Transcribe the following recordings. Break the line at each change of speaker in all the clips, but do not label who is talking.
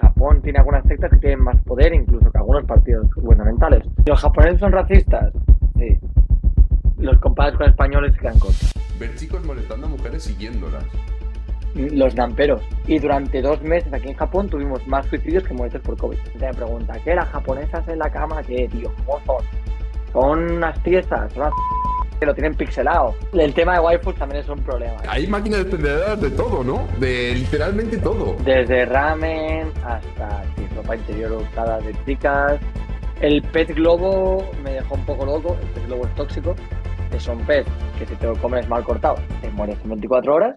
Japón tiene algunas sectas que tienen más poder incluso que algunos partidos gubernamentales. ¿Los japoneses son racistas? Sí. Los comparas con españoles quedan cortos.
Ver chicos molestando a mujeres siguiéndolas.
Los namperos. Y durante dos meses aquí en Japón tuvimos más suicidios que muertes por COVID. Te me pregunta, ¿qué? ¿Las japonesas en la cama? ¿Qué, tío? ¿Cómo son? Son unas tiesas, son unas que lo tienen pixelado. El tema de waifus también es un problema.
Hay máquinas expendedoras de todo, ¿no? De literalmente todo.
Desde ramen hasta sí, ropa interior usada de chicas. El pez globo me dejó un poco loco. El pez globo es tóxico. Es un pez que si te lo comes mal cortado, te mueres en 24 horas.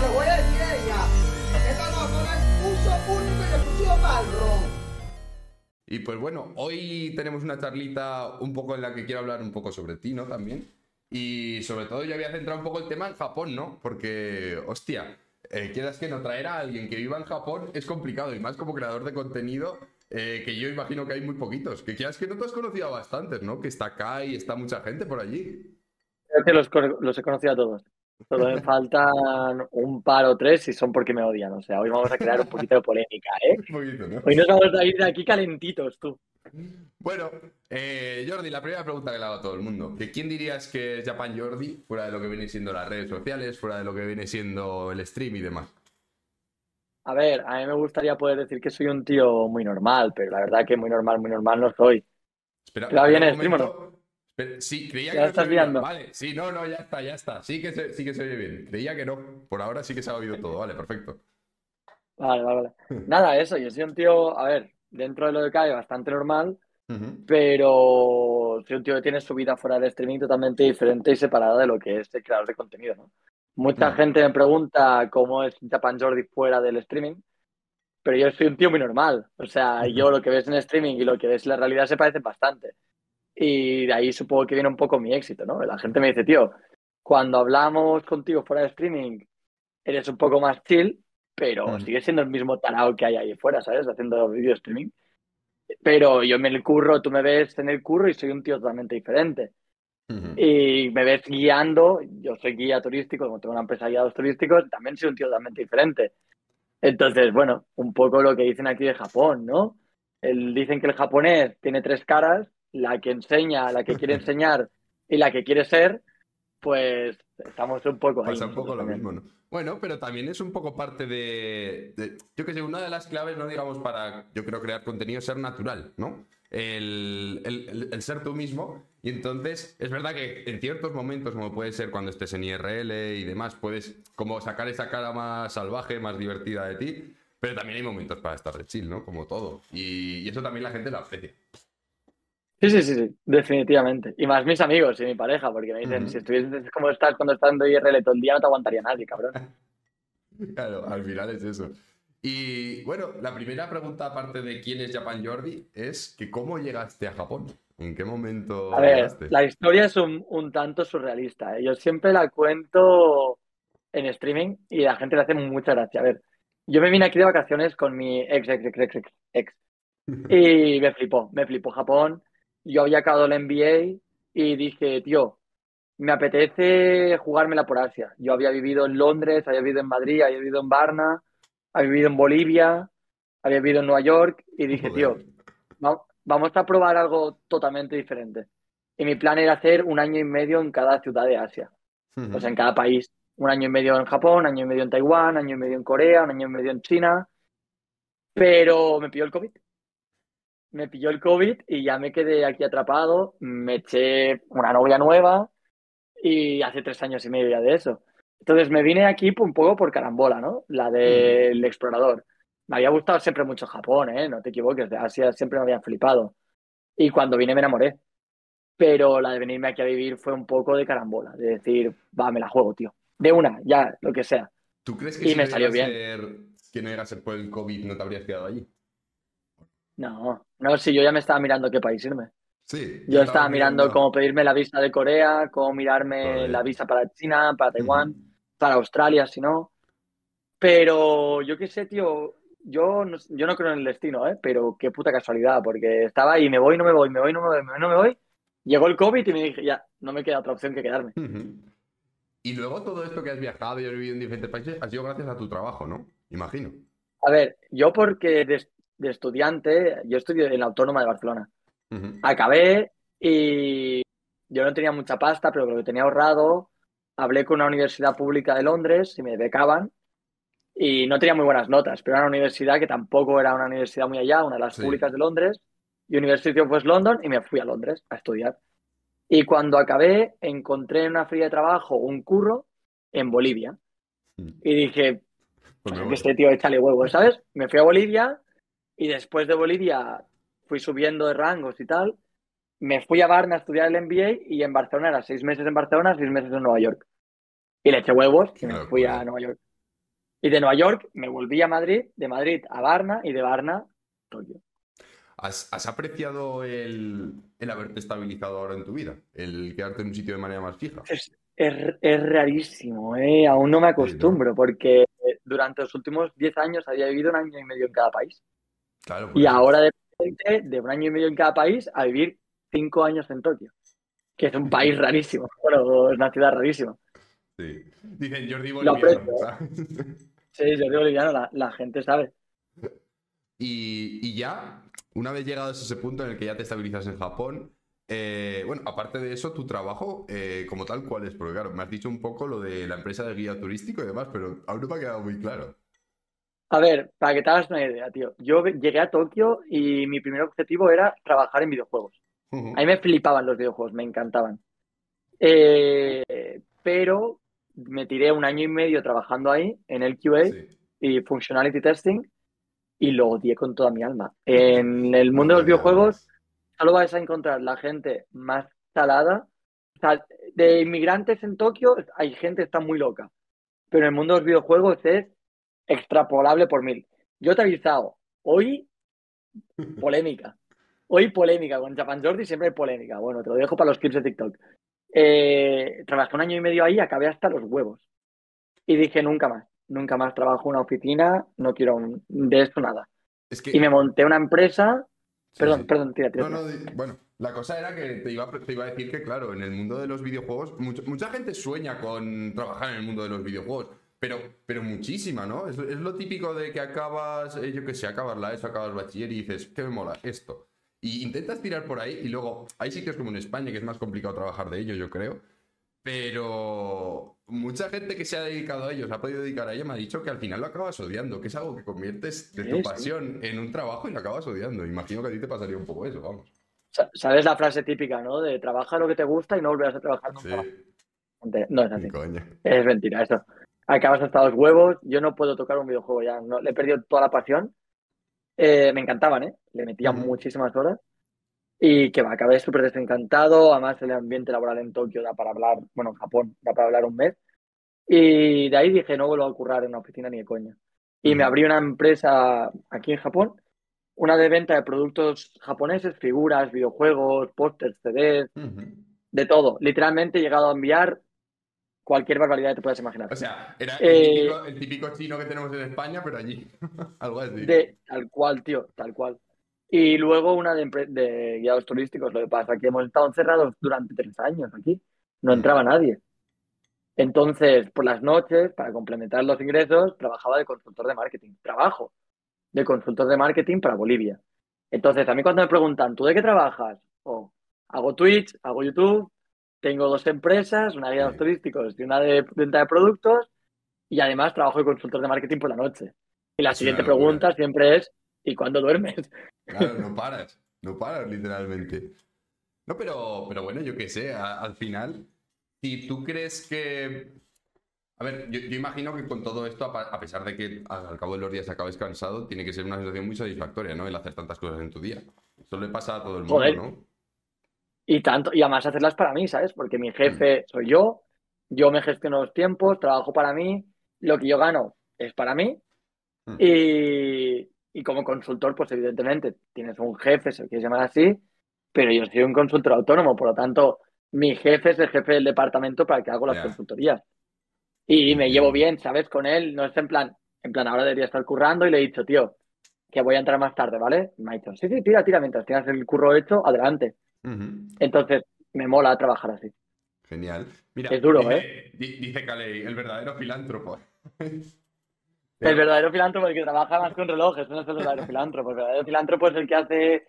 Te voy a decir a ella, esta no es uso único y exclusivo para el ron.
Y pues bueno, hoy tenemos una charlita un poco en la que quiero hablar un poco sobre ti, ¿no? También. Y sobre todo yo había centrado un poco el tema en Japón, ¿no? Porque, hostia, eh, quieras que no traer a alguien que viva en Japón es complicado y más como creador de contenido. eh, que yo imagino que hay muy poquitos. Que quieras que no te has conocido a bastantes, ¿no? Que está acá y está mucha gente por allí.
Que los, los he conocido a todos. Solo me faltan un par o tres y son porque me odian. O sea, hoy vamos a crear un poquito de polémica, ¿eh?
Un poquito, ¿no?
Hoy nos vamos a ir de aquí calentitos, tú.
Bueno, eh, Jordi, la primera pregunta que le hago a todo el mundo. ¿Que ¿Quién dirías que es Japan Jordi, fuera de lo que viene siendo las redes sociales, fuera de lo que viene siendo el stream y demás?
A ver, a mí me gustaría poder decir que soy un tío muy normal, pero la verdad que muy normal, muy normal no soy.
Espera,
¿Te va bien
espera
el
un
stream o
momento. Espera, sí, creía
Ya
que no
estás
se oía.
liando.
Vale, sí, no, no, ya está, ya está. Sí que, se, sí que se oye bien. Creía que no. Por ahora sí que se ha oído todo. Vale, perfecto.
Vale, vale, vale. Nada, eso, yo soy un tío, a ver, dentro de lo que cabe, bastante normal, pero soy un tío que tiene su vida fuera del streaming totalmente diferente y separada de lo que es el creador de contenido, ¿no? Mucha
Mm.
gente me pregunta cómo es Japan Jordi fuera del streaming, pero yo soy un tío muy normal. O sea, yo lo que ves en streaming y lo que ves en la realidad se parecen bastante. Y de ahí supongo que viene un poco mi éxito, ¿no? La gente me dice, tío, cuando hablamos contigo fuera de streaming, eres un poco más chill, pero
Mm.
sigues siendo el mismo tarao que hay ahí fuera, ¿sabes? Haciendo video streaming. Pero yo en el curro, tú me ves en el curro y soy un tío totalmente diferente.
Ujú.
Y me ves guiando, yo soy guía turístico, como tengo una empresa de guiados turísticos, también soy un tío totalmente diferente. Entonces, bueno, un poco lo que dicen aquí de Japón, ¿no? El- dicen que el japonés tiene tres caras, la que enseña, la que quiere enseñar y la que quiere ser, pues estamos un poco ahí.
Pasa un poco lo mismo, ¿no? Bueno, pero también es un poco parte de, de- Yo que sé, una de las claves, no digamos, para, yo creo, crear contenido es ser natural, ¿no? El, el- el- el ser tú mismo. Y entonces, es verdad que en ciertos momentos, como puede ser cuando estés en IRL y demás, puedes como sacar esa cara más salvaje, más divertida de ti. Pero también hay momentos para estar de chill, ¿no? Como todo. Y, y eso también la gente lo aprecia.
Sí, sí, sí, sí, definitivamente. Y más mis amigos y mi pareja, porque me dicen, si estuvieses como estás cuando estás dando IRL todo el día, no te aguantaría nadie, cabrón.
Claro, al final es eso. Y bueno, la primera pregunta, aparte de quién es Japan Jordi, es que cómo llegaste a Japón. ¿En qué momento
A ver,
llegaste?
la historia es un, un tanto surrealista. ¿eh? Yo siempre la cuento en streaming y la gente le hace mucha gracia. A ver, yo me vine aquí de vacaciones con mi ex, ex, ex, ex, ex, ex. Y me flipó, me flipó Japón. Yo había acabado el MBA y dije, tío, me apetece jugármela por Asia. Yo había vivido en Londres, había vivido en Madrid, había vivido en Varna, había vivido en Bolivia, había vivido en Nueva York y dije,
Joder.
tío, va- vamos a probar algo totalmente diferente. Y mi plan era hacer un año y medio en cada ciudad de Asia,
Ujú.
o sea, en cada país. Un año y medio en Japón, un año y medio en Taiwán, un año y medio en Corea, un año y medio en China. Pero me pilló el COVID. Me pilló el COVID y ya me quedé aquí atrapado. Me eché una novia nueva y hace tres años y medio ya de eso. Entonces me vine aquí un poco por carambola, ¿no? La del explorador. Me había gustado siempre mucho Japón, ¿eh? No te equivoques, de Asia siempre me habían flipado. Y cuando vine me enamoré. Pero la de venirme aquí a vivir fue un poco de carambola, de decir, va, me la juego, tío. De una, ya, lo que sea.
¿Tú crees que
y
si
me
no
salió bien.
ser- que no llega a ser por el COVID no te habrías quedado allí?
No, no, si yo ya me estaba mirando qué país irme.
Sí.
Yo estaba mirando cómo pedirme la visa de Corea, cómo mirarme la visa para China, para Taiwán, para Australia, si no. Pero yo qué sé, tío, yo no, yo no creo en el destino, ¿eh? Pero qué puta casualidad, porque estaba ahí, me voy, no me voy, me voy, no me voy, me voy, no me voy. Llegó el COVID y me dije, ya, no me queda otra opción que quedarme.
Y luego todo esto que has viajado y has vivido en diferentes países ha sido gracias a tu trabajo, ¿no? Imagino.
A ver, yo porque de, estudiante, yo estudio en la Autónoma de Barcelona.
Ujú.
Acabé y yo no tenía mucha pasta, pero lo que tenía ahorrado, hablé con una universidad pública de Londres y me becaban y no tenía muy buenas notas, pero era una universidad que tampoco era una universidad muy allá, una de las
Sí.
públicas de Londres, University of West London, y me fui a Londres a estudiar. Y cuando acabé, encontré en una feria de trabajo un curro en Bolivia.
Mm.
Y dije,
Pues
este tío échale huevos, ¿sabes? Me fui a Bolivia y después de Bolivia fui subiendo de rangos y tal. Me fui a Varna a estudiar el MBA y en Barcelona era seis meses en Barcelona, seis meses en Nueva York. Y le eché huevos y me fui a Nueva York. Y de Nueva York me volví a Madrid, de Madrid a Varna y de Varna a Tokio.
¿Has, has apreciado el, el haberte estabilizado ahora en tu vida? El quedarte en un sitio de manera más fija.
Es, es, es rarísimo, ¿eh? Aún no me acostumbro porque durante los últimos 10 años había vivido un año y medio en cada país.
Claro,
Y ahora de repente, de un año y medio en cada país, a vivir cinco años en Tokio, que es un país rarísimo. Bueno, es una ciudad rarísima.
Sí. Dicen Jordi Boliviano. ¿sabes?
Sí, digo boliviano, la, la gente sabe.
Y, y ya, una vez llegados a ese punto en el que ya te estabilizas en Japón, eh, bueno, aparte de eso, tu trabajo eh, como tal, ¿cuál es? Porque claro, me has dicho un poco lo de la empresa de guía turístico y demás, pero aún no me ha quedado muy claro.
A ver, para que te hagas una idea, tío. Yo llegué a Tokio y mi primer objetivo era trabajar en videojuegos.
Ujú.
A mí me flipaban los videojuegos, me encantaban. Eh, pero me tiré un año y medio trabajando ahí en el QA
Sí.
y Functionality Testing y lo odié con toda mi alma. En el mundo de los videojuegos solo vais a encontrar la gente más salada. O sea, de inmigrantes en Tokio hay gente que está muy loca, pero en el mundo de los videojuegos es extrapolable por mil. Yo te he avisado, hoy polémica. Hoy polémica, con Japan Jordi siempre hay polémica. Bueno, te lo dejo para los clips de TikTok. Eh, trabajé un año y medio ahí, acabé hasta los huevos. Y dije, nunca más, nunca más trabajo en una oficina, no quiero un- de esto nada.
Es que...
Y me monté una empresa.
Sí,
Perdón,
sí.
perdón, tira, tira.
No, no, bueno, la cosa era que te iba, a- te iba a decir que, claro, en el mundo de los videojuegos, mucho- mucha gente sueña con trabajar en el mundo de los videojuegos, pero, pero muchísima, ¿no? Es, es lo típico de que acabas, eh, yo qué sé, acabas la ESO, acabas bachiller y dices, ¿qué me mola? Esto. Y intentas tirar por ahí y luego hay sitios como en España que es más complicado trabajar de ello, yo creo. Pero mucha gente que se ha dedicado a ello, se ha podido dedicar a ello, me ha dicho que al final lo acabas odiando, que es algo que conviertes de tu
sí.
pasión en un trabajo y lo acabas odiando. Imagino que a ti te pasaría un poco eso, vamos.
Sa- ¿Sabes la frase típica, no? De trabaja lo que te gusta y no volverás a trabajar nunca.
Sí,
No es así. Es mentira eso. Acabas hasta los huevos. Yo no puedo tocar un videojuego ya. No, le he perdido toda la pasión. Eh, me encantaban, ¿eh? Le metía
Ujú.
muchísimas horas. Y que va, acabé súper desencantado. Además, el ambiente laboral en Tokio da para hablar, bueno, en Japón da para hablar un mes. Y de ahí dije, no vuelvo a currar en una oficina ni de coña. Y me
Ujú.
abrí una empresa aquí en Japón, una de venta de productos japoneses, figuras, videojuegos, pósters, CDs,
Ujú.
de todo. Literalmente he llegado a enviar cualquier barbaridad que te puedas imaginar.
O sea, era
Eh,
el, típico, el típico chino que tenemos en España, pero allí. Algo así.
De tal cual, tío, tal cual. Y luego una de, de guiados turísticos. Lo que pasa que hemos estado encerrados durante tres años aquí. No
Mm.
entraba nadie. Entonces, por las noches, para complementar los ingresos, trabajaba de consultor de marketing. Trabajo de consultor de marketing para Bolivia. Entonces, a mí cuando me preguntan, ¿tú de qué trabajas? O hago Twitch, hago YouTube, tengo dos empresas, una de
Sí.
turísticos y una de venta de productos, y además trabajo de consultor de marketing por la noche. Y la
Es
siguiente pregunta siempre es, ¿y cuándo duermes?
Claro, no paras. No paras, literalmente. No, pero, pero bueno, yo qué sé, a- al final, si tú crees que. A ver, yo, yo imagino que con todo esto, a, pesar de que al, al cabo de los días acabes cansado, tiene que ser una sensación muy satisfactoria, ¿no? El hacer tantas cosas en tu día. Eso le pasa a todo el mundo,
Joder.
¿no?
Y tanto, y además hacerlas para mí, ¿sabes? Porque mi jefe soy yo, yo me gestiono los tiempos, trabajo para mí, lo que yo gano es para mí.
Mm.
Y, y como consultor, pues evidentemente tienes un jefe, se lo quieres llamar así, pero yo soy un consultor autónomo, por lo tanto, mi jefe es el jefe del departamento para el que hago las consultorías. Y me
Entiendo.
llevo bien, ¿sabes? Con él, no es en plan, en plan, ahora debería estar currando y le he dicho, tío, que voy a entrar más tarde, ¿vale? Y me ha dicho, sí, sí, tira, tira, mientras tengas el curro hecho, adelante. Entonces, me mola trabajar así.
Genial. Mira,
Es duro,
dice,
¿eh?
di- Dice Caley, el verdadero filántropo.
El verdadero filántropo es el que trabaja más con relojes, no es el verdadero filántropo. El verdadero filántropo es el que hace,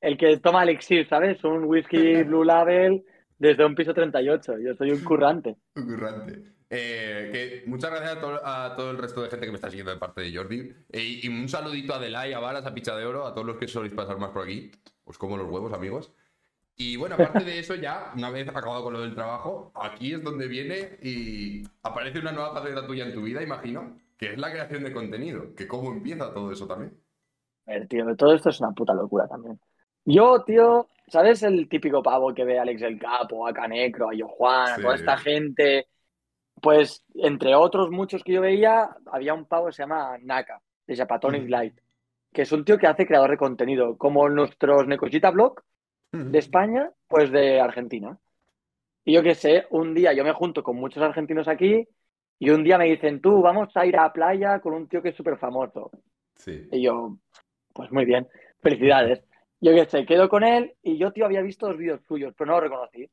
el que toma elixir, ¿sabes? Un whisky Blue Label desde un piso 38. Yo soy un currante.
Un currante. Eh, que muchas gracias a todo, a todo, el resto de gente que me está siguiendo de parte de Jordi. Eh, y un saludito a Delay, a Varas, a Picha de Oro, a todos los que soléis pasar más por aquí. Os como los huevos, amigos. Y bueno, aparte de eso, ya, una vez acabado con lo del trabajo, aquí es donde viene y aparece una nueva faceta tuya en tu vida, imagino, que es la creación de contenido. Que cómo empieza todo eso también.
A ver, tío, todo esto es una puta locura también. Yo, tío, ¿sabes el típico pavo que ve a Alex el Capo, a Canecro, a Jojuan, a toda esta gente pues, entre otros muchos que yo veía, había un pavo que se llama Naka, de Japatonic Light, que es un tío que hace creador de contenido, como nuestros Necochita Blog de España, pues de Argentina. Y yo qué sé, un día yo me junto con muchos argentinos aquí y un día me dicen, tú, vamos a ir a la playa con un tío que es súper famoso.
Sí.
Y yo, pues muy bien, felicidades. Yo qué sé, quedo con él y yo, tío, había visto dos vídeos suyos, pero no lo reconocí.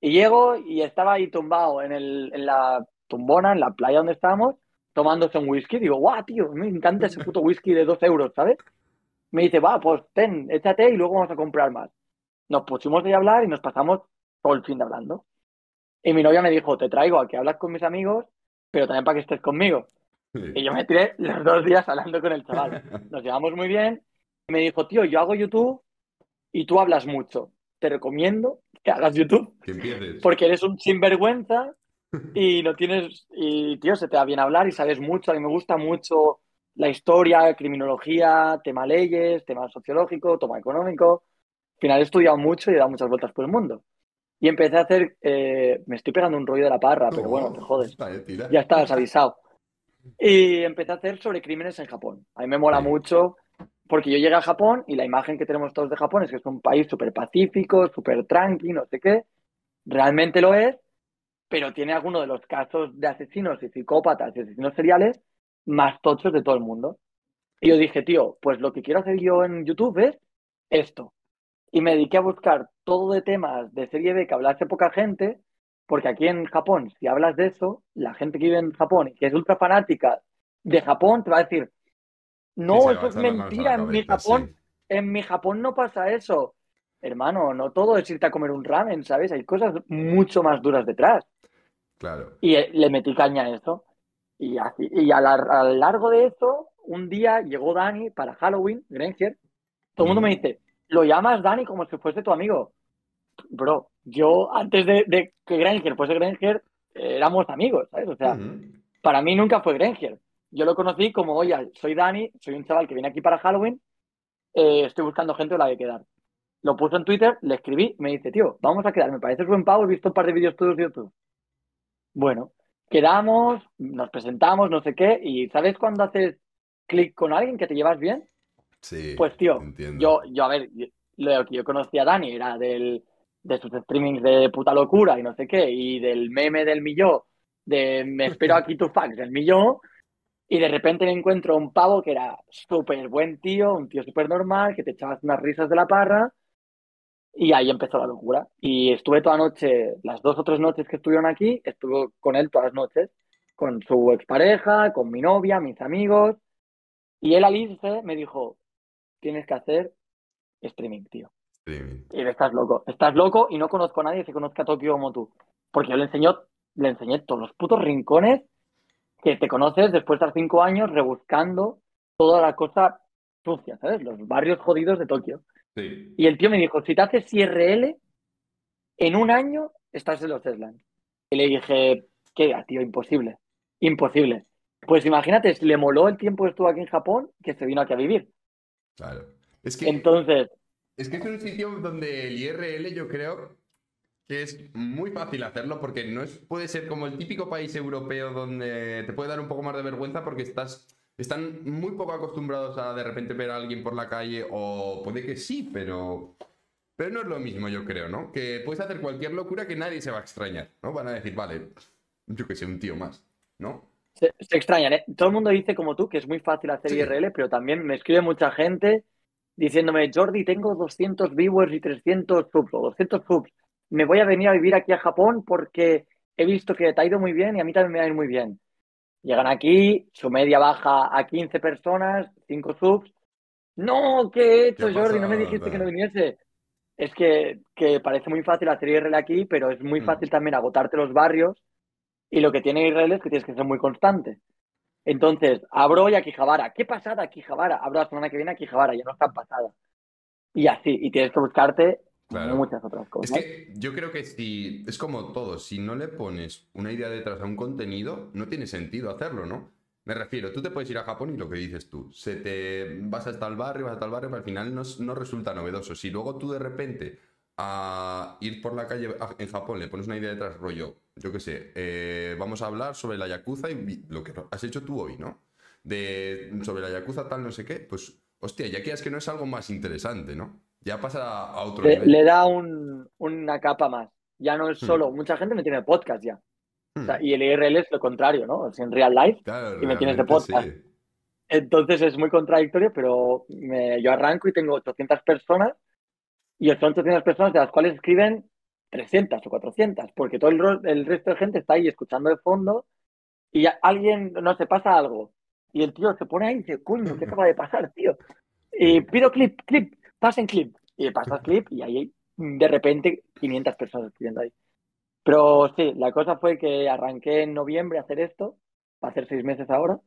Y llego y estaba ahí tumbado en, el, en la tumbona, en la playa donde estábamos, tomándose un whisky. Digo, guau, tío, me encanta ese puto whisky de dos euros, ¿sabes? Me dice, va, pues ten, échate y luego vamos a comprar más. Nos pusimos de hablar y nos pasamos todo el fin de hablando. Y mi novia me dijo, te traigo a que hablas con mis amigos, pero también para que estés conmigo. Y yo me tiré los dos días hablando con el chaval. Nos llevamos muy bien. Y me dijo, tío, yo hago YouTube y tú hablas mucho. Te recomiendo que hagas YouTube. Porque eres un sinvergüenza y no tienes. Y, tío, se te da bien hablar y sabes mucho. A mí me gusta mucho la historia, criminología, tema leyes, tema sociológico, tema económico. Al final he estudiado mucho y he dado muchas vueltas por el mundo. Y empecé a hacer. Eh, me estoy pegando un rollo de la parra, pero bueno, te jodes. Ya estás avisado. Y empecé a hacer sobre crímenes en Japón. A mí me mola mucho porque yo llegué a Japón y la imagen que tenemos todos de Japón es que es un país súper pacífico, súper tranquilo, no sé qué. Realmente lo es, pero tiene algunos de los casos de asesinos y psicópatas y asesinos seriales más tochos de todo el mundo. Y yo dije, tío, pues lo que quiero hacer yo en YouTube es esto. Y me dediqué a buscar todo de temas de serie B que hablase poca gente, porque aquí en Japón, si hablas de eso, la gente que vive en Japón y que es ultra fanática de Japón te va a decir, no, eso es mentira. En mi Japón, en mi Japón no pasa eso. Hermano, no todo es irte a comer un ramen, ¿sabes? Hay cosas mucho más duras detrás.
Claro.
Y eh, le metí caña a eso. Y, así, y a, lo largo de eso, un día llegó Dani para Halloween, Granger. Todo el mundo me dice, lo llamas Dani como si fuese tu amigo. Bro, yo antes de, que Granger fuese Granger, éramos amigos, ¿sabes? O sea, para mí nunca fue Granger yo lo conocí como, oye, soy Dani, soy un chaval que viene aquí para Halloween, eh, estoy buscando gente con la que quedar. Lo puse en Twitter, le escribí, me dice, tío, vamos a quedar, me parece buen pago, he visto un par de vídeos tuyos de YouTube. Bueno, quedamos, nos presentamos, no sé qué, y ¿sabes cuando haces clic con alguien que te llevas bien?
Sí.
Pues tío, yo, yo, a ver, lo que yo conocí a Dani era del, de sus streamings de puta locura y no sé qué, y del meme del millón, de me espero aquí tu fax del millón, y de repente me encuentro un pavo que era súper buen tío, un tío súper normal, que te echabas unas risas de la parra. Y ahí empezó la locura. Y estuve toda noche, las dos o tres noches que estuvieron aquí, estuve con él todas las noches, con su expareja, con mi novia, mis amigos. Y él al irse me dijo, tienes que hacer streaming, tío. Y estás loco, estás loco y no conozco a nadie que conozca Tokio como tú. Porque yo le enseñó, le enseñé todos los putos rincones que te conoces después de estar cinco años rebuscando toda la cosa sucia, ¿sabes? Los barrios jodidos de Tokio. Y el tío me dijo, si te haces IRL, en un año estás en los Eslands. Y le dije, ¿qué? Tío, imposible. Imposible. Pues imagínate, le moló el tiempo que estuvo aquí en Japón, que se vino aquí a vivir.
Claro. Es que,
Entonces...
Es que es un sitio donde el IRL yo creo que es muy fácil hacerlo porque no es, puede ser como el típico país europeo donde te puede dar un poco más de vergüenza porque estás, están muy poco acostumbrados a de repente ver a alguien por la calle o puede que sí, pero, pero no es lo mismo yo creo, ¿no? Que puedes hacer cualquier locura que nadie se va a extrañar, ¿no? Van a decir, vale, yo que sé, un tío más, ¿no?
Se, extrañan, ¿eh? Todo el mundo dice como tú que es muy fácil hacer IRL, pero también me escribe mucha gente diciéndome, Jordi, tengo 200 viewers y 300 subs, o 200 subs me voy a venir a vivir aquí a Japón porque he visto que te ha ido muy bien y a mí también me va a ir muy bien. Llegan aquí, su media baja a 15 personas, 5 subs. No, ¿qué he hecho,
¿Qué ha
Jordi? No me dijiste que no viniese. Es que, que parece muy fácil hacer IRL aquí, pero es muy
Mm.
fácil también agotarte los barrios. Y lo que tiene IRL es que tienes que ser muy constante. Entonces, abro y a Quijabara. ¿Qué pasada Quijabara? Abro la semana que viene a Quijabara, ya no está pasada. Y así, y tienes que buscarte
Claro.
muchas otras
Es
cosas.
que yo creo que si es como todo, si no le pones una idea detrás a un contenido, no tiene sentido hacerlo, ¿no? Me refiero, tú te puedes ir a Japón y lo que dices tú, se te vas hasta el barrio, vas hasta el barrio, pero al final no, es- no resulta novedoso. Si luego tú de repente a ir por la calle a- en Japón le pones una idea detrás, rollo, yo qué sé, eh, vamos a hablar sobre la Yakuza y lo que has hecho tú hoy, ¿no? De sobre la Yakuza tal no sé qué, pues hostia, ya que es que no es algo más interesante, ¿no? Ya pasa a otro
Le,
nivel.
le da un- una capa más. Ya no es
Hmm.
solo, mucha gente me tiene podcast ya. O sea,
Hmm.
y el IRL es lo contrario, ¿no? Es en real life.
Claro,
y me tienes de podcast.
sí.
Entonces es muy contradictorio, pero me- yo arranco y tengo 800 personas y son 800 personas de las cuales escriben 300 o 400, porque todo el, el resto de gente está ahí escuchando de fondo y alguien, no se pasa algo. Y el tío se pone ahí y dice, coño, ¿qué acaba de pasar, tío? Y pido clip, clip, pasen clip. Y pasas clip y ahí de repente 500 personas escribiendo ahí. Pero sí, la cosa fue que arranqué en noviembre a hacer esto, va a hacer seis meses ahora,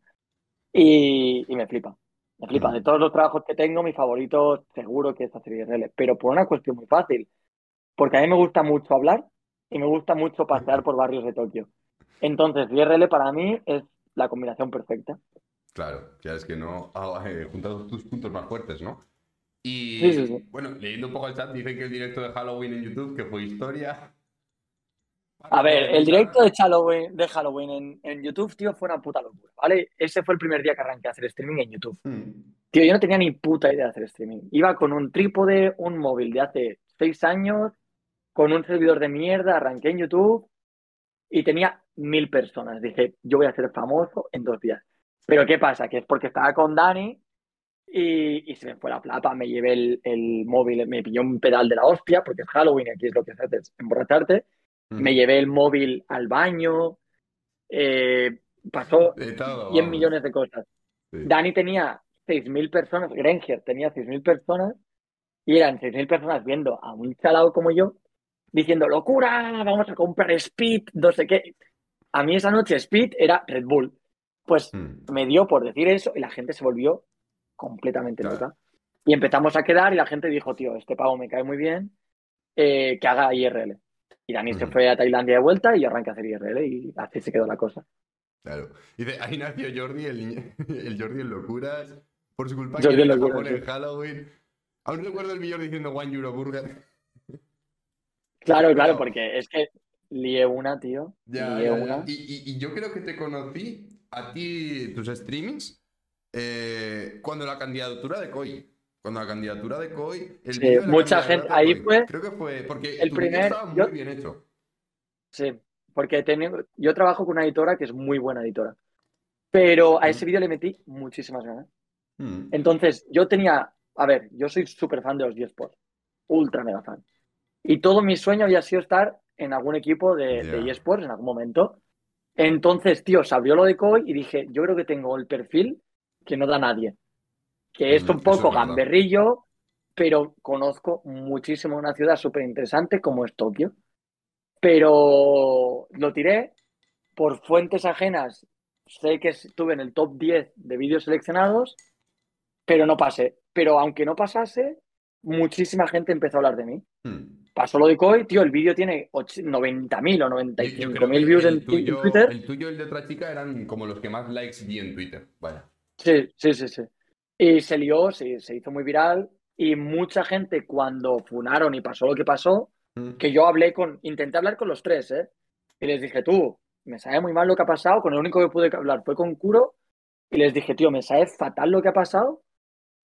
y, y me flipa. Me flipa. De todos los trabajos que tengo, mi favorito seguro que es hacer IRL, pero por una cuestión muy fácil. Porque a mí me gusta mucho hablar y me gusta mucho pasear por barrios de Tokio. Entonces, IRL para mí es la combinación perfecta.
Claro, ya es que no ah, eh, juntas tus puntos más fuertes, ¿no? Y
Sí, sí, sí.
bueno, leyendo un poco el chat, dicen que el directo de Halloween en YouTube, que fue historia.
A ver, el directo de Halloween, de Halloween en, en YouTube, tío, fue una puta locura, ¿vale? Ese fue el primer día que arranqué a hacer streaming en YouTube.
Hmm.
Tío, yo no tenía ni puta idea de hacer streaming. Iba con un trípode, un móvil de hace seis años, con un servidor de mierda, arranqué en YouTube y tenía mil personas. Dije, yo voy a ser famoso en dos días. Pero ¿qué pasa? Que es porque estaba con Dani y, y se me fue la plata, me llevé el, el móvil, me pilló un pedal de la hostia, porque es Halloween aquí es lo que haces, es emborracharte.
Hmm.
Me llevé el móvil al baño, eh, pasó
todo,
100
vamos.
millones de cosas.
Sí.
Dani tenía 6.000 personas, Granger tenía 6.000 personas y eran 6.000 personas viendo a un chalao como yo diciendo, locura, vamos a comprar Speed, no sé qué. A mí esa noche Speed era Red Bull. Pues
Hmm.
me dio por decir eso y la gente se volvió completamente
Claro.
loca. Y empezamos a quedar y la gente dijo, tío, este pavo me cae muy bien, eh, que haga IRL. Y Dani se
Ujú.
fue a Tailandia de vuelta y yo arranqué a hacer IRL y así se quedó la cosa.
Claro. Dice, ahí nació Jordi, el, Jordi en locuras. Por su culpa,
Jordi en
ir a
locuras,
Japón en
sí.
Halloween. Aún recuerdo el millón diciendo One Euro Burger.
Claro, claro, porque es que lié una, tío.
Ya,
lié
ya,
una.
ya. Y, y- y yo creo que te conocí a ti, tus streamings, eh, cuando la candidatura de COI. Cuando la candidatura de COI. El
Sí,
de
mucha gente- ahí
COI.
fue
Creo que fue. Porque
el
tu
primer-
estaba muy
yo-
bien hecho.
Sí, porque tengo- yo trabajo con una editora que es muy buena editora. Pero a ese vídeo le metí muchísimas ganas.
Mm.
Entonces, yo tenía, a ver, yo soy súper fan de los eSports, ultra mega fan. Y todo mi sueño había sido estar en algún equipo de, de
Ya.
eSports en algún momento. Entonces, tío, se abrió lo de COI y dije, yo creo que tengo el perfil que no da nadie. Que es
Mm,
un poco
es
gamberrillo, pero conozco muchísimo una ciudad súper interesante como es Tokio. Pero lo tiré por fuentes ajenas. Sé que estuve en el top 10 de vídeos seleccionados, pero no pasé. Pero aunque no pasase, muchísima gente empezó a hablar de mí.
Mm.
Pasó lo de Koi, tío, el vídeo tiene och- 90.000 o
Yo- yo creo
95.000
que
views en,
tuyo,
Twitter.
el tuyo y el de otra chica eran como los que más likes vi en Twitter. Vaya.
Sí, sí, sí, sí. Y se lió, sí, se hizo muy viral. Y mucha gente, cuando funaron y pasó lo que pasó,
Mm.
que yo hablé con, intenté hablar con los tres, ¿eh? Y les dije, tú, me sabe muy mal lo que ha pasado, con el único que pude hablar fue con Kuro, y les dije, tío, me sabe fatal lo que ha pasado,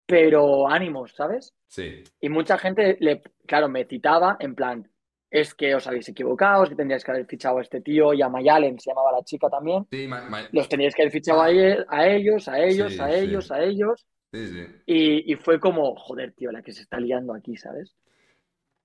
pero ánimos, ¿sabes?
Sí.
Y mucha gente, le, claro, me citaba en plan, es que os habéis equivocado, es que tendríais que haber fichado a este tío y a Mayalen, se llamaba la chica también,
Sí, ma-
los teníais que haber fichado a, e- a ellos, a ellos,
Sí,
a
sí.
ellos, a ellos,
sí, sí.
y, y fue como, joder, tío, la que se está liando aquí, ¿sabes?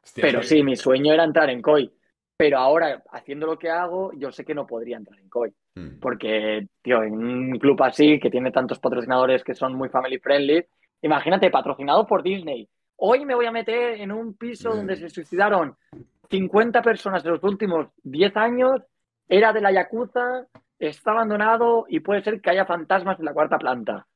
Hostia,
Pero sí, mi sueño era entrar en COI. Pero ahora, haciendo lo que hago, yo sé que no podría entrar en COI.
Mm.
Porque, tío, en un club así, que tiene tantos patrocinadores que son muy family friendly, imagínate, patrocinado por Disney. Hoy me voy a meter en un piso donde se suicidaron 50 personas en los últimos 10 años, era de la Yakuza, está abandonado y puede ser que haya fantasmas en la cuarta planta.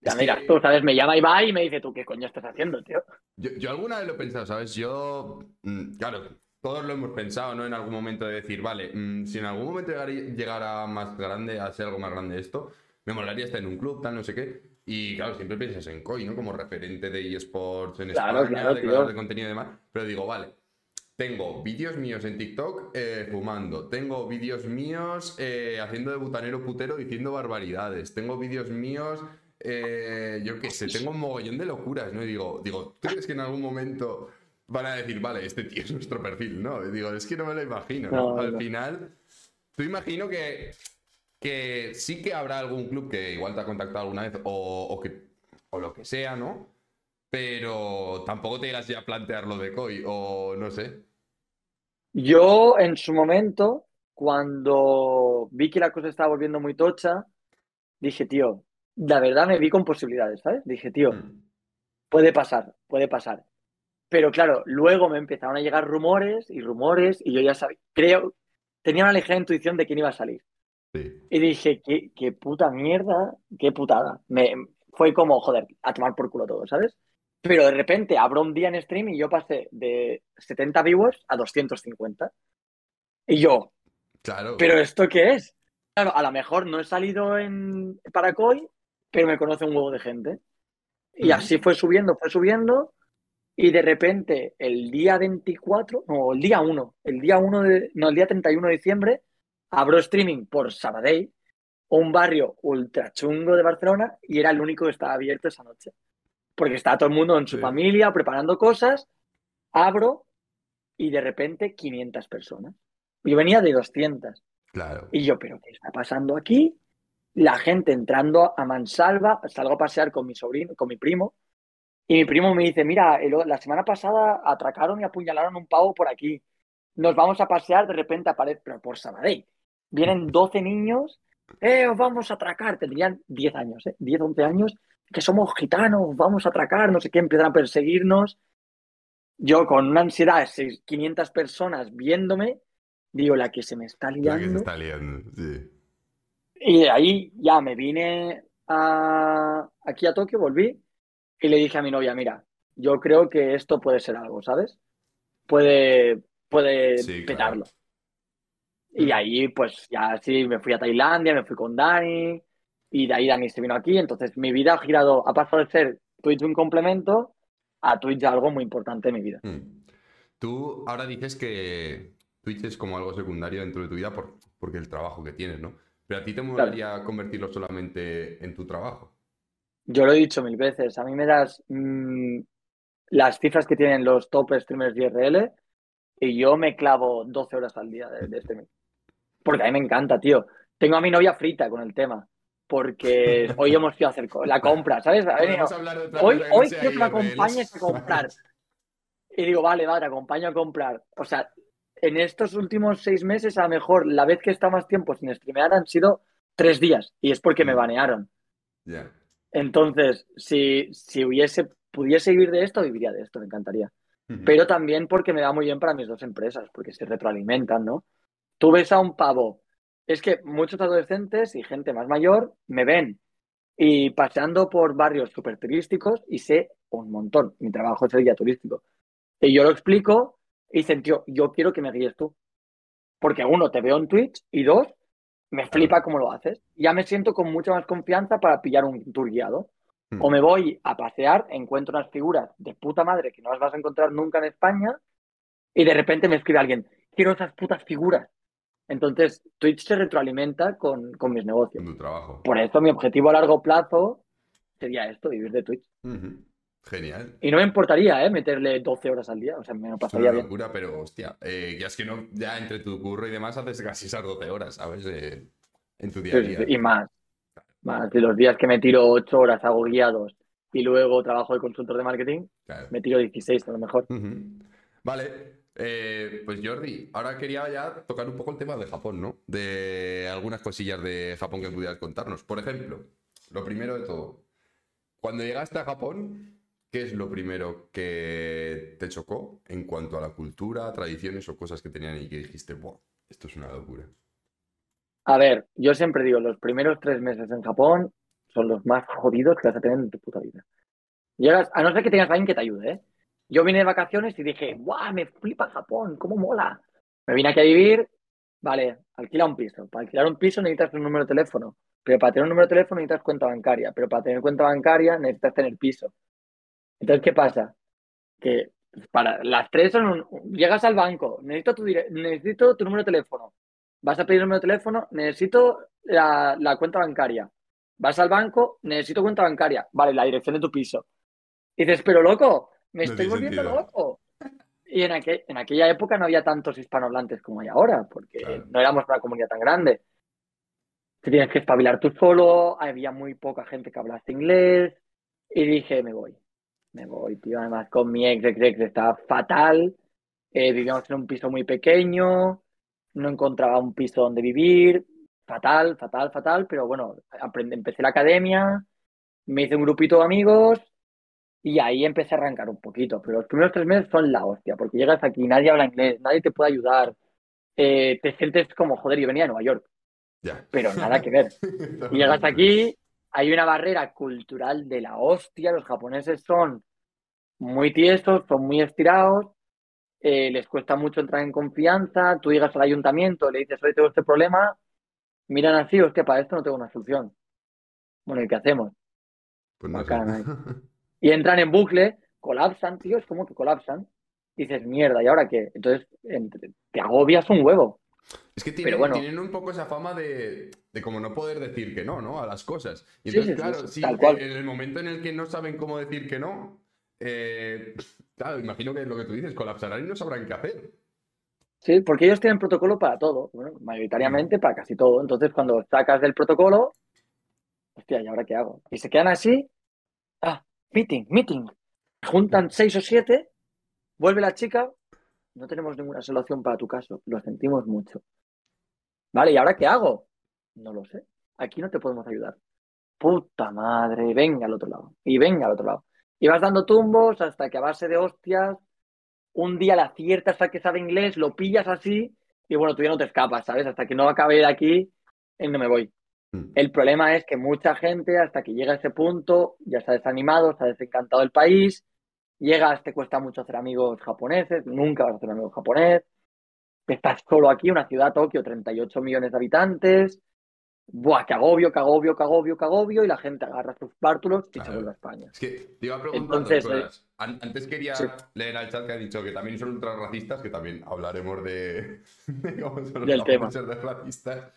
Ya mira, tú sabes, me llama Ibai y me dice, ¿tú qué coño estás haciendo, tío?
Yo, yo alguna vez lo he pensado, ¿sabes? Yo, mm, claro, todos lo hemos pensado, ¿no? En algún momento de decir, vale, mm, si en algún momento llegara, llegara más grande, a ser algo más grande esto, me molaría estar en un club, tal, no sé qué. Y claro, siempre piensas en COI, ¿no? Como referente de eSports en
Claro,
España,
claro,
de creador de contenido y demás. Pero digo, vale, tengo vídeos míos en TikTok eh, fumando, tengo vídeos míos eh, haciendo de butanero putero diciendo barbaridades, tengo vídeos míos, eh, yo qué sé, tengo un mogollón de locuras, ¿no? Y digo, digo, ¿tú crees que en algún momento van a decir, vale, este tío es nuestro perfil? No, y digo, es que no me lo imagino, ¿no?
No,
Al
no.
final, tú imagino que, que sí que habrá algún club que igual te ha contactado alguna vez o, o que, o lo que sea, ¿no? Pero tampoco te llegas ya a plantear lo de COI, o no sé.
Yo, en su momento, cuando vi que la cosa estaba volviendo muy tocha, dije, tío, la verdad me vi con posibilidades, ¿sabes? Dije, tío,
Mm.
puede pasar, puede pasar. Pero claro, luego me empezaron a llegar rumores y rumores y yo ya sabía, creo, tenía una ligera intuición de quién iba a salir.
Sí.
Y dije, qué, qué puta mierda, qué putada. Me, fue como, joder, a tomar por culo todo, ¿sabes? Pero de repente abro un día en stream y yo pasé de 70 viewers a 250. Y yo,
Claro.
¿pero esto qué es? Claro, a lo mejor no he salido en Paracoy, pero me conoce un huevo de gente. Y así fue subiendo, fue subiendo. Y de repente, el día 24, no, el día 1, el día 1 de, no, el día 31 de diciembre, abro streaming por Sabadell, un barrio ultra chungo de Barcelona, y era el único que estaba abierto esa noche. Porque estaba todo el mundo en su
Sí.
familia preparando cosas. Abro y de repente 500 personas. Yo venía de 200.
Claro.
Y yo, ¿pero qué está pasando aquí? La gente entrando a mansalva, salgo a pasear con mi sobrino, con mi primo, y mi primo me dice, mira, el- la semana pasada atracaron y apuñalaron un pavo por aquí. Nos vamos a pasear, de repente aparece, pero por Sabadell. Vienen 12 niños, eh, os vamos a atracar. Tendrían 10 años, eh, 10, 11 años, que somos gitanos, vamos a atracar, no sé qué, empiezan a perseguirnos. Yo con una ansiedad de seis- 500 personas viéndome, digo, la que se me está
La que se
liando.
está liando, sí.
Y de ahí ya me vine a- aquí a Tokio, volví y le dije a mi novia, mira, yo creo que esto puede ser algo, ¿sabes? Puede, puede
Sí, claro.
Y ahí pues ya sí, me fui a Tailandia, me fui con Dani y de ahí Dani se vino aquí, entonces mi vida ha girado, ha pasado de ser Twitch un complemento a Twitch algo muy importante en mi vida.
Mm. Tú ahora dices que Twitch es como algo secundario dentro de tu vida por, porque el trabajo que tienes, ¿no? Pero a ti te molaría convertirlo solamente en tu trabajo.
Yo lo he dicho mil veces, a mí me das mm, las cifras que tienen los top streamers de IRL y yo me clavo 12 horas al día de, de streaming. Porque a mí me encanta, tío. Tengo a mi novia frita con el tema. Porque hoy hemos ido a hacer la compra, ¿sabes? Hoy hoy quiero que me acompañes a comprar. Y digo, vale, vale, te acompaño a comprar. O sea, en estos últimos seis meses, a lo mejor la vez que estado más tiempo sin streamear han sido tres días. Y es porque me
Mm.
banearon.
Ya.
Entonces, si, si hubiese, pudiese vivir de esto, viviría de esto, me encantaría. Pero también porque me da muy bien para mis dos empresas, porque se retroalimentan, ¿no? Tú ves a un pavo. Es que muchos adolescentes y gente más mayor me ven y paseando por barrios súper turísticos y sé un montón. Mi trabajo es el guía turístico. Y yo lo explico y dicen, tío, yo quiero que me guíes tú. Porque uno, te veo en Twitch y dos, me flipa cómo lo haces. Ya me siento con mucha más confianza para pillar un tour guiado.
Mm.
O me voy a pasear, encuentro unas figuras de puta madre que no las vas a encontrar nunca en España y de repente me escribe alguien, quiero esas putas figuras. Entonces, Twitch se retroalimenta con, con mis negocios.
En tu trabajo.
Por eso mi objetivo a largo plazo sería esto, vivir de Twitch.
Genial.
Y no me importaría, ¿eh? Meterle 12 horas al día, o sea, me lo
Es
pasaría
una
bien.
locura, pero hostia, eh, ya es que no, ya entre tu curro y demás haces casi esas 12 horas, ¿sabes? Eh, en tu día a
sí,
día.
sí, Y más. Más. Y los días que me tiro 8 horas hago guiados y luego trabajo de consultor de marketing,
Claro.
me tiro 16 a lo mejor.
Vale. Eh, pues Jordi, ahora quería ya tocar un poco el tema de Japón, ¿no? De algunas cosillas de Japón que pudieras contarnos. Por ejemplo, lo primero de todo, cuando llegaste a Japón, ¿qué es lo primero que te chocó en cuanto a la cultura, tradiciones o cosas que tenían y que dijiste, Buah, esto es una locura?
A ver, yo siempre digo, los primeros tres meses en Japón son los más jodidos que vas a tener en tu puta vida. Llegas, a no ser que tengas alguien que te ayude, ¿eh? Yo vine de vacaciones y dije, ¡guau! Me flipa Japón, ¿cómo mola? Me vine aquí a vivir, vale, alquila un piso. Para alquilar un piso necesitas un número de teléfono, pero para tener un número de teléfono necesitas cuenta bancaria, pero para tener cuenta bancaria necesitas tener piso. Entonces, ¿qué pasa? Que para las tres son un- llegas al banco, necesito tu, necesito tu número de teléfono. Vas a pedir el número de teléfono, necesito la, la cuenta bancaria. Vas al banco, necesito cuenta bancaria. Vale, la dirección de tu piso. Y dices, pero loco, me
No
estoy volviendo
sentido.
loco. Y en, aquel- en aquella época no había tantos hispanohablantes como hay ahora, porque
Claro.
no éramos una comunidad tan grande. Te tienes que espabilar tú solo, había muy poca gente que hablase inglés. Y dije, me voy, me voy, tío. Además, con mi ex, ex, ex estaba fatal. Eh, vivíamos en un piso muy pequeño, no encontraba un piso donde vivir. Fatal, fatal, fatal. Pero bueno, empecé la academia, me hice un grupito de amigos y ahí empecé a arrancar un poquito. Pero los primeros tres meses son la hostia, porque llegas aquí, nadie habla inglés, nadie te puede ayudar. Eh, te sientes como, joder, yo venía de Nueva York, pero nada que ver. Y llegas aquí, hay una barrera cultural de la hostia, los japoneses son muy tiesos, son muy estirados, eh, les cuesta mucho entrar en confianza, tú llegas al ayuntamiento, le dices, oye, tengo este problema, miran así, hostia, para esto no tengo una solución. Bueno, ¿y qué hacemos?
Pues no.
Y entran en bucle, colapsan, tío, es como que colapsan. Dices, mierda, ¿y ahora qué? Entonces te agobias un huevo.
Es que tienen,
bueno.
tienen un poco esa fama de, de como no poder decir que no, ¿no? A las cosas. Y entonces,
sí, sí,
claro,
sí,
sí,
tal cual.
en el momento en el que no saben cómo decir que no, eh, claro, imagino que lo que tú dices, colapsarán y no sabrán qué hacer.
Sí, porque ellos tienen protocolo para todo, bueno, mayoritariamente para casi todo. Entonces, cuando sacas del protocolo, hostia, ¿y ahora qué hago? Y se quedan así, ah, meeting, meeting. Juntan seis o siete, vuelve la chica, no tenemos ninguna solución para tu caso, lo sentimos mucho. Vale, ¿y ahora qué hago? No lo sé, aquí no te podemos ayudar. Puta madre, venga al otro lado, y venga al otro lado. Y vas dando tumbos hasta que a base de hostias un día la aciertas al que sabe inglés, lo pillas así y bueno, tú ya no te escapas, ¿sabes? Hasta que no acabe de aquí, no me voy.
Mm.
El problema es que mucha gente, hasta que llega a ese punto, ya ha desanimado, ha desencantado del país, llegas, te cuesta mucho hacer amigos japoneses, nunca vas a hacer un amigo japonés, estás solo aquí, una ciudad, Tokio, 38 millones de habitantes, buah, que agobio, que agobio, que agobio, que agobio, y la gente agarra sus bártulos y se vuelve a España.
Es que te iba a preguntar
Entonces,
dos cosas. An- Antes quería
sí.
leer al chat que ha dicho que también son ultra racistas, que también hablaremos de, de cómo son los
Del tema.
racistas.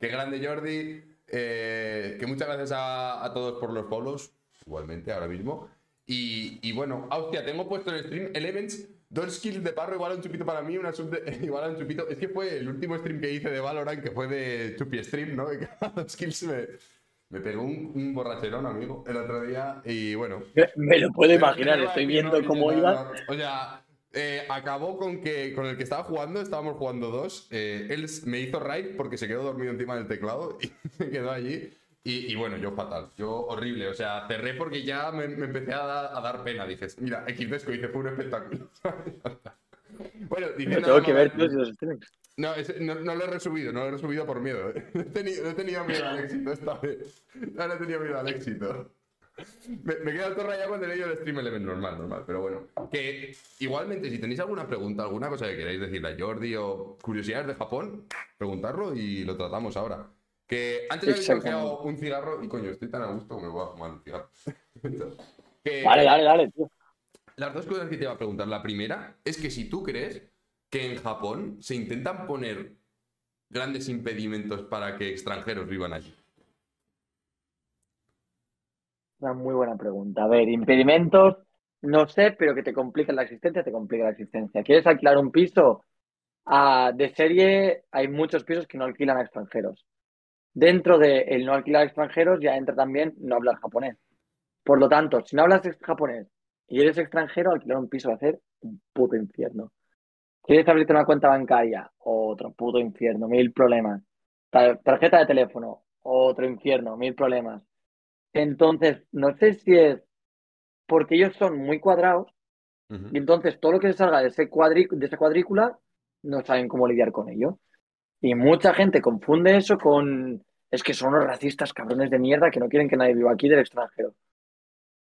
Qué grande Jordi. Eh, que muchas gracias a, a todos por los follows, igualmente ahora mismo. Y, y bueno, ah, hostia, tengo puesto en el stream Elements, dos skills de parro igual a un chupito para mí, una sub de- igual a un chupito. Es que fue el último stream que hice de Valorant, que fue de Chupi Stream, ¿no? Que cada dos skills me, me pegó un, un borracherón, amigo, el otro día. Y bueno,
Me, me lo puedo imaginar, estoy viendo cómo iba.
O sea, eh, acabó con que con el que estaba jugando, estábamos jugando dos. eh, él me hizo raid porque se quedó dormido encima del teclado y se quedó allí. Y, y bueno, yo fatal, yo horrible. O sea, cerré porque ya me, me empecé a, da- a dar pena. Dices, mira, Xdesco dice, fue un espectáculo. bueno, nada
tengo que ver, si los streams.
no, no, no lo he resubido, no lo he resubido por miedo. ¿eh? No he tenido, no he tenido miedo al éxito esta vez. No, no he tenido miedo al éxito. Me, me queda todo rayado cuando leído el stream element normal, normal. Pero bueno, que igualmente, si tenéis alguna pregunta, alguna cosa que queráis decirle a Jordi o curiosidades de Japón, preguntarlo y lo tratamos ahora. Que antes habéis canjeado un cigarro y coño, estoy tan a gusto que me voy a fumar un cigarro. Que-
Dale, dale, dale, tío.
las dos cosas que te iba a preguntar. La primera es que si tú crees que en Japón se intentan poner grandes impedimentos para que extranjeros vivan allí.
Una muy buena pregunta. A ver, impedimentos, no sé, pero que te complican la existencia, te complica la existencia. ¿Quieres alquilar un piso? Ah, de serie hay muchos pisos que no alquilan a extranjeros. Dentro del no alquilar extranjeros ya entra también no hablar japonés. Por lo tanto, si no hablas japonés y eres extranjero, alquilar un piso va a ser un puto infierno. ¿Quieres abrirte una cuenta bancaria? Otro puto infierno, mil problemas. Tar- Tarjeta de teléfono, otro infierno, mil problemas. Entonces, no sé si es porque ellos son muy cuadrados y entonces todo lo que salga de, ese de esa cuadrícula no saben cómo lidiar con ello. Y mucha gente confunde eso con es que son unos racistas cabrones de mierda que no quieren que nadie viva aquí del extranjero.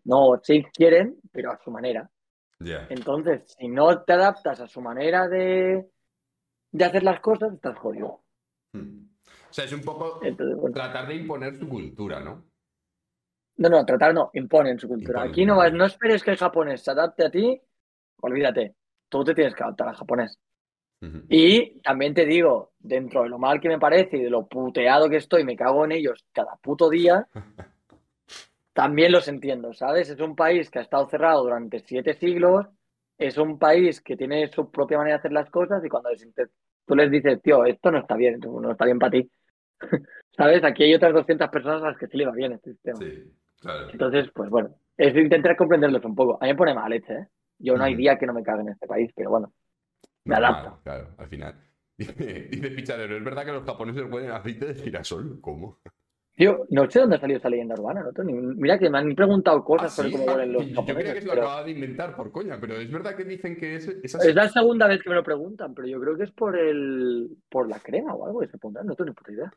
No, sí quieren, pero a su manera. Entonces, si no te adaptas a su manera de, de hacer las cosas, estás jodido.
Hmm. O sea, es un poco
Entonces, bueno.
tratar de imponer su cultura, ¿no?
No, no, tratar no, imponen su cultura.
Imponen,
Aquí no, vas- no esperes que el japonés se adapte a ti, olvídate. Tú te tienes que adaptar al japonés. Y también te digo, dentro de lo mal que me parece y de lo puteado que estoy, me cago en ellos cada puto día, también los entiendo, ¿sabes? Es un país que ha estado cerrado durante siete siglos, es un país que tiene su propia manera de hacer las cosas y cuando les tú les dices, tío, esto no está bien, no está bien para ti. ¿Sabes? Aquí hay otras 200 personas a las que sí le va bien este sistema.
Sí, claro.
Entonces, pues bueno, es intentar comprenderlos un poco. A mí me pone mal leche, ¿eh? Yo no hay día que no me cague en este país, pero bueno, me
Normal,
adapto.
Claro, al final. Dice, dice Picharero, ¿es verdad que los japoneses ponen aceite de girasol? ¿Cómo?
Tío, no sé dónde ha salido esa leyenda urbana, ¿no? Ni- Mira que me han preguntado cosas
Ah,
sobre
¿sí?
cómo huelen los
Yo creía que
japoneses,
se lo
pero
acababa de inventar por coña, pero es verdad que dicen que es, es
la segunda vez que me lo preguntan, pero yo creo que es por el por la crema o algo que se pondrán, no tengo ni puta idea.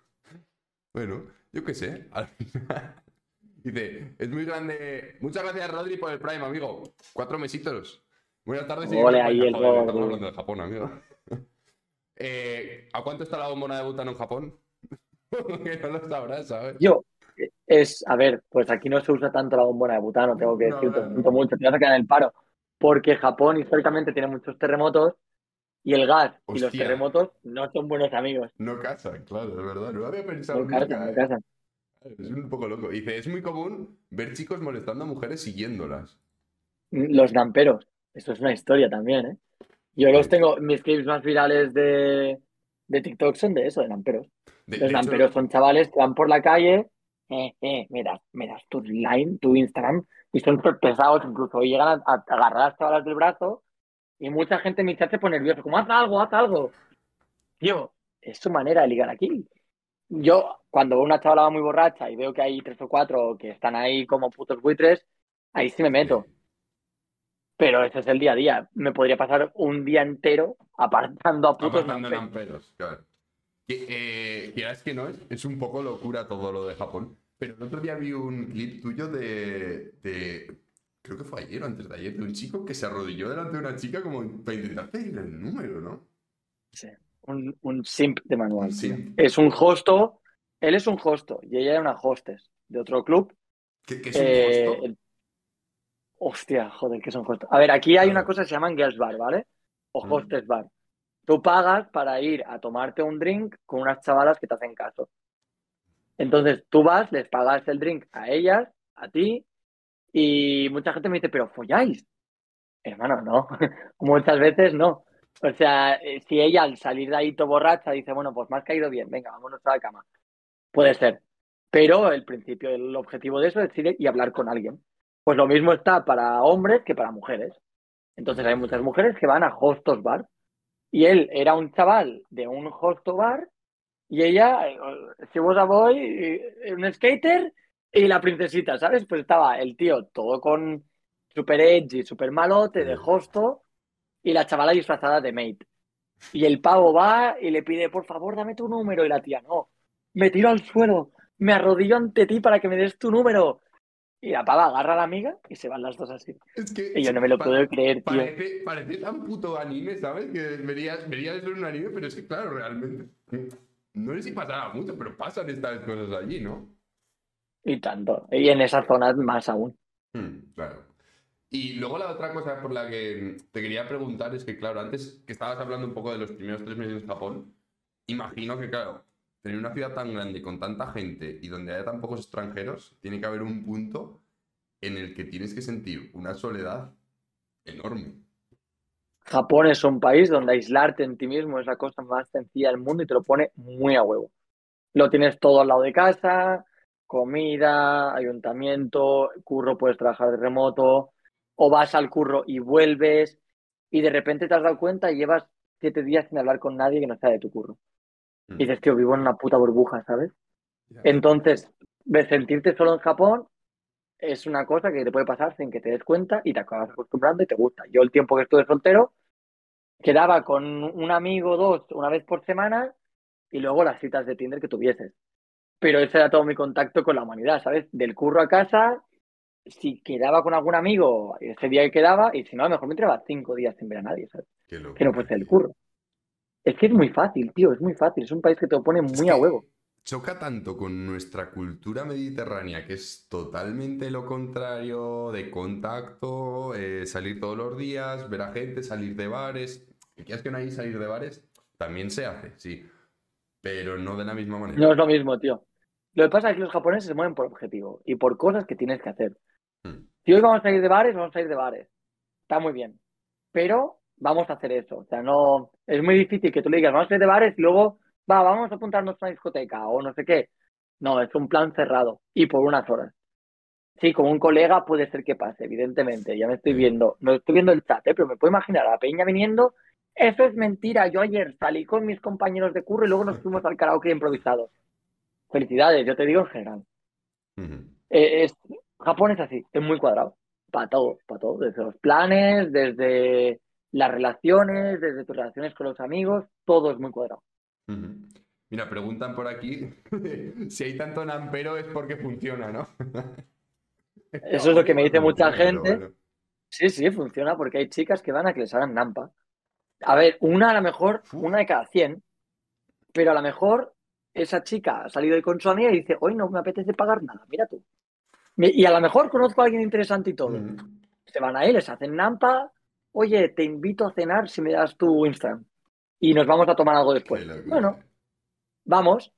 Bueno, yo qué sé. al final. Dice, es muy grande. Muchas gracias, Rodri, por el Prime, amigo. Cuatro mesitos. Buenas tardes.
Ole, ahí el
Joder. Estamos hablando de Japón, amigo. Eh, ¿A cuánto está la bombona de butano en Japón? que no lo sabrás, ¿sabes?
Yo, es, a ver, pues aquí no se usa tanto la bombona de butano, tengo que
No,
decirte,
no,
mucho, te vas a quedar en el paro, porque Japón históricamente tiene muchos terremotos y el gas y los terremotos no son buenos amigos,
No casan, claro, de verdad. No lo había pensado
no
nunca.
casan, no
eh.
casan.
Es un poco loco. Dice, es muy común ver chicos molestando a mujeres siguiéndolas.
Los namperos, eso es una historia también, ¿eh? Yo los tengo, mis clips más virales de, de TikTok son de eso, de namperos.
De,
Los
de hecho,
son chavales que van por la calle, eh, eh, me das tu line, tu Instagram, y son pesados, incluso y llegan a, a agarrar a las chavalas del brazo, y mucha gente en mi chat se pone nervioso, como haz algo, haz algo. Tío, es su manera de ligar aquí. Yo, cuando veo una chavala muy borracha y veo que hay tres o cuatro que están ahí como putos buitres, ahí sí me meto. Pero ese es el día a día. Me podría pasar un día entero apartando a putos
Apartando
namperos,
claro. Que, eh, quieras que no, es, es un poco locura todo lo de Japón. Pero el otro día vi un clip tuyo de, de- Creo que fue ayer o antes de ayer, de un chico que se arrodilló delante de una chica como para intentar pedir el número, ¿no?
Sí, un, un simp de manual.
Un simp.
Es un hosto, él es un hosto y ella era una hostess de otro club.
Que es un
Eh,
hosto.
el- Hostia, joder, que son hostos. A ver, aquí hay
Claro.
una cosa que se llaman girls bar, ¿vale? O
Mm.
hostess bar. Tú pagas para ir a tomarte un drink con unas chavalas que te hacen caso. Entonces tú vas, les pagas el drink a ellas, a ti, y mucha gente me dice, pero folláis. Hermano, no. Muchas veces no. O sea, eh, si ella al salir de ahí todo borracha dice, bueno, pues me has caído bien, venga, vámonos a la cama. Puede ser. Pero el principio, el objetivo de eso es ir y hablar con alguien. Pues lo mismo está para hombres que para mujeres. Entonces hay muchas mujeres que van a hostos bar. Y él era un chaval de un hosto bar y ella, eh, she was a boy, eh, un skater y la princesita, ¿sabes? Pues estaba el tío todo con super edgy, super malote de hosto y la chavala disfrazada de mate. Y el pavo va y le pide, por favor, dame tu número. Y la tía, no, me tiro al suelo, me arrodillo ante ti para que me des tu número. Y la pava agarra a la amiga y se van las dos así.
Es que
Y yo no me lo puedo creer, tío.
Parece, parece tan puto anime, ¿sabes? Que verías eso en un anime, pero es que, claro, realmente. No sé si pasará mucho, pero pasan estas cosas allí, ¿no?
Y tanto. Y en esas zonas más aún.
Hmm, claro. Y luego la otra cosa por la que te quería preguntar es que, claro, antes que estabas hablando un poco de los primeros tres meses en Japón, imagino que, claro, tener una ciudad tan grande con tanta gente y donde haya tan pocos extranjeros, tiene que haber un punto en el que tienes que sentir una soledad enorme.
Japón es un país donde aislarte en ti mismo es la cosa más sencilla del mundo y te lo pone muy a huevo. Lo tienes todo al lado de casa, comida, ayuntamiento, curro, puedes trabajar de remoto, o vas al curro y vuelves, y de repente te has dado cuenta y llevas siete días sin hablar con nadie que no sea de tu curro.
Mm.
Y dices, tío, vivo en una puta burbuja, ¿sabes? Entonces, de sentirte solo en Japón es una cosa que te puede pasar sin que te des cuenta y te acabas acostumbrando y te gusta. Yo el tiempo que estuve soltero, quedaba con un amigo dos una vez por semana y luego las citas de Tinder que tuvieses. Pero ese era todo mi contacto con la humanidad, ¿sabes? Del curro a casa, si quedaba con algún amigo, ese día que quedaba, y si no, a lo mejor me tiraba cinco días sin ver a nadie, ¿sabes?
Qué
Que no fuese el curro. Es que es muy fácil, tío, es muy fácil. Es un país que te lo pone
Es
muy a huevo.
Choca tanto con nuestra cultura mediterránea, que es totalmente lo contrario de contacto, eh, salir todos los días, ver a gente, salir de bares. Que quieras que no hay salir de bares, también se hace, sí. Pero no de la misma manera.
No es lo mismo, tío. Lo que pasa es que los japoneses se mueven por objetivo y por cosas que tienes que hacer. Si hoy vamos a ir de bares, vamos a ir de bares. Está muy bien. Pero vamos a hacer eso. O sea, no. Es muy difícil que tú le digas, vamos a ir de bares y luego, va, vamos a apuntarnos a una discoteca o no sé qué. No, es un plan cerrado y por unas horas. Sí, como un colega puede ser que pase, evidentemente. Ya me estoy viendo, no estoy viendo el chat, ¿eh? pero me puedo imaginar a la peña viniendo. Eso es mentira. Yo ayer salí con mis compañeros de curro y luego nos fuimos al karaoke improvisado. Felicidades, yo te digo en general. Eh, es, Japón es así, es muy cuadrado. Para todo, para todo. Desde los planes, desde las relaciones, desde tus relaciones con los amigos, todo es muy cuadrado.
Mira, preguntan por aquí si hay tanto nampero es porque funciona, ¿no?
Eso es lo que me dice mucha gente.
bueno.
Sí, sí, funciona porque hay chicas que van a que les hagan nampa. A ver, una a lo mejor, una de cada 100, pero a lo mejor esa chica ha salido hoy con su amiga y dice, hoy no me apetece pagar nada, mira tú. Y a lo mejor conozco a alguien interesante y todo.
Ujú.
Se van ahí, les hacen nampa, oye, te invito a cenar si me das tu Instagram y nos vamos a tomar algo después. Bueno, vamos.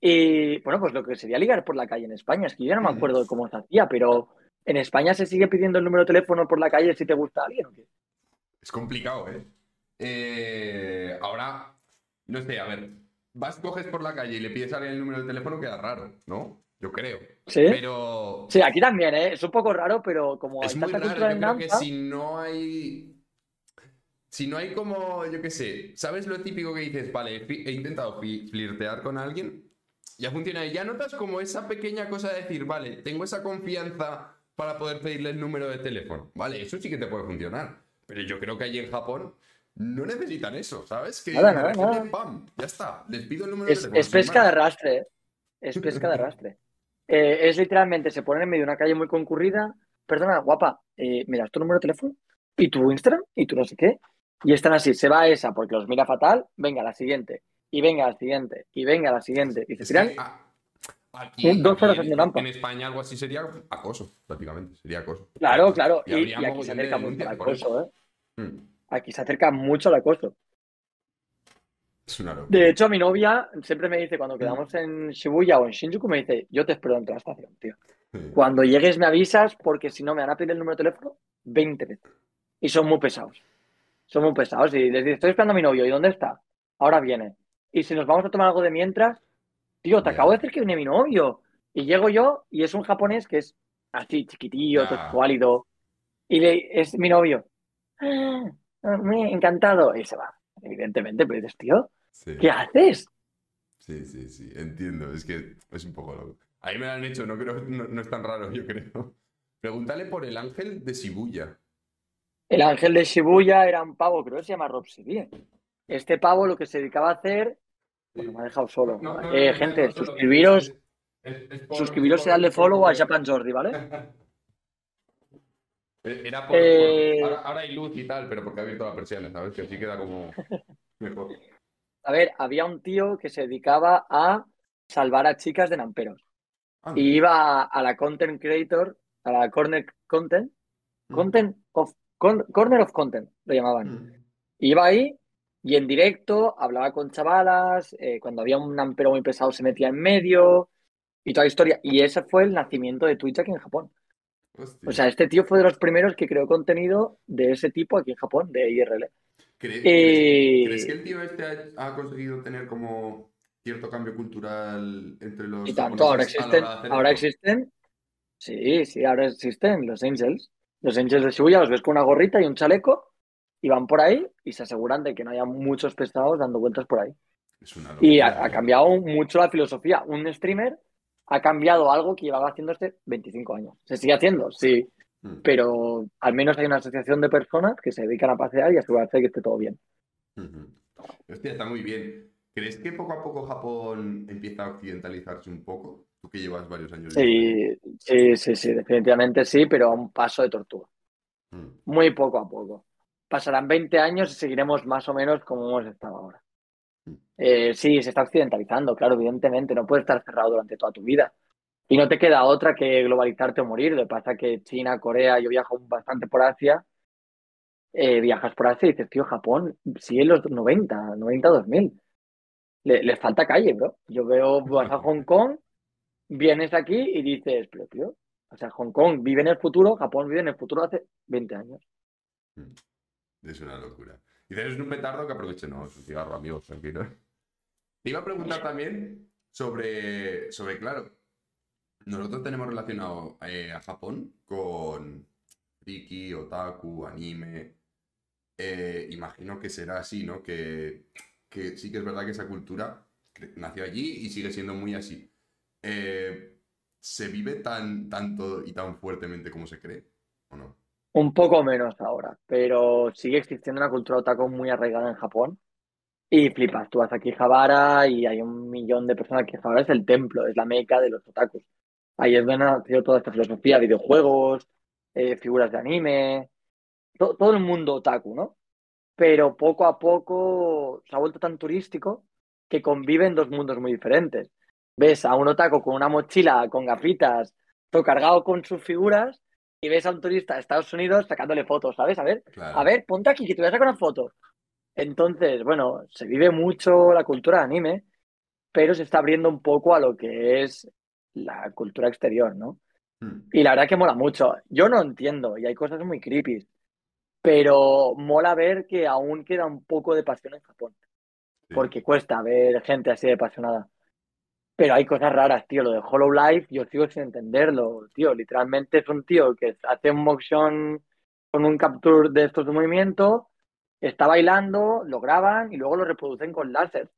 Y bueno, pues lo que sería ligar por la calle en España, es que yo ya no me acuerdo de cómo se hacía, pero en España se sigue pidiendo el número de teléfono por la calle si te gusta alguien o qué.
Es complicado, ¿eh? Eh, Ahora, no sé, a ver, vas, coges por la calle y le pides a alguien el número de teléfono, queda raro, ¿no? Yo creo.
¿Sí?
Pero
Sí, aquí también, ¿eh? Es un poco raro, pero como
es
hay
muy
tanta
raro. Yo creo que si no hay. Si no hay como, yo qué sé, ¿sabes lo típico que dices? Vale, he intentado flirtear con alguien, ya funciona. Y ya notas como esa pequeña cosa de decir, vale, tengo esa confianza para poder pedirle el número de teléfono. Vale, eso sí que te puede funcionar. Pero yo creo que allí en Japón no necesitan eso, ¿sabes? Que
Nada, nada.
¡pam! Ya está, les pido el número de
es,
teléfono.
es
sin
pesca de arrastre, ¿eh? Es pesca de arrastre. Eh, es literalmente, se ponen en medio de una calle muy concurrida. Perdona, guapa, eh, ¿me das tu número de teléfono? ¿Y tu Instagram? ¿Y tu no sé qué? Y están así, se va a esa porque los mira fatal, venga la siguiente, y venga la siguiente, y venga la siguiente. Y se tiran
ah, aquí,
Un- dos horas
en, en España algo así sería acoso, prácticamente. Sería acoso.
Claro, claro.
Y
Y,
habría
y aquí se acerca mucho al acoso, ¿eh?
Mm,
Aquí se acerca mucho al acoso.
Es una locura.
De hecho, mi novia siempre me dice, cuando quedamos en Shibuya o en Shinjuku, me dice, yo te espero dentro de la estación, tío.
Sí.
Cuando llegues me avisas porque si no me van a pedir el número de teléfono 20 veces. Y son muy pesados. Son muy pesados. Y les digo, estoy esperando a mi novio. ¿Y dónde está? Ahora viene. Y si nos vamos a tomar algo de mientras, tío, te acabo de decir que viene mi novio. Y llego yo y es un japonés que es así, chiquitillo, todo escuálido. Y le, es mi novio. Ah, ah, encantado. Y se va. Evidentemente, pero dices, tío,
Sí,
¿qué haces?
sí, sí, sí, entiendo. Es que es un poco loco. Ahí me lo han hecho, no, creo, no, no es tan raro, yo creo. Pregúntale por el ángel de Shibuya.
El ángel de Shibuya era un pavo, creo que se llama Rob Sivie. Este pavo lo que se dedicaba a hacer. Bueno, me ha dejado solo.
No, no,
Eh,
no,
gente, suscribiros,
es- es por-
suscribiros y darle
por-
follow a Japan Jordi, ¿vale?
Era por,
Eh,
por- ahora, ahora hay luz y tal, pero porque ha abierto la persiana, ¿sabes? Que así queda como mejor.
A ver, había un tío que se dedicaba a salvar a chicas de namperos.
Ah,
Y iba a, a la content creator, a la corner content, content of, con- corner of content, lo llamaban.
mm.
Iba ahí y en directo hablaba con chavalas, eh, cuando había un nampero muy pesado se metía en medio y toda la historia. Y ese fue el nacimiento de Twitch aquí en Japón.
Hostia.
O sea, este tío fue de los primeros que creó contenido de ese tipo aquí en Japón, de IRL.
¿Cre-
eh,
¿crees, crees que el tío este ha, ha conseguido tener como cierto cambio cultural entre los
Y tanto, ahora existen, ahora existen, sí, sí, ahora existen los Angels. Los Angels de Shibuya los ves con una gorrita y un chaleco y van por ahí y se aseguran de que no haya muchos pesados dando vueltas por ahí.
Es una
Y ha, ha
¿eh?
cambiado mucho la filosofía. Un streamer ha cambiado algo que llevaba haciéndose 25 años. Se sigue haciendo, sí,
Mm,
pero al menos hay una asociación de personas que se dedican a pasear y asegurarse de que esté todo bien.
ujú. Hostia, está muy bien. ¿Crees que poco a poco Japón empieza a occidentalizarse un poco? Tú que llevas varios años.
Sí, sí, sí, sí, definitivamente sí, pero a un paso de tortuga.
Mm,
Muy poco a poco. Pasarán 20 años y seguiremos más o menos como hemos estado ahora.
Mm.
Eh, sí, se está occidentalizando, claro, evidentemente. No puedes estar cerrado durante toda tu vida. Y no te queda otra que globalizarte o morir. Lo que pasa que China, Corea, yo viajo bastante por Asia. eh, viajas por Asia y dices, tío, Japón sigue en los 90, 90, 2000. Le, les falta calle, bro. Yo veo, vas a Hong Kong, vienes aquí y dices, pero tío, o sea, Hong Kong vive en el futuro, Japón vive en el futuro hace 20 años.
Es una locura. Dices, es un petardo que aproveche. No, es un cigarro, amigos, tranquilo. Te iba a preguntar también sobre, sobre claro, nosotros tenemos relacionado eh, a Japón con friki, otaku, anime. Eh, imagino que será así, ¿no? Que, que sí que es verdad que esa cultura nació allí y sigue siendo muy así. Eh, ¿Se vive tan tanto y tan fuertemente como se cree? ¿O no?
Un poco menos ahora, pero sigue existiendo una cultura otaku muy arraigada en Japón. Y flipas, tú vas a Akihabara y hay un millón de personas que Akihabara es el templo, es la meca de los otakus. Ahí es donde ha nacido toda esta filosofía, videojuegos, eh, figuras de anime, to- todo el mundo otaku, ¿no? Pero poco a poco se ha vuelto tan turístico que conviven dos mundos muy diferentes. Ves a un otaku con una mochila, con gafitas, todo cargado con sus figuras, y ves a un turista de Estados Unidos sacándole fotos, ¿sabes? A ver,
Claro.
a ver, ponte aquí que te voy a sacar una foto. Entonces, bueno, se vive mucho la cultura de anime, pero se está abriendo un poco a lo que es la cultura exterior, ¿no?
Mm,
Y la verdad que mola mucho. Yo no entiendo y hay cosas muy creepy, pero mola ver que aún queda un poco de pasión en Japón,
sí.
porque cuesta ver gente así de apasionada. Pero hay cosas raras, tío. Lo de Hollow Life, yo sigo sin entenderlo, tío. Literalmente es un tío que hace un motion con un capture de estos de movimiento, está bailando, lo graban y luego lo reproducen con láser.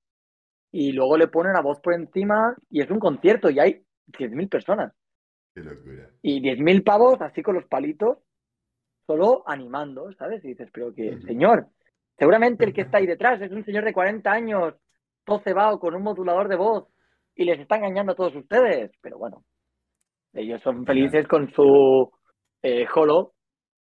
Y luego le ponen la voz por encima y es un concierto y hay 10.000 personas.
Qué locura.
Y 10.000 pavos así con los palitos, solo animando, ¿sabes? Y dices, pero que, señor, seguramente el que está ahí detrás es un señor de 40 años, todo cebado con un modulador de voz y les está engañando a todos ustedes. Pero bueno, ellos son felices con su eh, holo,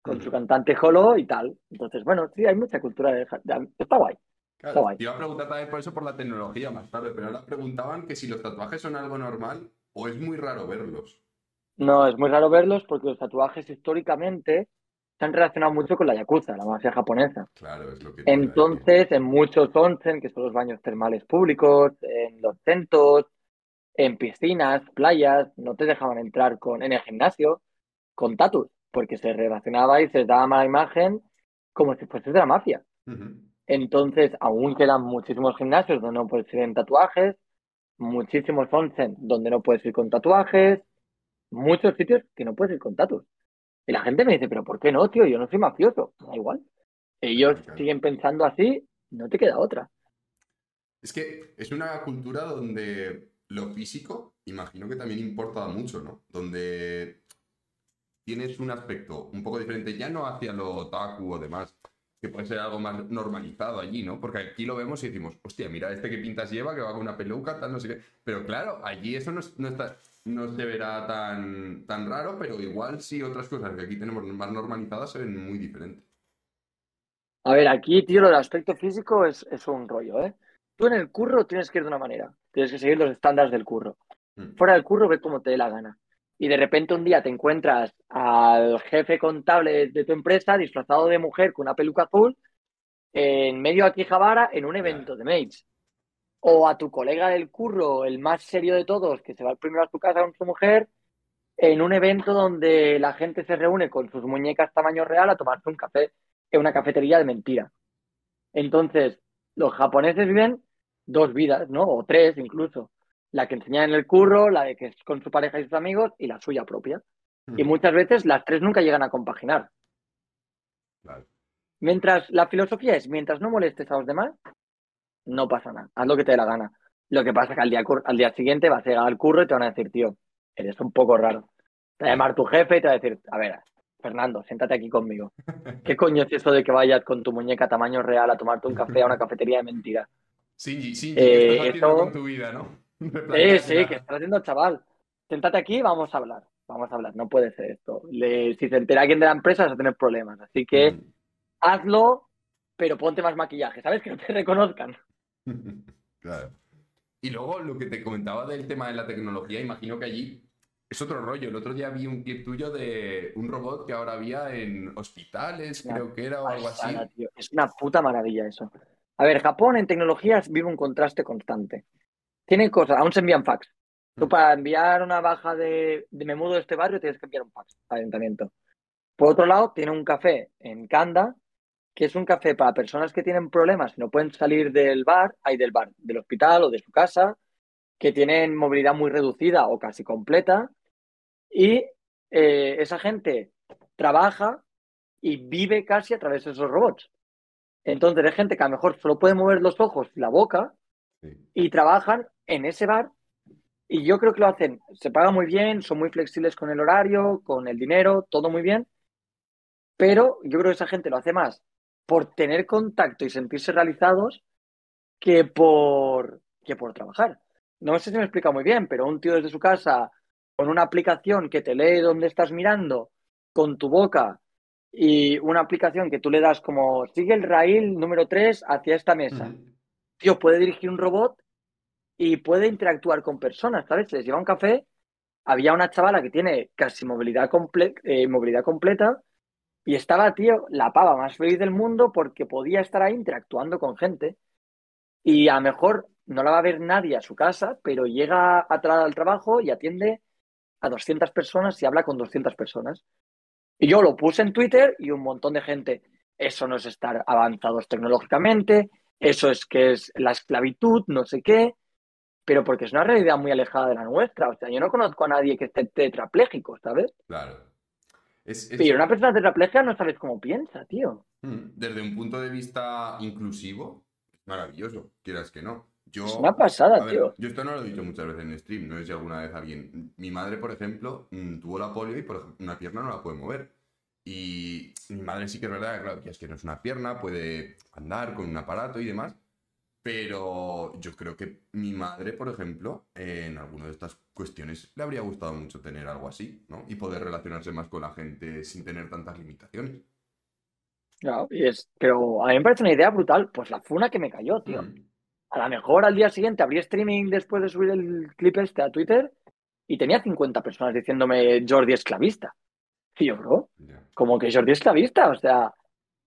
con su cantante holo y tal. Entonces, bueno, sí, hay mucha cultura de... de- Está guay.
Claro,
Está guay.
te iba a preguntar también por eso por la tecnología más tarde, pero ahora preguntaban que si los tatuajes son algo normal o es muy raro verlos.
No, es muy raro verlos porque los tatuajes históricamente se han relacionado mucho con la yakuza, la mafia japonesa.
Claro, es lo que.
Entonces, en muchos onsen, que son los baños termales públicos, en los centros, en piscinas, playas, no te dejaban entrar con, en el gimnasio con tatus, porque se relacionaba y se daba mala imagen como si fuese de la mafia. Entonces, aún quedan muchísimos gimnasios donde no puedes ir en tatuajes, muchísimos onsen donde no puedes ir con tatuajes, muchos sitios que no puedes ir con tatus. Y la gente me dice, pero ¿por qué no, tío? Yo no soy mafioso. Da igual. Ellos
claro.
siguen pensando así, no te queda otra.
Es que es una cultura donde lo físico, imagino que también importa mucho, ¿no? Donde tienes un aspecto un poco diferente, ya no hacia lo otaku o demás, que puede ser algo más normalizado allí, ¿no? Porque aquí lo vemos y decimos, hostia, mira este que pintas lleva, que va con una peluca, tal, no sé qué. Pero claro, allí eso no, es- no está, no se verá tan, tan raro, pero igual sí otras cosas que aquí tenemos más normalizadas se ven muy diferentes.
A ver, aquí, tío, lo del aspecto físico es, es un rollo, ¿eh? Tú en el curro tienes que ir de una manera, tienes que seguir los estándares del curro.
Mm.
Fuera del curro, ve como te dé la gana. Y de repente un día te encuentras al jefe contable de tu empresa disfrazado de mujer con una peluca azul en medio de Akihabara en un evento de Mates. O a tu colega del curro, el más serio de todos, que se va primero a su casa con su mujer, en un evento donde la gente se reúne con sus muñecas tamaño real a tomarse un café en una cafetería de mentira. Entonces, los japoneses viven dos vidas, ¿no? O tres incluso. La que enseñan en el curro, la de que es con su pareja y sus amigos y la suya propia. Y muchas veces las tres nunca llegan a compaginar. Mientras, la filosofía es, mientras no molestes a los demás, no pasa nada. Haz lo que te dé la gana. Lo que pasa es que al día, al día siguiente vas a llegar al curro y te van a decir, tío, eres un poco raro. Te va a llamar tu jefe y te va a decir, a ver, Fernando, siéntate aquí conmigo. ¿Qué coño es eso de que vayas con tu muñeca tamaño real a tomarte un café a una cafetería de mentira?
Sí, sí,
Eh,
¿qué estás haciendo
eso-
con tu vida, no?
Sí, sí, que estás haciendo, chaval. Siéntate aquí y vamos a hablar. Vamos a hablar, no puede ser esto. Le- si se entera alguien de la empresa vas a tener problemas. Así que
Mm.
hazlo, pero ponte más maquillaje, ¿sabes? Que no te reconozcan.
Claro. Y luego lo que te comentaba del tema de la tecnología, imagino que allí es otro rollo. El otro día vi un clip tuyo de un robot que ahora había en hospitales,
Ya.
creo que era, o algo así.
Tío. Es una puta maravilla eso. A ver, Japón en tecnologías vive un contraste constante. Tiene cosas, aún se envían fax. Tú
Mm.
para enviar una baja de, de me mudo de este barrio tienes que enviar un fax al ayuntamiento. Por otro lado, tiene un café en Kanda, que es un café para personas que tienen problemas y no pueden salir del bar, hay del bar, del hospital o de su casa, que tienen movilidad muy reducida o casi completa, y eh, esa gente trabaja y vive casi a través de esos robots. Entonces hay gente que a lo mejor solo puede mover los ojos y la boca
Sí.
y trabajan en ese bar y yo creo que lo hacen, se paga muy bien, son muy flexibles con el horario, con el dinero, todo muy bien, pero yo creo que esa gente lo hace más por tener contacto y sentirse realizados que por, que por trabajar. No sé si me explica muy bien, pero un tío desde su casa con una aplicación que te lee dónde estás mirando con tu boca y una aplicación que tú le das como sigue el rail número 3 hacia esta mesa. Tío, puede dirigir un robot y puede interactuar con personas, ¿sabes? Les lleva un café. Había una chavala que tiene casi movilidad, comple- eh, movilidad completa y estaba, tío, la pava más feliz del mundo porque podía estar ahí interactuando con gente. Y a lo mejor no la va a ver nadie a su casa, pero llega a tra- al trabajo y atiende a 200 personas y habla con 200 personas. Y yo lo puse en Twitter y un montón de gente, eso no es estar avanzados tecnológicamente, eso es que es la esclavitud, no sé qué, pero porque es una realidad muy alejada de la nuestra. O sea, yo no conozco a nadie que esté tetrapléjico, ¿sabes?
Claro. Es, es-
Pero una persona tetrapléjica no sabes cómo piensa, tío.
Mm, Desde un punto de vista inclusivo, maravilloso, quieras que no. Yo,
Es una pasada,
ver,
tío.
yo esto no lo he dicho muchas veces en stream, no sé si alguna vez alguien. Mi madre, por ejemplo, mm, tuvo la polio y por ejemplo, una pierna no la puede mover. Y mi madre sí que es verdad, claro, que es que no es una pierna, puede andar con un aparato y demás. Pero yo creo que mi madre, por ejemplo, en alguna de estas cuestiones le habría gustado mucho tener algo así, ¿no? Y poder relacionarse más con la gente sin tener tantas limitaciones.
Claro, y es, pero a mí me parece una idea brutal. Pues la funa que me cayó, tío.
Mm.
A lo mejor al día siguiente abrí streaming después de subir el clip este a Twitter y tenía 50 personas diciéndome Jordi esclavista. Yo, bro,
Ya.
como que Jordi esclavista, o sea,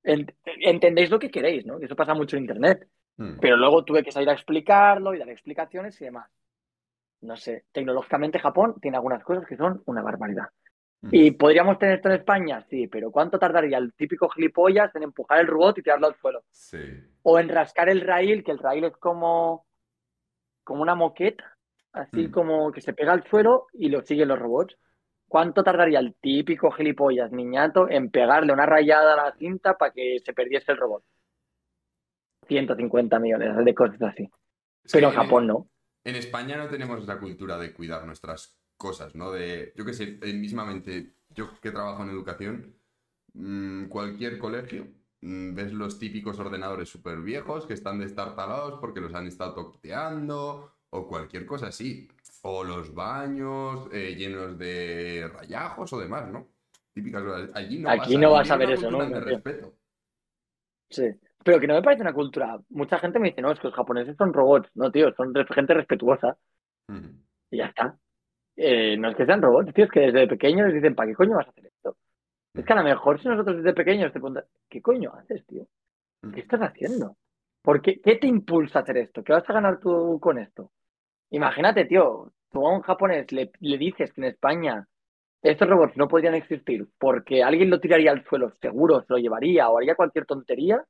ent- entendéis lo que queréis, ¿no? Eso pasa mucho en internet.
Mm.
Pero luego tuve que salir a explicarlo y dar explicaciones y demás. No sé, tecnológicamente Japón tiene algunas cosas que son una barbaridad.
Mm.
¿Y podríamos tener esto en España? Sí, pero ¿cuánto tardaría el típico gilipollas en empujar el robot y tirarlo al suelo?
Sí.
O en rascar el rail, que el rail es como, como una moqueta, así
Mm.
como que se pega al suelo y lo siguen los robots. ¿Cuánto tardaría el típico gilipollas niñato en pegarle una rayada a la cinta para que se perdiese el robot? 150 millones de cosas así. Pero en Japón no.
En España no tenemos esa cultura de cuidar nuestras cosas, ¿no? De, yo qué sé, eh, mismamente, yo que trabajo en educación, mm, cualquier colegio, mm, ves los típicos ordenadores súper viejos que están destartalados porque los han estado toqueteando o cualquier cosa así. O los baños eh, llenos de rayajos o demás, ¿no? Típicas cosas. Allí no
Aquí
vas
no
a,
vas a ver eso, ¿no?
de respeto.
Sí. Pero que no me parece una cultura. Mucha gente me dice, no, es que los japoneses son robots. No, tío, son gente respetuosa. Y ya está. Eh, no es que sean robots, tío, es que desde pequeños les dicen, ¿para qué coño vas a hacer esto? Es que a lo mejor si nosotros desde pequeños te preguntan, ¿qué coño haces, tío? ¿Qué estás haciendo? ¿Por qué, ¿Qué te impulsa a hacer esto? ¿Qué vas a ganar tú con esto? Imagínate, tío, tú a un japonés le, le dices que en España estos robots no podrían existir porque alguien lo tiraría al suelo, seguro se lo llevaría o haría cualquier tontería,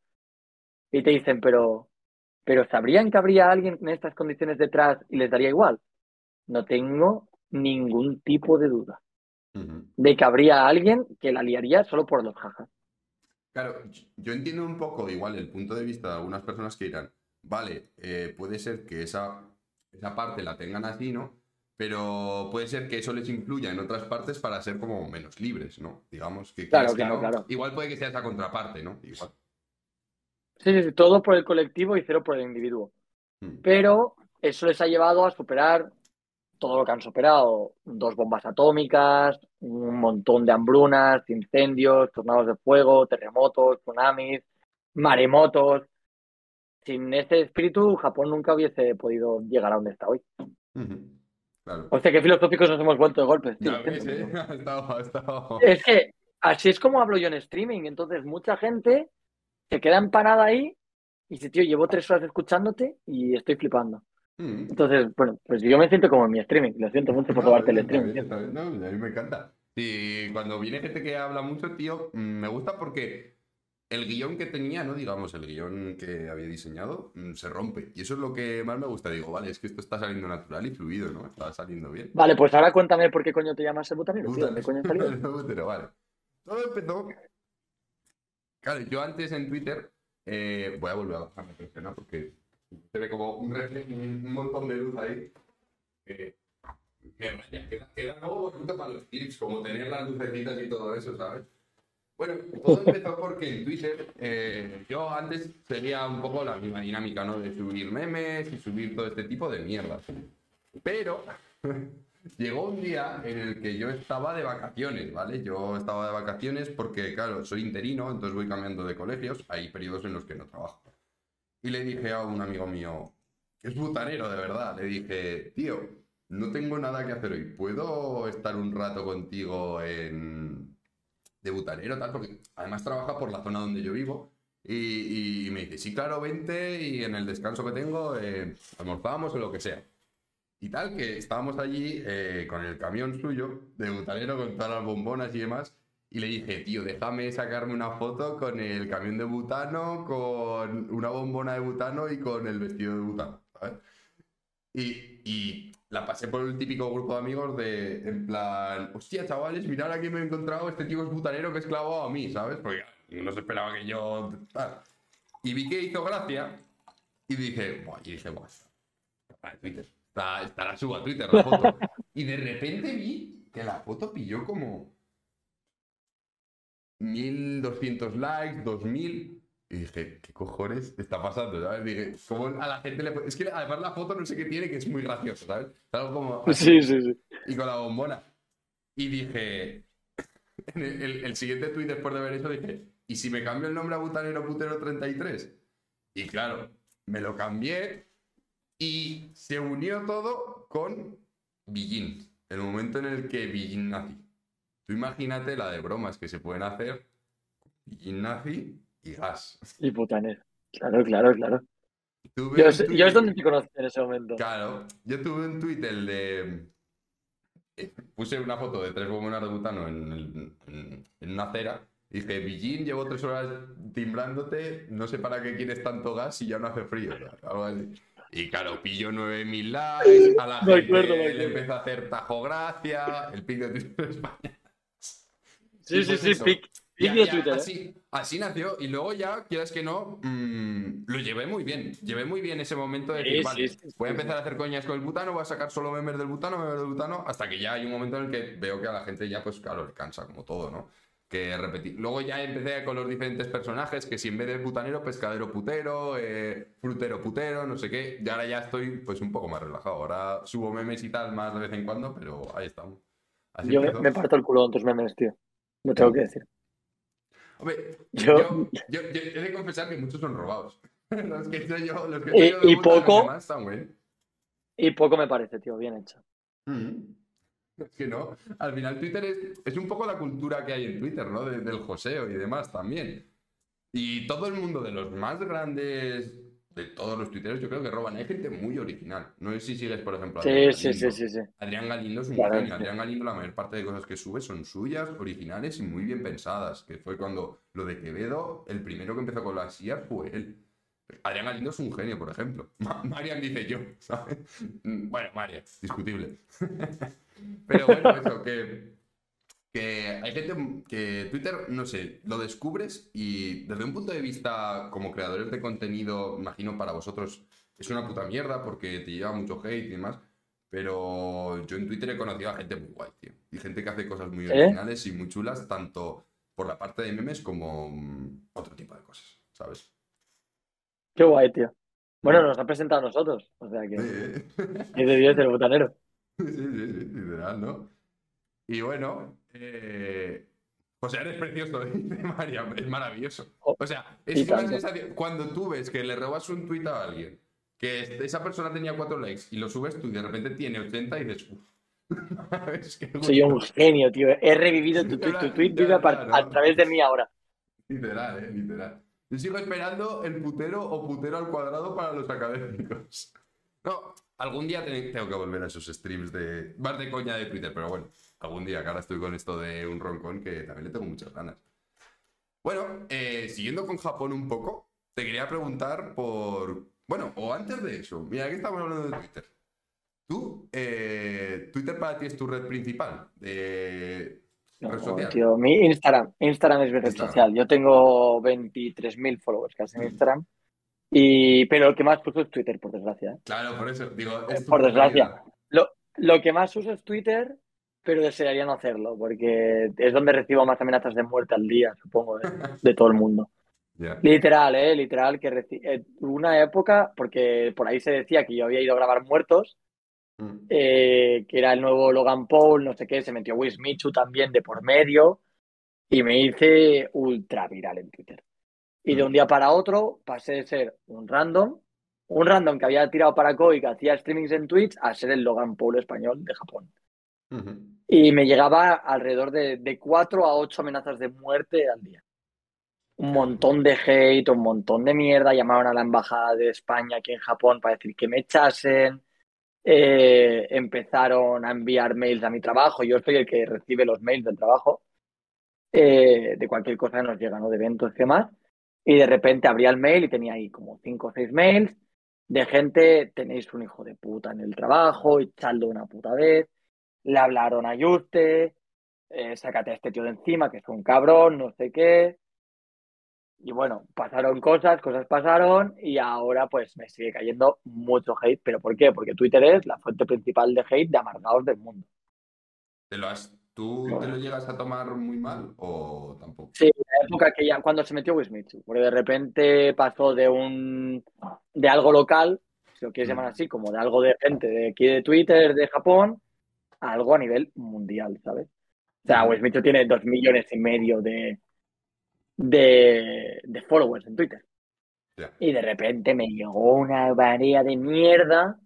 y te dicen, pero, pero ¿sabrían que habría alguien en estas condiciones detrás y les daría igual? No tengo ningún tipo de duda de que habría alguien que la liaría solo por los jajas.
Claro, yo entiendo un poco igual el punto de vista de algunas personas que dirán, vale, eh, puede ser que esa, esa parte la tengan así, ¿no? Pero puede ser que eso les influya en otras partes para ser como menos libres, ¿no? Digamos que,
Claro,
que
claro,
no,
claro.
igual puede que sea esa contraparte, ¿no? Igual.
Sí, sí, sí, todo por el colectivo y cero por el individuo.
Mm.
Pero eso les ha llevado a superar todo lo que han superado. Dos bombas atómicas, un montón de hambrunas, incendios, tornados de fuego, terremotos, tsunamis, maremotos. Sin ese espíritu, Japón nunca hubiese podido llegar a donde está hoy.
Ujú. Claro.
Hostia, qué filosóficos nos hemos vuelto de golpes, tío.
Ves, ¿eh? Ha estado, ha estado-
Es que así es como hablo yo en streaming. Entonces, mucha gente se queda empanada ahí y dice, tío, llevo tres horas escuchándote y estoy flipando.
Mm.
Entonces, bueno, pues yo me siento como en mi streaming. Lo siento mucho por
No,
robarte el streaming.
bien. No, a mí me encanta. Y cuando viene gente que habla mucho, tío, mm, me gusta porque el guion que tenía, ¿no? Digamos, el guion que había diseñado, mm, se rompe. Y eso es lo que más me gusta. Digo, vale, es que esto está saliendo natural y fluido, ¿no? Está saliendo bien.
Vale, pues ahora cuéntame por qué coño te llamas el butanero, tío. ¿Dónde coño?
Pero vale. Todo empezó. Claro, yo antes en Twitter. eh, voy a volver a bajarme, no, porque se ve como un reflejo, un montón de luz ahí. Eh, que queda, queda algo bonito para los clips, como tener las lucecitas y todo eso, ¿sabes? Bueno, todo empezó porque en Twitter eh, yo antes seguía un poco la misma dinámica, ¿no? De subir memes y subir todo este tipo de mierdas. Pero llegó un día en el que yo estaba de vacaciones, ¿vale? Yo estaba de vacaciones porque, claro, soy interino, entonces voy cambiando de colegios, hay periodos en los que no trabajo. Y le dije a un amigo mío, que es butanero de verdad, le dije, tío, no tengo nada que hacer hoy, ¿puedo estar un rato contigo en... de butanero, tal? Porque además trabaja por la zona donde yo vivo. Y, y me dice, sí, claro, vente y en el descanso que tengo eh, almorzamos o lo que sea. Y tal, que estábamos allí eh, con el camión suyo de butanero, con todas las bombonas y demás. Y le dije, tío, déjame sacarme una foto con el camión de butano, con una bombona de butano y con el vestido de butano, ¿sabes? Y, y la pasé por el típico grupo de amigos de, en plan, hostia, chavales, mirad aquí me he encontrado, este tío es butanero que es clavado a mí, ¿sabes? Porque no se esperaba que yo... Y vi que hizo gracia y dije, buah, y dije, buah, Twitter. Está, estará suba a Twitter la foto. Y de repente vi que la foto pilló como 1200 likes, 2000. Y dije, ¿qué cojones está pasando? ¿Sabes? Dije, ¿cómo a la gente le puede- Es que además la foto no sé qué tiene, que es muy graciosa, ¿sabes? Es algo como.
Sí, sí, sí.
Y con la bombona. Y dije. En el, el- el siguiente tweet después de ver eso dije, ¿y si me cambio el nombre a Butanero Putero 33? Y claro, me lo cambié y se unió todo con Billin. El momento en el que Billin nací. Tú imagínate la de bromas que se pueden hacer. Billin nazi y gas.
Y butanero. Claro, claro, claro. Yo, es- yo
tuit-
es donde te conocí en ese momento.
Claro, yo tuve un tuit el de. eh, Puse una foto de tres bombonas de butano en, el- en- en una acera. y Dije, Billín, llevo tres horas timbrándote, no sé para qué quieres tanto gas si ya no hace frío. ¿sabes? Algo así. Y claro, pilló 9.000 likes, a la
Me
gente
acuerdo,
le empezó a hacer tajo gracia, el pic de Twitter de España.
Sí, sí,
pues
sí, pic, pic
Ya-
de
ya,
Twitter. ¿eh?
Así, así nació. Y luego ya, quieras que no, mm, lo llevé muy bien. Llevé muy bien ese momento de decir,
sí,
vale,
sí, sí,
voy a
sí.
empezar a hacer coñas con el butano, voy a sacar solo memes del butano, memes del butano, hasta que ya hay un momento en el que veo que a la gente ya, pues claro, le cansa, como todo, ¿no? Que repetir. Luego ya empecé con los diferentes personajes, que si en vez de butanero, pescadero putero, eh, frutero putero, no sé qué. Y ahora ya estoy, pues, un poco más relajado. Ahora subo memes y tal más de vez en cuando, pero ahí estamos. Así
Yo me,
empezó.
me parto el culo con tus memes, tío. Lo tengo que decir. Yo-
yo, yo, yo he de confesar que muchos son robados. los que yo, los que
Y-
yo
poco-
demás están.
Y poco me parece, tío. Bien hecho.
Es que no, al final Twitter es, es un poco la cultura que hay en Twitter, ¿no? De- del joseo y demás también. Y todo el mundo de los más grandes, de todos los tuiteros, yo creo que roban. Hay gente muy original. No sé si sigues, por ejemplo,
Sí,
Adrián
sí, sí,
Galindo.
sí, sí.
Adrián Galindo es un
Claro,
genio.
sí.
Adrián Galindo, la mayor parte de cosas que sube son suyas, originales y muy bien pensadas. Que fue cuando lo de Quevedo, el primero que empezó con las IAS fue él. Adrián Galindo es un genio, por ejemplo. Ma- Marian dice yo, ¿sabes? Mm, Bueno, Marian, discutible. Pero bueno, eso, que, que hay gente que Twitter, no sé, lo descubres y desde un punto de vista como creadores de contenido, imagino para vosotros es una puta mierda porque te lleva mucho hate y demás. Pero yo en Twitter he conocido a gente muy guay, tío. Y gente que hace cosas muy
¿Eh?
originales y muy chulas, tanto por la parte de memes como mm, otro tipo de cosas, ¿sabes?
Qué guay, tío. Bueno, nos ha presentado a nosotros. O sea que.
Sí,
Es de Dios el botanero.
sí, sí, sí, literal, ¿no? Y bueno, eh, José, eres precioso, dice María, es maravilloso. O sea, es una sensación, cuando tú ves que le robas un tuit a alguien, que esa persona tenía cuatro likes y lo subes tú y de repente tiene 80 y dices, uff, es que
Soy un genio, tío. He revivido tu tweet. Tu tweet vive a, través de mí ahora.
Literal, eh, literal. Yo sigo esperando el putero o putero al cuadrado para los académicos. No, algún día te- tengo que volver a esos streams de más de coña de Twitter, pero bueno, algún día, que ahora estoy con esto de un roncón que también le tengo muchas ganas. Bueno, eh, siguiendo con Japón un poco, te quería preguntar por. Bueno, o antes de eso, mira, aquí estamos hablando de Twitter. Tú, eh, Twitter para ti es tu red principal de red
No,
social.
tío, mi Instagram. Instagram es mi red
Instagram.
social. Yo tengo 23.000 followers casi en Instagram. Y, pero lo que más uso es Twitter, por desgracia. ¿eh?
Claro, por eso, digo, es tu
Por desgracia. Lo, lo que más uso es Twitter, pero desearía no hacerlo, porque es donde recibo más amenazas de muerte al día, supongo, de, de todo el mundo. Literal, ¿eh? Literal, que reci- eh, una época, porque por ahí se decía que yo había ido a grabar muertos,
Mm.
eh, que era el nuevo Logan Paul, no sé qué, se metió Wiz Michu también de por medio, y me hice ultra viral en Twitter. Y de
Mm.
un día para otro pasé de ser un random, un random que había tirado para Koi, que hacía streamings en Twitch, a ser el Logan Paul español de Japón. Y me llegaba alrededor de, de 4 a 8 amenazas de muerte al día. Un montón de hate, un montón de mierda. Llamaron a la embajada de España aquí en Japón para decir que me echasen. Eh, empezaron a enviar mails a mi trabajo. Yo soy el que recibe los mails del trabajo. eh, de cualquier cosa que nos llega, ¿no? De eventos y demás. Y de repente abría el mail y tenía ahí como 5 o 6 mails de gente, tenéis un hijo de puta en el trabajo, echadlo una puta vez le hablaron a Yuste, eh, sácate a este tío de encima, que es un cabrón, no sé qué. Y bueno, pasaron cosas, cosas pasaron y ahora pues me sigue cayendo mucho hate. ¿Pero por qué? Porque Twitter es la fuente principal de hate de amargados del mundo.
¿Te lo has, ¿Tú te lo llegas a tomar muy mal o tampoco?
Sí, la época que ya, cuando se metió Wismichu, porque de repente pasó de un, de algo local, si lo quieres llamar así, como de algo de gente de aquí de Twitter, de Japón, algo a nivel mundial, ¿sabes? O sea, Wismichu tiene dos millones y medio de, de, de followers en Twitter. Y de repente me llegó una marea de mierda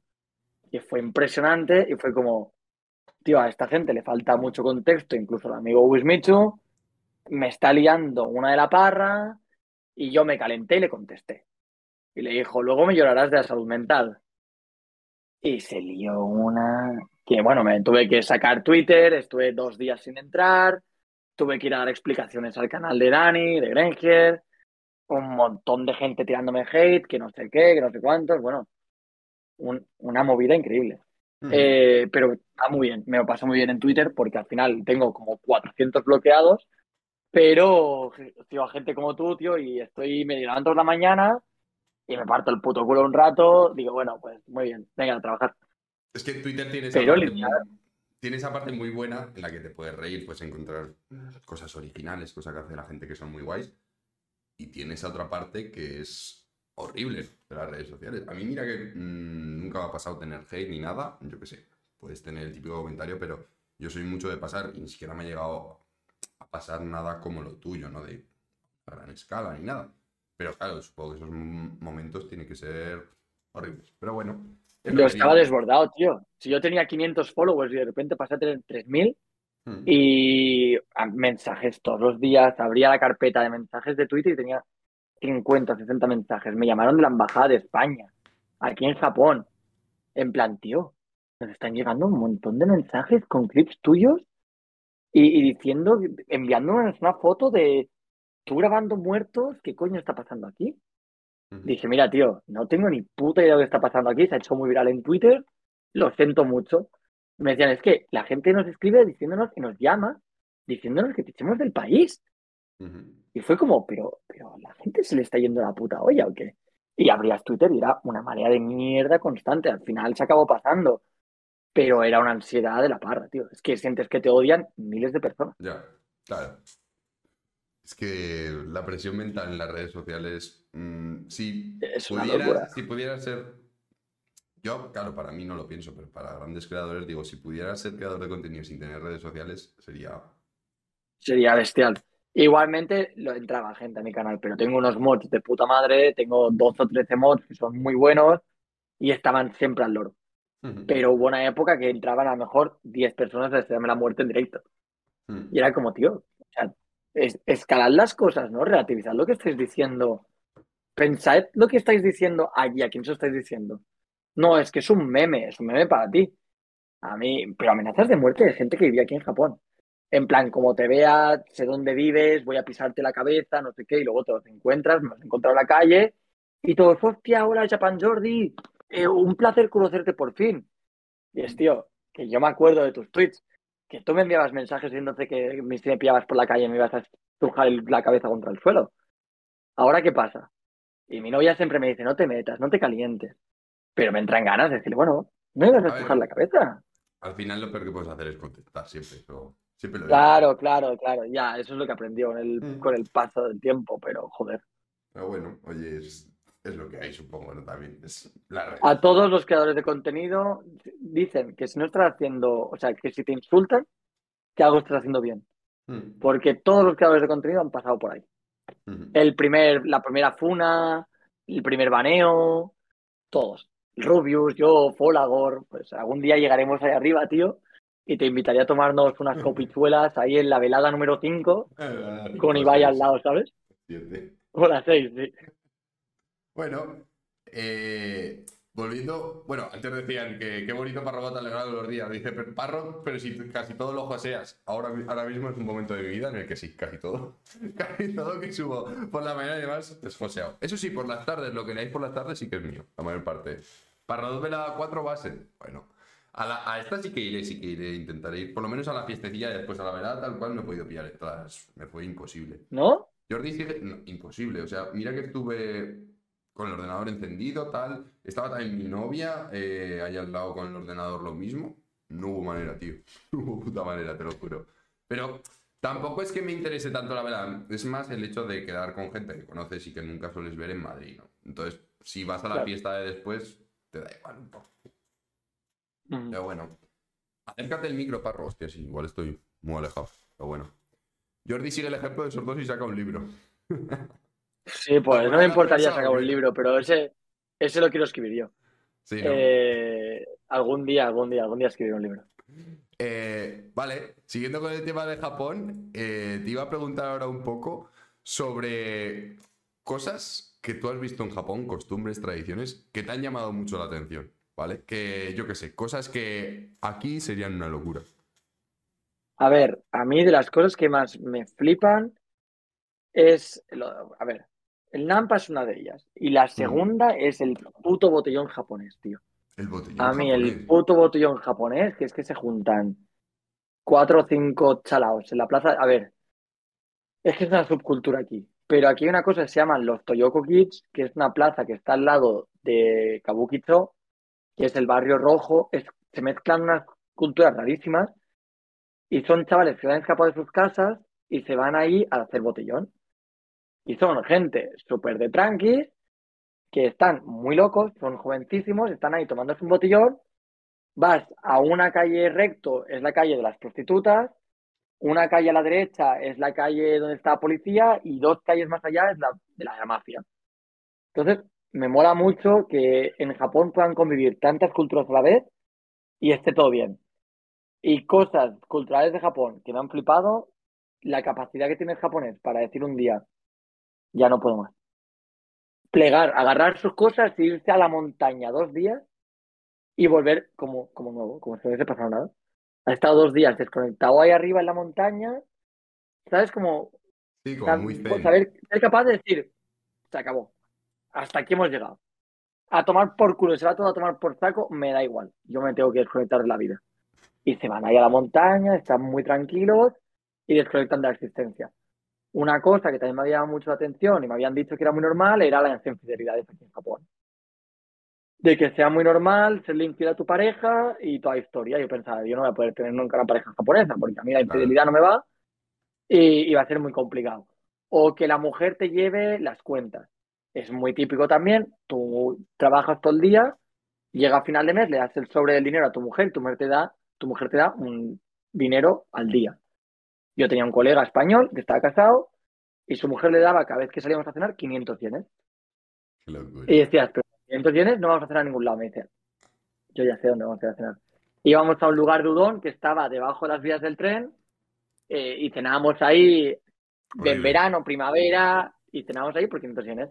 que fue impresionante y fue como, tío, a esta gente le falta mucho contexto, incluso el amigo Wismichu me está liando una de la parra y yo me calenté y le contesté. Y le dijo, luego me llorarás de la salud mental. Y se lió una que, bueno, me tuve que sacar Twitter, estuve dos días sin entrar, tuve que ir a dar explicaciones al canal de Dani, de Granger, un montón de gente tirándome hate, que no sé qué, que no sé cuántos, bueno, un- una movida increíble. Eh, pero está muy bien, me lo paso muy bien en Twitter porque al final tengo como 400 bloqueados, pero tío, a gente como tú, tío, y estoy me levanto por la mañana y me parto el puto culo un rato, digo, bueno, pues muy bien, venga a trabajar.
Es que Twitter tiene esa,
Pero
parte muy, tiene esa parte muy buena en la que te puedes reír, puedes encontrar cosas originales, cosas que hace la gente que son muy guays. Y tiene esa otra parte que es horrible de las redes sociales. A mí mira que mm, nunca me ha pasado tener hate ni nada, yo qué sé, puedes tener el típico comentario, pero yo soy mucho de pasar y ni siquiera me ha llegado a pasar nada como lo tuyo, ¿no? De gran escala ni nada. Pero claro, supongo que esos momentos tienen que ser horribles. Pero bueno. es
Yo estaba desbordado, tío. Si yo tenía 500 followers y de repente pasé a tener 3000
Mm.
y mensajes todos los días, abría la carpeta de mensajes de Twitter y tenía 50, 60 mensajes. Me llamaron de la embajada de España, aquí en Japón. En plan, tío, nos están llegando un montón de mensajes con clips tuyos y, y diciendo, enviándonos una foto de tú grabando muertos, ¿qué coño está pasando aquí? Dije, mira, tío, no tengo ni puta idea de lo que está pasando aquí, se ha hecho muy viral en Twitter, lo siento mucho. Me decían, es que la gente nos escribe diciéndonos y nos llama diciéndonos que te echemos del país. Y fue como, pero, pero la gente se le está yendo la puta olla o qué. Y abrías Twitter y era una marea de mierda constante. Al final se acabó pasando. Pero era una ansiedad de la parra, tío. Es que sientes que te odian miles de personas.
Ya, claro. Es que la presión mental en las redes sociales, mm, si
Es
pudiera, si pudiera ser, yo, claro, para mí no lo pienso, pero para grandes creadores digo, si pudiera ser creador de contenido sin tener redes sociales, sería...
Sería bestial. Igualmente lo entraba gente a mi canal, pero tengo unos mods de puta madre, tengo 12 o 13 mods que son muy buenos y estaban siempre al loro. Pero hubo una época que entraban a lo mejor 10 personas a desearme la muerte en directo. Y era como, tío, o sea, es, escalad las cosas, ¿no? Relativizad lo que estáis diciendo. Pensad lo que estáis diciendo allí, a quién se estáis diciendo. No, es que es un meme, es un meme para ti. A mí, pero amenazas de muerte de gente que vivía aquí en Japón. En plan, como te vea, sé dónde vives, voy a pisarte la cabeza, no sé qué, y luego te los encuentras, me he encontrado en la calle, y todos, hostia, hola, Japan Jordi, eh, un placer conocerte por fin. Y es, tío, que yo me acuerdo de tus tweets, que tú me enviabas mensajes diciéndote que me- si me pillabas por la calle me ibas a estrujar la cabeza contra el suelo. ¿Ahora qué pasa? Y mi novia siempre me dice, no te metas, no te calientes. Pero me entran ganas de decirle, bueno, no me ibas a
A
estrujar la cabeza.
Al final lo peor que puedes hacer es contestar siempre, eso siempre lo
Claro, claro, claro, ya, eso es lo que aprendí con el,
Mm.
con el paso del tiempo, pero joder.
Pero bueno, oye, es, es lo que hay, supongo, ¿no? También es la red.
A todos los creadores de contenido dicen que si no estás haciendo, o sea, que si te insultan, que algo estás haciendo bien.
Mm,
Porque todos los creadores de contenido han pasado por ahí.
ujú.
El primer, la primera funa, el primer baneo, todos. Rubius, yo, Folagor, pues algún día llegaremos ahí arriba, tío, y te invitaría a tomarnos unas copichuelas ahí en la velada número 5 con Ibai al lado, ¿sabes?
Siete.
O la 6, sí.
Bueno, eh, volviendo, bueno, antes decían que qué bonito Parro va alegrado los días. Dice "Pero, Parro, pero si casi todo lo joseas. Ahora, ahora mismo es un momento de mi vida en el que sí, casi todo. Casi todo que subo por la mañana y demás es joseado. Eso sí, por las tardes, lo que leáis por las tardes sí que es mío, la mayor parte. Parro 2 velada 4 va a ser, bueno. A, la- a esta sí que iré, sí que iré, intentaré ir por lo menos a la fiestecilla y después a la velada, tal cual no he podido pillar entradas. Me fue imposible.
¿No?
Jordi sigue. no, imposible. O sea, mira que estuve con el ordenador encendido, tal. Estaba también mi novia eh, ahí al lado con el ordenador lo mismo. No hubo manera, tío. No hubo puta manera, te lo juro. Pero tampoco es que me interese tanto la verdad. Es más el hecho de quedar con gente que conoces y que nunca sueles ver en Madrid, ¿no? Entonces, si vas a la
Claro.
fiesta de después, te da igual un poco.
Mm.
Pero bueno. Acércate el micro, parro. Hostia, sí, igual estoy muy alejado. Pero bueno. Jordi sigue el ejemplo de esos dos y saca un libro.
Sí, pues no
¿Alguna
me importaría sacar un libro, pero ese, ese lo quiero escribir yo.
Sí, ¿no?
Eh, algún día, algún día, algún día escribiré un libro.
Eh, vale, siguiendo con el tema de Japón, eh, te iba a preguntar ahora un poco sobre cosas que tú has visto en Japón, costumbres, tradiciones, que te han llamado mucho la atención, ¿vale? Que yo qué sé, cosas que aquí serían una locura.
A ver, a mí de las cosas que más me flipan es, lo- a ver, el Nampa es una de ellas. Y la segunda es el puto botellón japonés, tío.
El botellón
A mí
japonés.
el puto botellón japonés, que es que se juntan cuatro o cinco chalaos en la plaza. A ver, es que es una subcultura aquí. Pero aquí hay una cosa que se llaman los Toyoko Kids, que es una plaza que está al lado de Kabukicho, que es el barrio rojo. Es- se mezclan unas culturas rarísimas y son chavales que han escapado de sus casas y se van ahí a hacer botellón. Y son gente súper de tranqui, que están muy locos, son jovencísimos, están ahí tomándose un botellón. Vas a una calle recto, es la calle de las prostitutas, una calle a la derecha es la calle donde está la policía y dos calles más allá es la de la, mafia. Entonces, me mola mucho que en Japón puedan convivir tantas culturas a la vez y esté todo bien. Y cosas culturales de Japón que me han flipado, la capacidad que tiene el japonés para decir un día, ya no puedo más. Plegar, agarrar sus cosas, irse a la montaña dos días y volver como, como nuevo, como si no hubiese pasado nada. Ha estado dos días desconectado ahí arriba en la montaña, ¿sabes? Como
Sí, como muy
saber, ser capaz de decir, se acabó, hasta aquí hemos llegado. A tomar por culo, se va todo a tomar por saco, me da igual, yo me tengo que desconectar de la vida. Y se van ahí a la montaña, están muy tranquilos y desconectan de la existencia. Una cosa que también me había llamado mucho la atención y me habían dicho que era muy normal era la infidelidad aquí en Japón. De que sea muy normal serle infiel a tu pareja y toda la historia. Yo pensaba, yo no voy a poder tener nunca una pareja japonesa porque a mí la infidelidad no me va y, y va a ser muy complicado. O que la mujer te lleve las cuentas. Es muy típico también. Tú trabajas todo el día, llega a final de mes, le das el sobre del dinero a tu mujer, tu mujer te da, tu mujer te da un dinero al día. Yo tenía un colega español que estaba casado y su mujer le daba cada vez que salíamos a cenar 500 yenes.
Qué locura.
Y decías, pero 500 yenes no vamos a cenar a ningún lado. Me decía, yo ya sé dónde vamos a ir a cenar. Íbamos a un lugar de udon que estaba debajo de las vías del tren eh, y cenábamos ahí de
Horrible.
verano, primavera y cenábamos ahí por 500 yenes.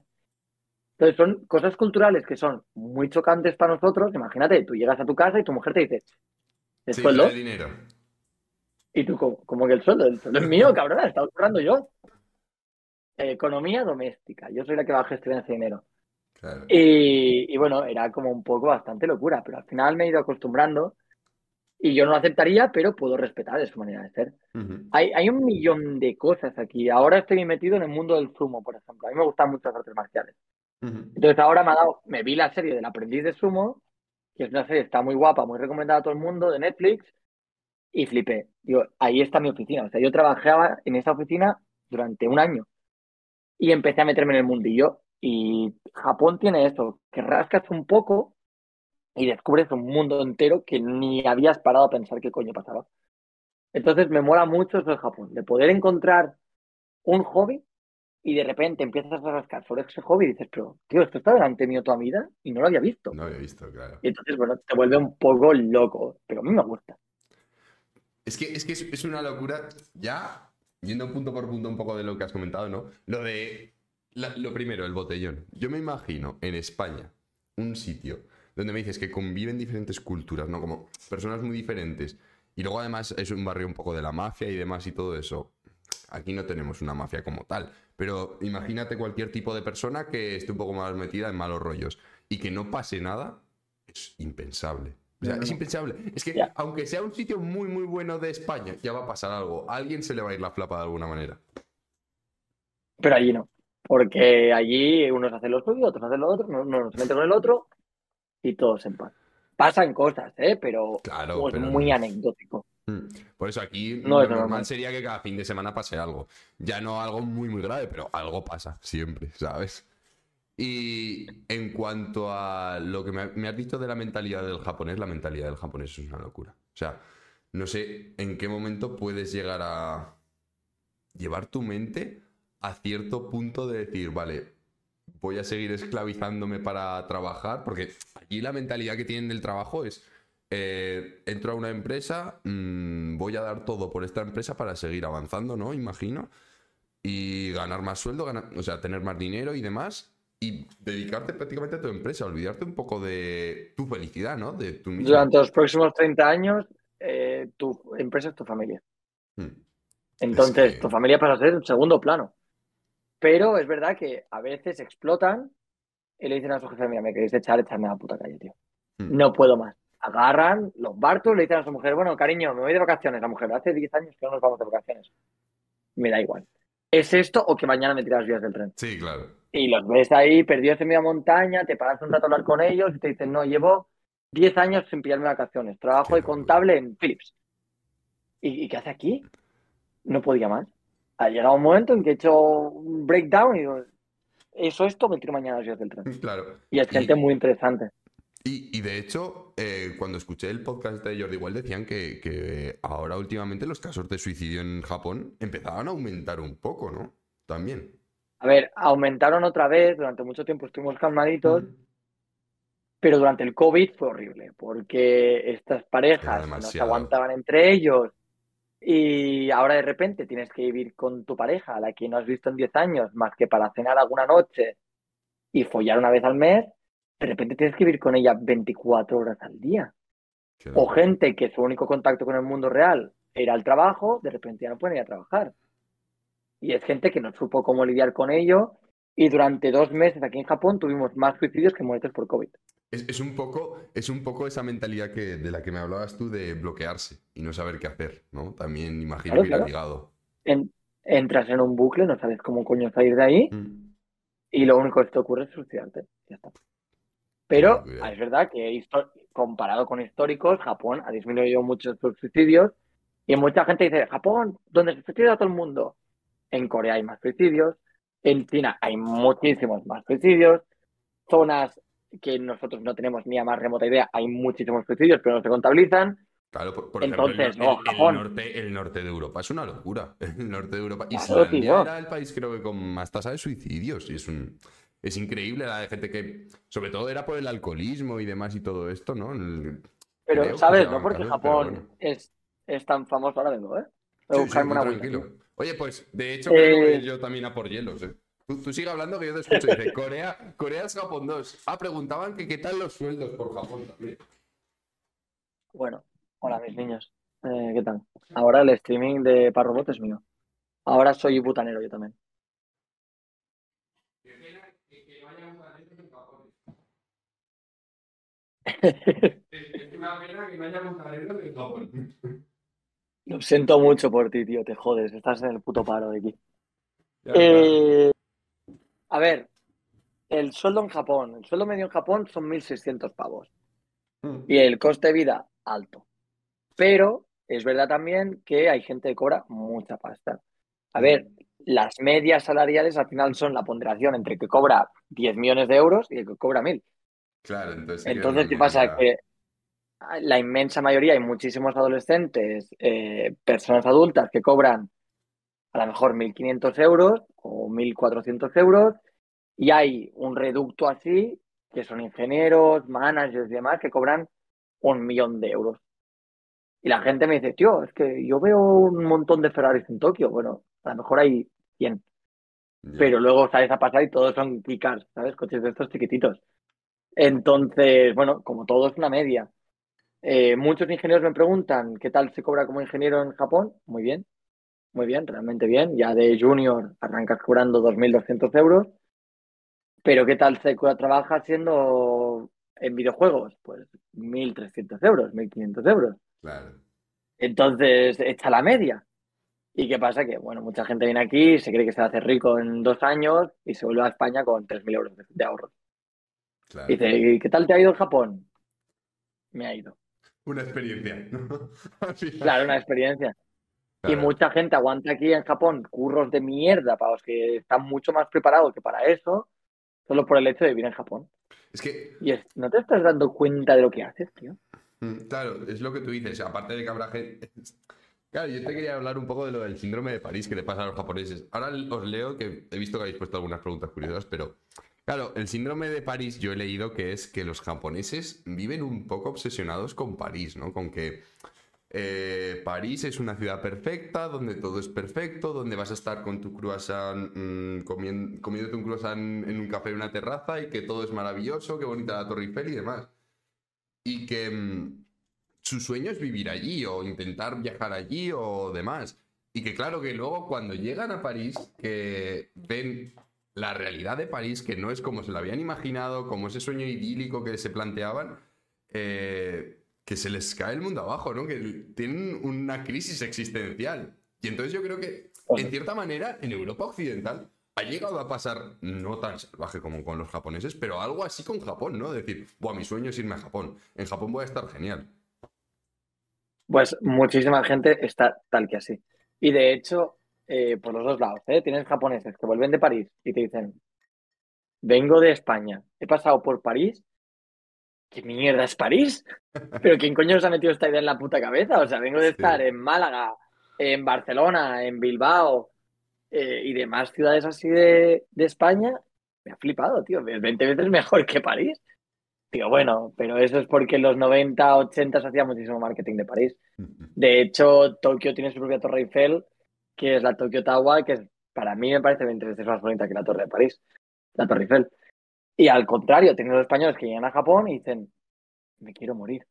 Entonces son cosas culturales que son muy chocantes para nosotros. Imagínate, tú llegas a tu casa y tu mujer te dice, ¿el
Sí,
sueldo?
dinero.
Y tú, como, que el sueldo? El sueldo es mío, cabrona, está currando yo. Economía doméstica, yo soy la que va a gestionar ese dinero.
Claro.
Y, y bueno, era como un poco bastante locura, pero al final me he ido acostumbrando y yo no lo aceptaría, pero puedo respetar su manera de ser. Hay, hay un millón de cosas aquí. Ahora estoy metido en el mundo del sumo, por ejemplo. A mí me gustan mucho las artes marciales. Entonces ahora me ha dado, me vi la serie del aprendiz de sumo, que es una serie, está muy guapa, muy recomendada a todo el mundo, de Netflix, y flipé. Digo, ahí está mi oficina. O sea, yo trabajaba en esa oficina durante un año y empecé a meterme en el mundillo. Y Japón tiene eso, que rascas un poco y descubres un mundo entero que ni habías parado a pensar qué coño pasaba. Entonces me mola mucho eso de Japón, de poder encontrar un hobby y de repente empiezas a rascar sobre ese hobby y dices, pero tío, esto está delante mío toda mi vida y no lo había visto.
No había visto, claro.
Y entonces, bueno, te vuelve un poco loco, pero a mí me gusta.
Es que, es, que es, una locura, ya yendo punto por punto un poco de lo que has comentado, ¿no? Lo de, lo primero, el botellón. Yo me imagino en España un sitio donde me dices que conviven diferentes culturas, ¿no? Como personas muy diferentes. Y luego además es un barrio un poco de la mafia y demás y todo eso. Aquí no tenemos una mafia como tal. Pero imagínate cualquier tipo de persona que esté un poco más metida en malos rollos y que no pase nada, es impensable. O sea,
No, no,
es
no.
impensable. Es que aunque sea un sitio muy, muy bueno de España, ya va a pasar algo. A alguien se le va a ir la flapa de alguna manera.
Pero allí no, porque allí unos hacen lo suyo, otros hacen lo otro, uno uno se mete con el otro y todos en paz. Pasan cosas, ¿eh? Pero
Claro,
es
pero
muy
no.
anecdótico.
Mm. Por eso aquí
No
lo normal. sería que cada fin de semana pase algo. Ya no algo muy, muy grave, pero algo pasa siempre, ¿sabes? Y en cuanto a lo que me, has dicho de la mentalidad del japonés, la mentalidad del japonés es una locura. O sea, no sé en qué momento puedes llegar a llevar tu mente a cierto punto de decir, vale, voy a seguir esclavizándome para trabajar, porque aquí la mentalidad que tienen del trabajo es, eh, entro a una empresa, mm, voy a dar todo por esta empresa para seguir avanzando, ¿no? Imagino. Y ganar más sueldo, ganar- o sea, tener más dinero y demás. Y dedicarte prácticamente a tu empresa, olvidarte un poco de tu felicidad, ¿no? De tu mismo.
Durante los próximos 30 años, eh, tu empresa es tu familia.
Mm.
Entonces,
que-
tu familia pasa a ser un segundo plano. Pero es verdad que a veces explotan y le dicen a su jefe, mira, me queréis echar, echarme a la puta calle, tío.
Mm.
No puedo más. Agarran los barcos, le dicen a su mujer, bueno, cariño, me voy de vacaciones. La mujer, hace 10 años que no nos vamos de vacaciones. Me da igual. ¿Es esto o que mañana me tiras vías del tren?
Sí, claro.
Y los ves ahí perdidos en media montaña, te paras un rato a hablar con ellos y te dicen, no, llevo 10 años sin pillarme vacaciones, trabajo de contable en Philips. ¿Y, y qué hace aquí? No podía más. Ha llegado un momento en que he hecho un breakdown y digo, eso esto me tiro mañana vías del tren.
Claro.
Y es gente muy interesante.
Y, y de hecho, eh, cuando escuché el podcast de Jordi Wild decían que, que ahora últimamente los casos de suicidio en Japón empezaban a aumentar un poco, ¿no? También.
A ver, aumentaron otra vez, durante mucho tiempo estuvimos calmaditos, pero durante el COVID fue horrible, porque estas parejas no se aguantaban entre ellos y ahora de repente tienes que vivir con tu pareja, a la que no has visto en 10 años, más que para cenar alguna noche y follar una vez al mes, de repente tienes que vivir con ella 24 horas al día.
Qué
O gente que su único contacto con el mundo real era el trabajo, de repente ya no pueden ir a trabajar. Y es gente que no supo cómo lidiar con ello. Y durante dos meses aquí en Japón tuvimos más suicidios que muertes por COVID.
Es, es un poco, es un poco esa mentalidad que, de la que me hablabas tú de bloquearse y no saber qué hacer, ¿no? También imagino
Claro,
que
claro.
ligado.
en- entras en un bucle, no sabes cómo coño salir de ahí
Mm.
y lo único que te ocurre es suicidarte. Ya está. Pero
Cuidado.
es verdad que comparado con históricos, Japón ha disminuido mucho sus suicidios y mucha gente dice, Japón, donde se suicida todo el mundo. En Corea hay más suicidios, en China hay muchísimos más suicidios, zonas que nosotros no tenemos ni a más remota idea, hay muchísimos suicidios, pero no se contabilizan.
Claro, por, por ejemplo, el,
Entonces,
norte, el norte de Europa es una locura. El norte de Europa. Islandia era el país, creo que con más tasa de suicidios. Y es un. Es increíble la de gente que. Sobre todo era por el alcoholismo y demás y todo esto, ¿no? El-
Pero, ¿sabes? No porque Japón
bueno.
es, es tan famoso, ahora vengo, ¿eh? Voy a
Sí, sí,
buscarme
tú
una vuelta.
Oye, pues de hecho
Eh,
creo que ir yo también a por hielos, ¿eh? Tú, tú sigue hablando que yo te escucho. Dice, Corea, Corea es Japón 2. Ah, preguntaban que qué tal los sueldos por Japón también.
Bueno, hola mis niños. Eh, ¿qué tal? Ahora el streaming de Parrobot es mío. Ahora soy butanero yo también.
Es una pena que no haya montaneros en Japón.
Lo siento mucho por ti, tío, te jodes, estás en el puto paro de aquí.
Ya,
Eh, a ver, el sueldo en Japón, el sueldo medio en Japón son 1.600 pavos
claro.
y el coste de vida alto. Pero es verdad también que hay gente que cobra mucha pasta. A ver, las medias salariales al final son la ponderación entre el que cobra 10 millones de euros y el que cobra 1.000.
Claro, entonces.
Entonces,
es
¿qué pasa? Que la inmensa mayoría, hay muchísimos adolescentes, eh, personas adultas que cobran a lo mejor 1.500 euros o 1.400 euros y hay un reducto así, que son ingenieros, managers y demás, que cobran un millón de euros. Y la gente me dice, tío, es que yo veo un montón de Ferraris en Tokio. Bueno, a lo mejor hay 100,
Ya.
pero luego sales a pasar y todos son cars, ¿sabes? Coches de estos chiquititos. Entonces, bueno, como todo es una media. Eh, muchos ingenieros me preguntan qué tal se cobra como ingeniero en Japón. Muy bien, muy bien, realmente bien. Ya de junior arrancas cobrando 2.200 euros. Pero qué tal se trabaja siendo en videojuegos? Pues 1.300 euros, 1.500 euros.
Claro.
Entonces, echa la media. ¿Y qué pasa? Que, bueno, mucha gente viene aquí, se cree que se va a hacer rico en dos años y se vuelve a España con 3.000 euros de, de ahorros.
Claro.
Y dice, ¿y qué tal te ha ido en Japón? Me ha ido.
Una experiencia. ¿no?
Claro, una experiencia. Y mucha gente aguanta aquí en Japón curros de mierda para los que están mucho más preparados que para eso, solo por el hecho de vivir en Japón.
Es que
Y es, ¿no te estás dando cuenta de lo que haces, tío?
Mm, Claro, es lo que tú dices. Aparte de que habrá gente. Claro, yo te quería hablar un poco de lo del síndrome de París que le pasa a los japoneses. Ahora os leo que he visto que habéis puesto algunas preguntas curiosas, pero. Claro, el síndrome de París yo he leído que es que los japoneses viven un poco obsesionados con París, ¿no? Con que eh, París es una ciudad perfecta, donde todo es perfecto, donde vas a estar con tu croissant, mm, comien- comiéndote un croissant en un café en una terraza y que todo es maravilloso, qué bonita la Torre Eiffel y demás y que mm, su sueño es vivir allí o intentar viajar allí o demás. Y que claro que luego cuando llegan a París, que ven la realidad de París, que no es como se lo habían imaginado, como ese sueño idílico que se planteaban, eh, que se les cae el mundo abajo, ¿no? Que tienen una crisis existencial. Y entonces yo creo que, en cierta manera, en Europa Occidental ha llegado a pasar, no tan salvaje como con los japoneses, pero algo así con Japón, ¿no? Decir, Buah, mi sueño es irme a Japón. En Japón voy a estar genial.
Pues muchísima gente está tal que así. Y de hecho, eh, por los dos lados, ¿eh? Tienes japoneses que vuelven de París y te dicen, vengo de España, he pasado por París. ¿Qué mierda es París? ¿Pero quién coño os ha metido esta idea en la puta cabeza? O sea, vengo de
Sí.
estar en Málaga, en Barcelona, en Bilbao eh, y demás ciudades así de, de España. Me ha flipado, tío. Es 20 veces mejor que París. Tío, bueno, pero eso es porque en los 90, 80 se hacía muchísimo marketing de París. De hecho, Tokio tiene su propia Torre Eiffel, que es la Tokyo Tower, que para mí me parece 20 veces más bonita que la Torre de París, la Torre Eiffel. Y al contrario, tienen los españoles que llegan a Japón y dicen, me quiero morir.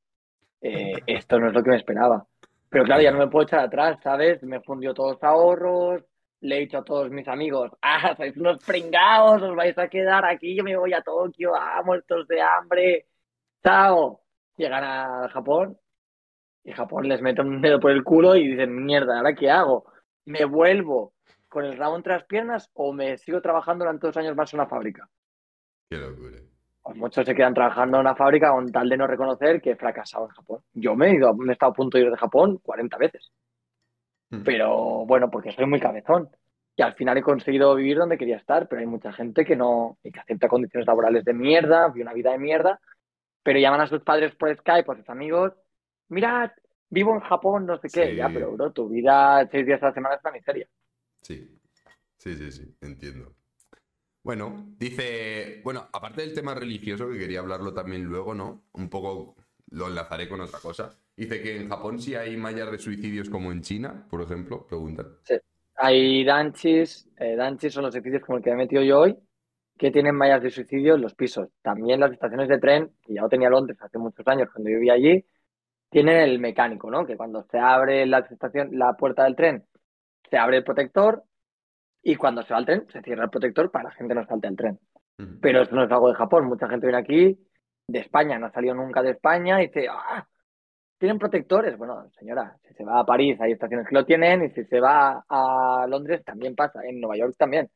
Eh, esto no es lo que me esperaba. Pero claro, ya no me puedo echar atrás, ¿sabes? Me fundió todos los ahorros, le he dicho a todos mis amigos, ah, sois unos pringados, os vais a quedar aquí, yo me voy a Tokio, ah, muertos de hambre, chao. Llegan a Japón y Japón les mete un dedo por el culo y dicen, mierda, ¿ahora qué hago? ¿Me vuelvo con el rabo entre las piernas o me sigo trabajando durante dos años más en una fábrica?
Qué locura.
Pues muchos se quedan trabajando en una fábrica con tal de no reconocer que he fracasado en Japón. Yo me he, ido, me he estado a punto de ir de Japón 40 veces.
Mm.
Pero bueno, porque soy muy cabezón. Y al final he conseguido vivir donde quería estar, pero hay mucha gente que no, y que acepta condiciones laborales de mierda, vive una vida de mierda, pero llaman a sus padres por Skype a sus amigos, mirad, vivo en Japón, no sé qué.
Sí.
Ya, pero bro, tu vida seis días a la semana es una miseria.
Sí, sí, sí, sí, entiendo. Bueno, dice, bueno, aparte del tema religioso, que quería hablarlo también luego, ¿no? Un poco lo enlazaré con otra cosa. Dice que en Japón sí hay mallas de suicidios como en China, por ejemplo, preguntan.
Hay danchis, eh, danchis son los edificios como el que me he metido yo hoy, que tienen mallas de suicidio en los pisos. También las estaciones de tren, que ya lo tenía Londres hace muchos años cuando yo vivía allí, tienen el mecánico, ¿no? Que cuando se abre la estación, la puerta del tren, se abre el protector y cuando se va al tren, se cierra el protector para que la gente no salte al tren. Pero esto no es algo de Japón. Mucha gente viene aquí de España, no ha salido nunca de España y dice, ah, ¿tienen protectores? Bueno, señora, si se va a París hay estaciones que lo tienen y si se va a Londres también pasa, en Nueva York también,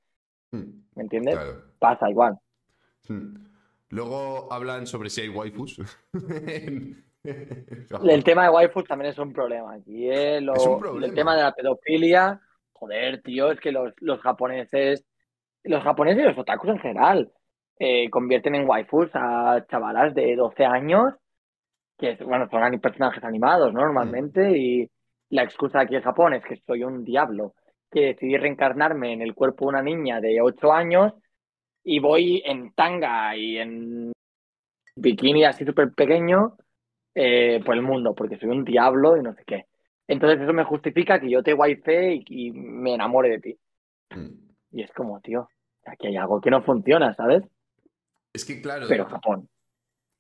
Mm,
¿me entiendes?
Claro.
Pasa igual.
Mm. Luego hablan sobre si hay waifus. en-
El tema de waifus también es un problema aquí, ¿eh? Lo-
problema.
El tema de la pedofilia, joder, tío, es que los, los japoneses, los japoneses y los otakus en general, eh, convierten en waifus a chavalas de 12 años, que bueno, son personajes animados, ¿no? Normalmente, y la excusa aquí en Japón es que soy un diablo, que decidí reencarnarme en el cuerpo de una niña de 8 años y voy en tanga y en bikini así súper pequeño eh, por el mundo, porque soy un diablo y no sé qué. Entonces eso me justifica que yo te wife y, y me enamore de ti.
Mm.
Y es como, tío, aquí hay algo que no funciona, ¿sabes?
Es que claro,
Pero Japón.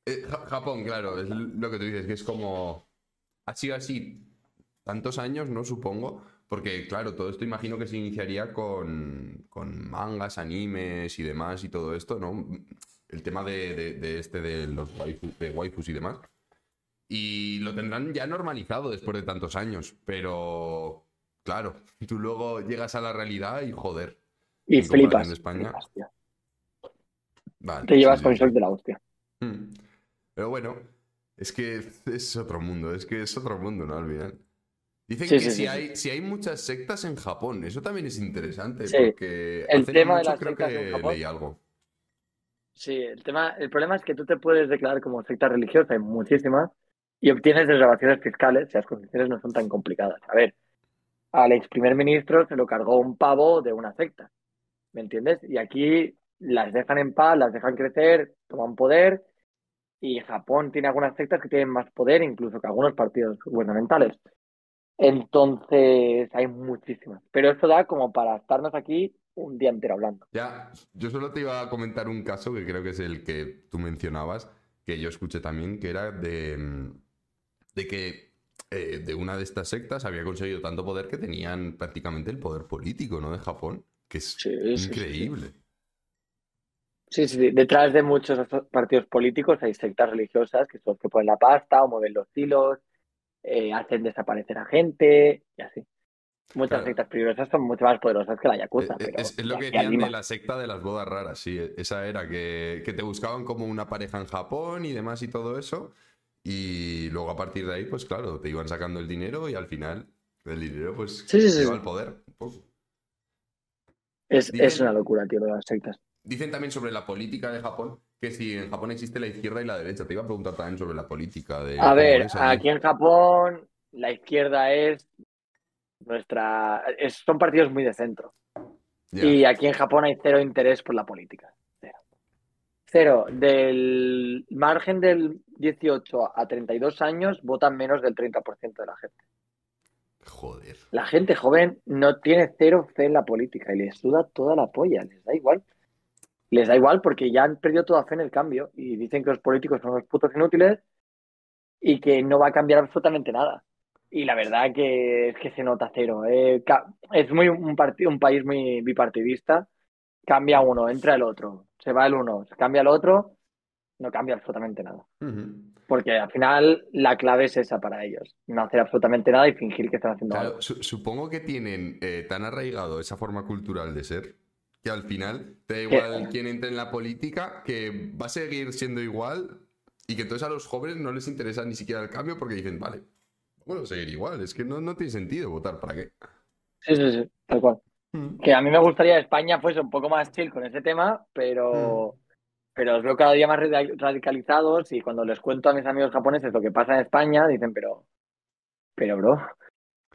eh, Ja- Japón, claro, es lo que tú dices, que es como... Ha sido así tantos años, ¿no? Supongo. Porque, claro, todo esto imagino que se iniciaría con, con mangas, animes y demás y todo esto, ¿no? El tema de, de- de este de los waifu- de waifus y demás. Y lo tendrán ya normalizado después de tantos años. Pero, claro, tú luego llegas a la realidad y joder.
Y
en
flipas.
de España.
flipas, tío.
Vale,
Te llevas
sí,
con
sí,
shock de la hostia.
Mm. Pero bueno, es que es otro mundo, es que es otro mundo, ¿no? Al final. Dicen
Sí,
que si, hay, si hay muchas sectas en Japón, eso también es interesante,
Sí.
porque
El tema de
mucho
las
creo
sectas
que
en Japón-
leí algo.
Sí, el tema, el problema es que tú te puedes declarar como secta religiosa, hay muchísimas, y obtienes desgrabaciones fiscales si las condiciones no son tan complicadas. A ver, al ex primer ministro se lo cargó un pavo de una secta, ¿me entiendes? Y aquí las dejan en paz, las dejan crecer, toman poder, y Japón tiene algunas sectas que tienen más poder incluso que algunos partidos gubernamentales. Entonces, hay muchísimas. Pero esto da como para estarnos aquí un día entero hablando.
Ya, yo solo te iba a comentar un caso que creo que es el que tú mencionabas, que yo escuché también, que era de, mm, de que eh, de una de estas sectas había conseguido tanto poder que tenían prácticamente el poder político, ¿no? De Japón, que es
Sí,
increíble.
Sí, sí, sí. Detrás de muchos partidos políticos hay sectas religiosas que son los que ponen la pasta o mueven los hilos, eh, hacen desaparecer a gente y así. Muchas
Claro.
sectas peligrosas son mucho más poderosas que la Yakuza,
Eh,
pero
Es, es lo que decían de la secta de las bodas raras, sí, esa era, que, que te buscaban como una pareja en Japón y demás y todo eso, y luego a partir de ahí, pues claro, te iban sacando el dinero y al final el dinero pues
Sí, sí, sí,
lleva al poder. un poco.
Es,
Dicen-
es una locura, tío, lo de las sectas.
Dicen también sobre la política de Japón, que si en Japón existe la izquierda y la derecha, te iba a preguntar también sobre la política de...
A ver,
es
aquí en Japón la izquierda es nuestra... es- son partidos muy de centro. Y aquí en Japón hay cero interés por la política. Cero. Del margen del 18 a 32 años votan menos del 30% de la gente.
Joder.
La gente joven no tiene cero fe en la política y les suda toda la polla, les da igual. Les da igual porque ya han perdido toda fe en el cambio y dicen que los políticos son unos putos inútiles y que no va a cambiar absolutamente nada. Y la verdad que es que se nota cero. eh. Es muy un, un país muy bipartidista. Cambia uno, entra el otro, se va el uno, se cambia el otro no cambia absolutamente nada. Porque al final la clave es esa para ellos, no hacer absolutamente nada y fingir que están haciendo
Claro,
algo.
su- supongo que tienen eh, tan arraigado esa forma cultural de ser que al final te da igual quién entre en la política, que va a seguir siendo igual y que entonces a los jóvenes no les interesa ni siquiera el cambio porque dicen, vale, bueno, seguir igual, es que no, no tiene sentido votar, ¿para qué?
Sí, sí, sí, tal cual. Que a mí me gustaría que España fuese un poco más chill con ese tema, pero, pero os veo cada día más radi- radicalizados y cuando les cuento a mis amigos japoneses lo que pasa en España, dicen, pero, pero bro,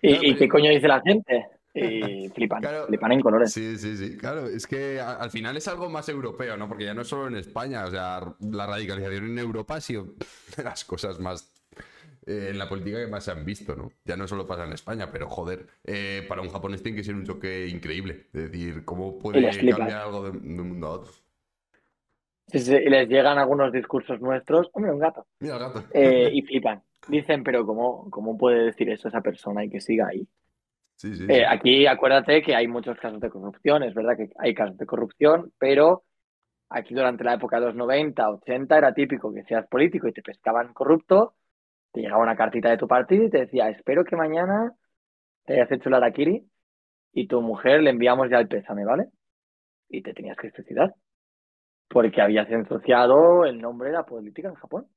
¿y, qué coño dice la gente? Y flipan,
Claro.
flipan en colores.
Sí, sí, sí, claro, es que a- al final es algo más europeo, ¿no? Porque ya no es solo en España, o sea, la radicalización en Europa ha sido de las cosas más eh, en la política que más se han visto, ¿no? Ya no solo pasa en España, pero joder, eh, para un japonés tiene que ser un choque increíble, es decir, ¿cómo puede cambiar algo de, de un mundo a otro?
Sí, sí, y les llegan algunos discursos nuestros, hombre, un gato,
Mira el gato.
eh, y flipan. Dicen, pero ¿cómo, ¿cómo puede decir eso esa persona y que siga ahí?
Sí, sí, sí.
Eh, aquí acuérdate que hay muchos casos de corrupción, es verdad que hay casos de corrupción, pero aquí durante la época de los 90, 80 era típico que seas político y te pescaban corrupto, te llegaba una cartita de tu partido y te decía, espero que mañana te hayas hecho el Arakiri y tu mujer le enviamos ya el pésame, ¿vale? Y te tenías que suicidar, porque habías ensuciado el nombre de la política en Japón.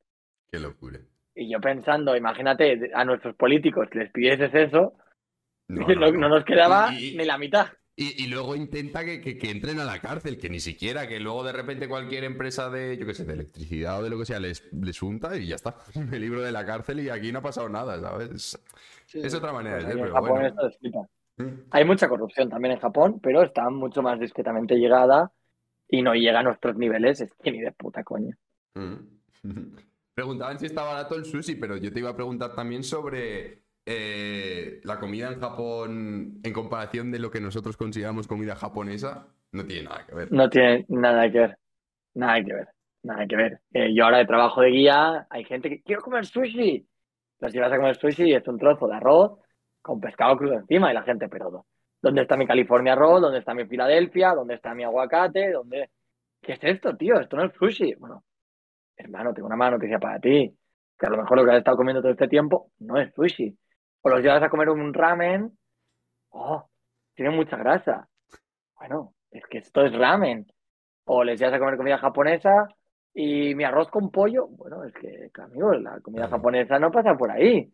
Qué locura.
Y yo pensando, imagínate, a nuestros políticos que les pidieses eso,
No,
no,
no, no.
no nos quedaba
y-
ni la mitad.
Y, y luego intenta que, que- que entren a la cárcel, que ni siquiera, que luego de repente cualquier empresa de, yo qué sé, de electricidad o de lo que sea, les, les unta y ya está. Me libro de la cárcel y aquí no ha pasado nada, ¿sabes? Es otra manera de ser, pero
Japón
bueno. Mm.
Hay mucha corrupción también en Japón, pero está mucho más discretamente llegada y no llega a nuestros niveles. Es que ni de puta coña.
Mm. Preguntaban si está barato el sushi, pero yo te iba a preguntar también sobre eh, la comida en Japón en comparación de lo que nosotros consideramos comida japonesa. No tiene nada que ver.
No tiene nada que ver. Nada que ver. Nada que ver. Eh, yo ahora de trabajo de guía, hay gente que quiero comer sushi. Los llevas a comer sushi y es un trozo de arroz con pescado crudo encima y la gente, pero ¿dónde está mi California Roll? ¿Dónde está mi Filadelfia? ¿Dónde está mi aguacate? ¿Dónde? ¿Qué es esto, tío? Esto no es sushi. Bueno, hermano, tengo una mala noticia para ti. Que a lo mejor lo que has estado comiendo todo este tiempo no es sushi. O los llevas a comer un ramen. Oh, tiene mucha grasa. Bueno, es que esto es ramen. O les llevas a comer comida japonesa y mi arroz con pollo. Bueno, es que, amigo, la comida japonesa no pasa por ahí.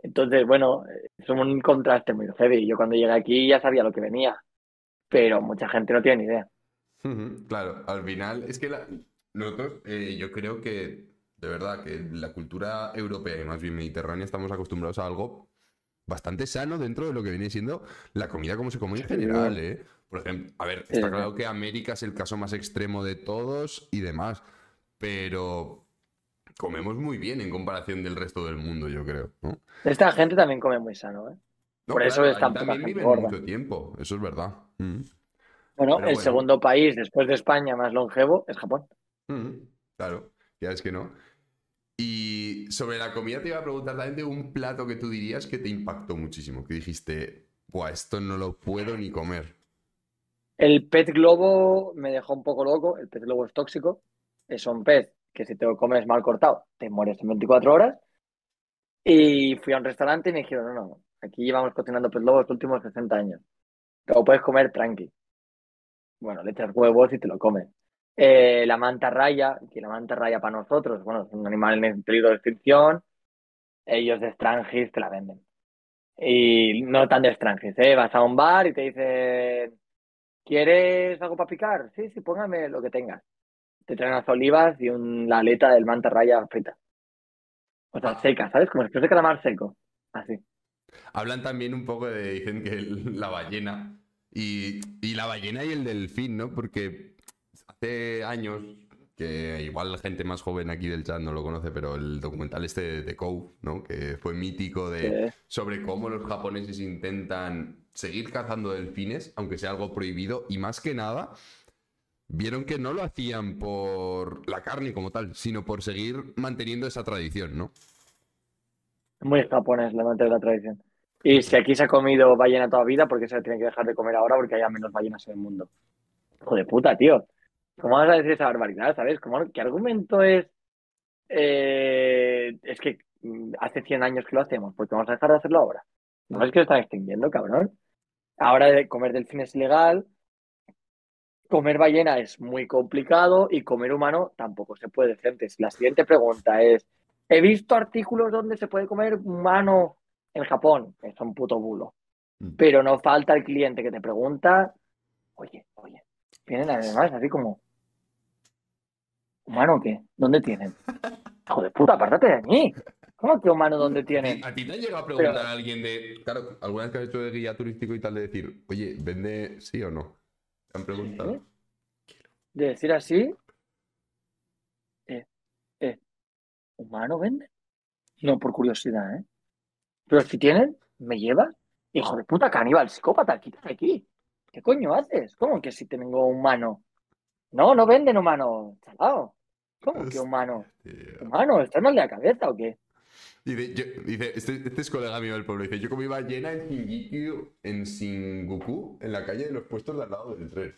Entonces, bueno, es un contraste muy heavy. Yo cuando llegué aquí ya sabía lo que venía. Pero mucha gente no tiene ni idea.
Claro, al final es que la- nosotros, eh, yo creo que de verdad que la cultura europea y más bien mediterránea estamos acostumbrados a algo bastante sano dentro de lo que viene siendo la comida como se come en general, ¿eh? Por ejemplo, a ver, está claro que América es el caso más extremo de todos y demás, pero comemos muy bien en comparación del resto del mundo, yo creo, ¿no?
Esta gente también come muy sano, ¿eh?
No,
Por eso
claro,
es tan
también viven
gorda.
mucho tiempo, eso es verdad. Mm.
Bueno,
Pero
el
bueno.
segundo país después de España más longevo es Japón.
Mm, Claro, ya es que no. Sobre la comida te iba a preguntar también de un plato que tú dirías que te impactó muchísimo, que dijiste, Buah, esto no lo puedo ni comer.
El pez globo me dejó un poco loco. El pez globo es tóxico. Es un pez que si te lo comes mal cortado, te mueres en 24 horas. Y fui a un restaurante y me dijeron, no, no, aquí llevamos cocinando pez globo los últimos 60 años. Te lo puedes comer tranqui. Bueno, le echas huevos y te lo comes. Eh, la manta raya, que la manta raya para nosotros, bueno, es un animal en peligro de extinción. Ellos de Strangis te la venden. Y no tan de Strangis, ¿eh? Vas a un bar y te dicen, ¿quieres algo para picar? Sí, sí, póngame lo que tengas. Te traen unas olivas y un, la aleta del manta raya frita. O sea,
Ah.
seca, ¿sabes? Como especie de calamar seco. Así.
Hablan también un poco de, dicen que el- la ballena y, y la ballena y el delfín, ¿no? Porque hace años, que igual la gente más joven aquí del chat no lo conoce, pero el documental este de, Cove, ¿no? Que fue mítico de, sobre cómo los japoneses intentan seguir cazando delfines, aunque sea algo prohibido, y más que nada, vieron que no lo hacían por la carne como tal, sino por seguir manteniendo esa tradición, ¿no?
Muy japonés la amante de la tradición. Y si aquí se ha comido ballena toda vida, ¿por qué se le tiene que dejar de comer ahora? Porque haya menos ballenas en el mundo. Hijo de puta, tío. ¿Cómo vas a decir esa barbaridad? ¿Sabes? ¿Cómo, ¿Qué argumento es? eh, es que mm, hace 100 años que lo hacemos, porque vamos a dejar de hacerlo ahora. No es que lo están extinguiendo, cabrón. Ahora comer delfín es ilegal, comer ballena es muy complicado y comer humano tampoco se puede. Entonces, la siguiente pregunta es, he visto artículos donde se puede comer humano en Japón, es un puto bulo.
Mm.
Pero no falta el cliente que te pregunta, oye, oye, vienen además así como, ¿humano qué? ¿Dónde tienen? Hijo de puta, apártate de mí. ¿Cómo que humano dónde tienen?
¿A ti te ha llegado a preguntar
Pero-
a alguien de. Claro, alguna vez que has hecho de guía turístico y tal, de decir, oye, ¿vende sí o no? ¿Te han preguntado?
De decir así, eh, eh, ¿humano vende? No, por curiosidad, ¿eh? Pero si tienen, ¿me llevas? Hijo de puta, caníbal, psicópata, quítate aquí. ¿Qué coño haces? ¿Cómo que si tengo humano? No, no venden humano, chalao. ¿Cómo que humano?
Tío.
¿Humano? ¿Estás mal de la cabeza o qué?
Dice, yo- dice este, este es colega mío del pueblo, dice, yo comí ballena en Shinjuku, en Shinjuku, en la calle de los puestos de al lado del tren.